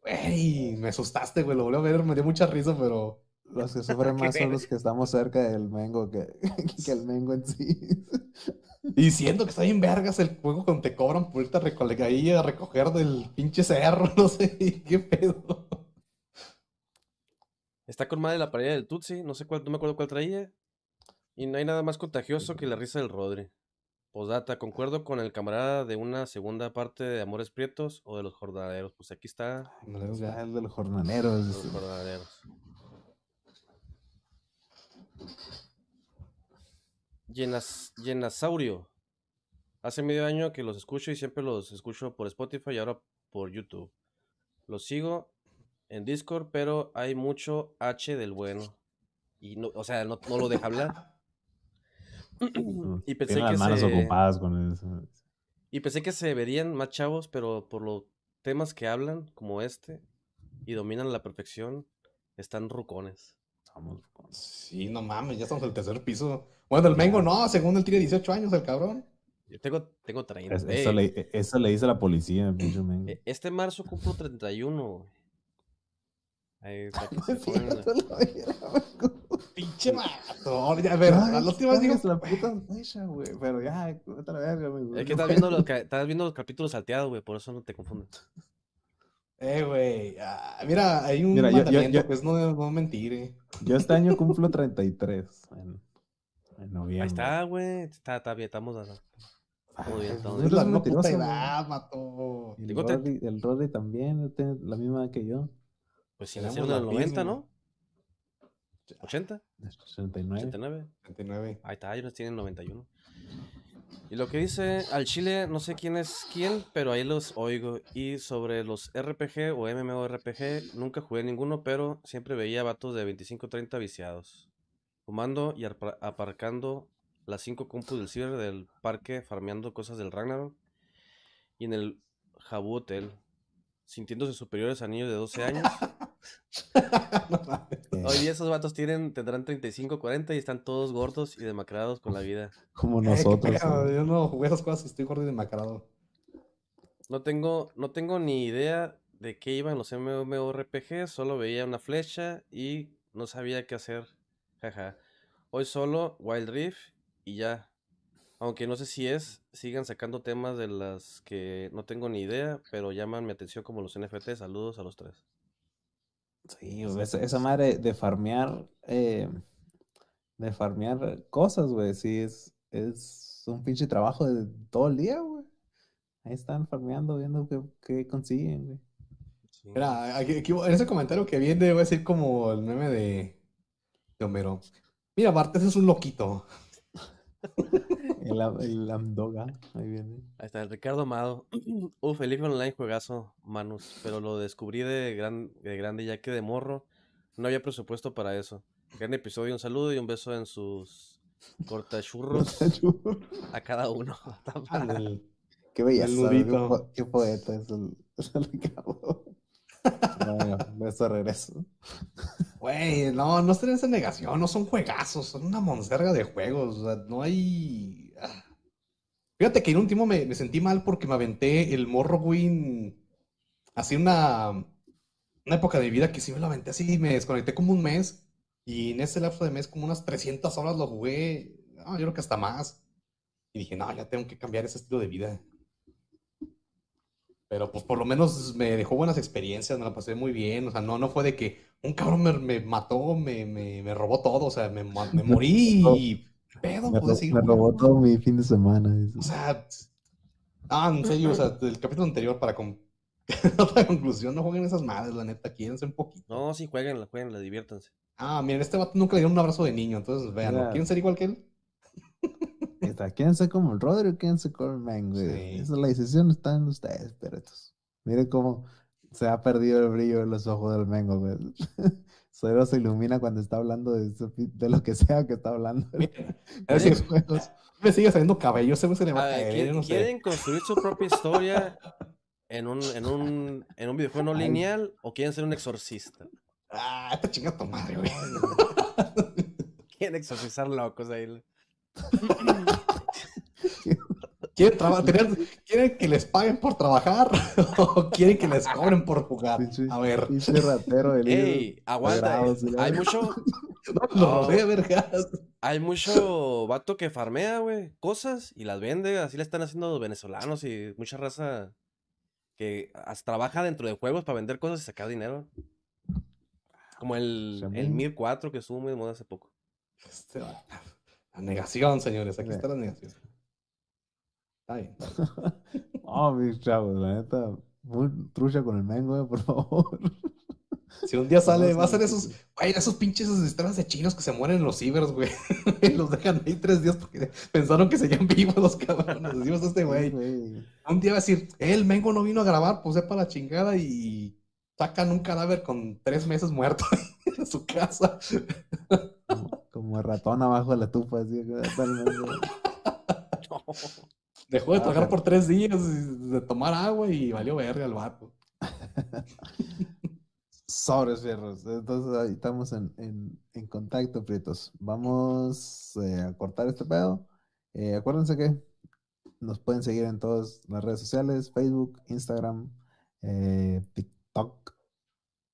Güey, me asustaste, güey, lo volví a ver, me dio mucha risa, pero. Los que sufren más son los que estamos cerca del mengo que, que el mengo en sí. Y siento que está bien vergas el juego cuando te cobran por irte a ahí a recoger del pinche cerro, no sé, qué pedo. Está con madre la pared del Tutsi, no sé cuál, no me acuerdo cuál traía. Y no hay nada más contagioso que la risa del Rodri. Posdata, concuerdo con el camarada de una segunda parte de Amores Prietos o de los jornaleros. Pues aquí está el de los jornaleros. los jornaleros. Llenas, Llenasaurio. Hace medio año que los escucho y siempre los escucho por Spotify y ahora por YouTube. Los sigo en Discord, pero hay mucho H del bueno. Y no, o sea, no, no lo deja hablar. y pensé que las manos se, ocupadas con eso. y pensé que se verían más chavos, pero por los temas que hablan, como este, y dominan a la perfección, están rucones. Vamos, Sí, no mames, ya estamos en el tercer piso. Bueno, el Mengo no, según él tiene 18 años, el cabrón. Yo tengo, tengo 30. Es- Eso le, eso le dice la policía, pinche mengo. e- Este marzo cumplo 31. güey. Ahí, para que No se. Pinche mato. Ya, A ver, Ay, la digo. puta fecha, güey. Pero ya, vete la verga, güey. Es que estás viendo, los, estás viendo los capítulos salteados, güey, por eso no te confundes. Eh, güey. ah, mira, hay un Mira, yo- yo- mandamiento yo- que es no, no mentir, eh. Yo este año cumplo 33 en, en noviembre. Ahí está, güey. Está, está bien, estamos. a- Muy bien, pues, Es la misma puta edad, vato. El Rodri, el Rodri también tiene la misma edad que yo. Pues si nacieron en el la 90, misma. ¿no? ¿80? 69. 89. 29. Ahí está, ellos tienen 91. Y lo que dice al Chile, no sé quién es quién, pero ahí los oigo. Y sobre los RPG o MMORPG, nunca jugué ninguno, pero siempre veía vatos de 25 30 viciados. Fumando y aparcando las 5 compus del ciber del parque, farmeando cosas del Ragnarok. Y en el Jabu Hotel, sintiéndose superiores a niños de 12 años. Eh, Hoy día esos vatos tienen, tendrán 35, 40 y están todos gordos y demacrados con la vida. como Eh, nosotros. pedo, ¿no? Yo no jugué esas cosas y estoy gordo y demacrado. No tengo, no tengo ni idea de qué iban los MMORPG, solo veía una flecha y no sabía qué hacer. Jaja. Hoy solo Wild Rift y ya. Aunque no sé si es, sigan sacando temas de las que no tengo ni idea, pero llaman mi atención como los NFT. Saludos a los tres. Sí, güey, esa, esa madre de farmear, eh, de farmear cosas, güey, sí, es, es un pinche trabajo de todo el día, güey. Ahí están farmeando, viendo qué, qué consiguen, güey. Sí. Mira, aquí- aquí- en ese comentario que viene, voy a decir como el meme de, de Homero. Mira, Bartes es un loquito. El, el Amdoga, ahí viene. Ahí está, el Ricardo Amado. Uf, el IFE Online juegazo, Manus. Pero lo descubrí de, gran, de grande ya que de morro no había presupuesto para eso. Gran episodio, un saludo y un beso en sus cortachurros a cada uno. El- Qué belleza, qué, po- qué poeta es el, es el Ricardo. Bueno, beso de regreso. Güey, no, no estén en esa negación, no son juegazos, son una monserga de juegos, o sea, no hay... Fíjate que en un tiempo me, me sentí mal porque me aventé el Morrowind, así una, una época de mi vida que sí me lo aventé así, me desconecté como un mes, y en ese lapso de mes como unas 300 horas lo jugué, no, yo creo que hasta más, y dije, no, ya tengo que cambiar ese estilo de vida. Pero pues por lo menos me dejó buenas experiencias, me la pasé muy bien. O sea, no, no fue de que un cabrón me, me mató, me, me, me robó todo. O sea, me morí y... Me, Pude ro- seguir me robó todo mi fin de semana. dice. O sea, ah, en serio, o sea, del capítulo anterior para con... otra conclusión, no jueguen esas madres, la neta, quídense un poquito. No, sí, jueguen, jueguen, diviértanse. Ah, miren, este vato nunca le dio un abrazo de niño, entonces vean. ¿quieren ser igual que él? Está, Quédense como el Rodri o quédense con el Man, güey. Sí. Esa es la decisión, está en ustedes, perretos. Miren cómo se ha perdido el brillo en los ojos del Mengo, güey. Solo se ilumina cuando está hablando de, de lo que sea que está hablando. Es decir, me sigue saliendo cabello, ese güey se le va A caer, ¿quieren, yo no sé. quieren construir su propia historia en un, en un, en un videojuego no Ay. lineal o quieren ser un exorcista? Ah, esta chinga tu madre, güey. Quieren exorcizar locos ahí. ¿Quieren, traba- tener- ¿Quieren que les paguen por trabajar o quieren que les cobren por jugar? A ver, Pinche ratero de Ey, aguanta. eh, Hay mucho, no, lo rodea, vergas. hay mucho vato que farmea, güey, cosas y las vende. Así le están haciendo los venezolanos y mucha raza que trabaja dentro de juegos para vender cosas y sacar dinero. Como el, el. Mir 4 que estuvo muy de moda hace poco. Este La negación, señores. Aquí está la negación. Está bien. Oh, mis chavos, la neta. Muy trucha con el Mengo, güey, por favor. Si un día sale, No, va a ser esos, güey, esos pinches sistemas de chinos que se mueren en los cibers, güey. Y los dejan ahí tres días porque pensaron que seguían vivos los cabrones. Decimos a este güey. Un día va a decir, "Eh, el Mengo no vino a grabar, pues para la chingada y sacan un cadáver con tres meses muerto en su casa. Como, como ratón abajo de la tufa, así. Dejó de Ah, trabajar pero- por tres días, de tomar agua y valió verga el vato. Sobres fierros. Entonces ahí estamos en, en, en contacto, prietos. Vamos eh, a cortar este pedo. Eh, acuérdense que nos pueden seguir en todas las redes sociales: Facebook, Instagram, eh, TikTok.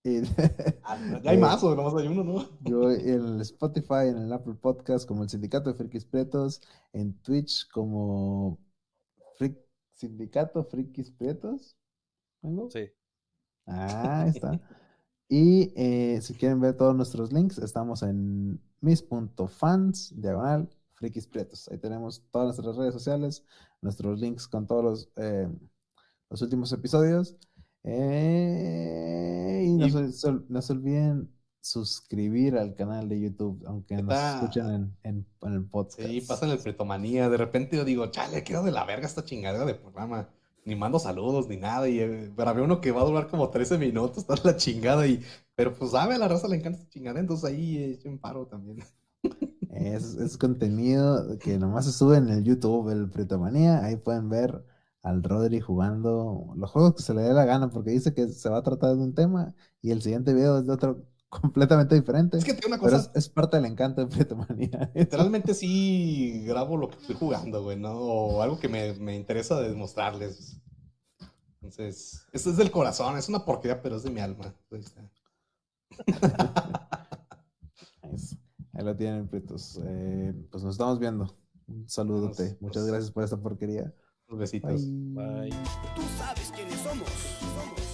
Y Ya hay más, o nomás hay uno, ¿no? yo en el Spotify, en el Apple Podcast, como el Sindicato de Frikis Prietos, en Twitch como Sindicato Frikis Prietos. ¿Vengo? Sí. Ah, ahí está. Y eh, si quieren ver todos nuestros links, estamos en mis.fans, diagonal, Frikis Prietos. Ahí tenemos todas nuestras redes sociales, nuestros links con todos los, eh, los últimos episodios. Eh, y no Y- se, se- no se olviden suscribir al canal de YouTube, aunque nos escuchen en, en- en el podcast. Sí, pasan el pretomanía. De repente yo digo, chale, quedo de la verga esta chingadera de programa. Ni mando saludos ni nada. Y eh, para ver uno que va a durar como 13 minutos, está la chingada. Y, pero pues sabe, a la raza le encanta esta chingadera. Entonces ahí eh, echen paro también. Es, es contenido que nomás se sube en el YouTube, el Pretomanía. Ahí pueden ver al Rodri jugando los juegos que se le dé la gana, porque dice que se va a tratar de un tema y el siguiente video es de otro completamente diferente. Es que tengo una pero cosa. es, es parte del encanto de Pretomanía. Literalmente sí grabo lo que estoy jugando, güey, ¿no? O algo que me, me interesa demostrarles. Entonces, esto es del corazón, es una porquería, pero es de mi alma. Ahí está. Ahí lo tienen, Prietos. Eh, pues nos estamos viendo. Un saludote. Nos- Muchas nos- gracias por esta porquería. Unos besitos. Bye. Bye. Tú sabes quiénes somos. somos.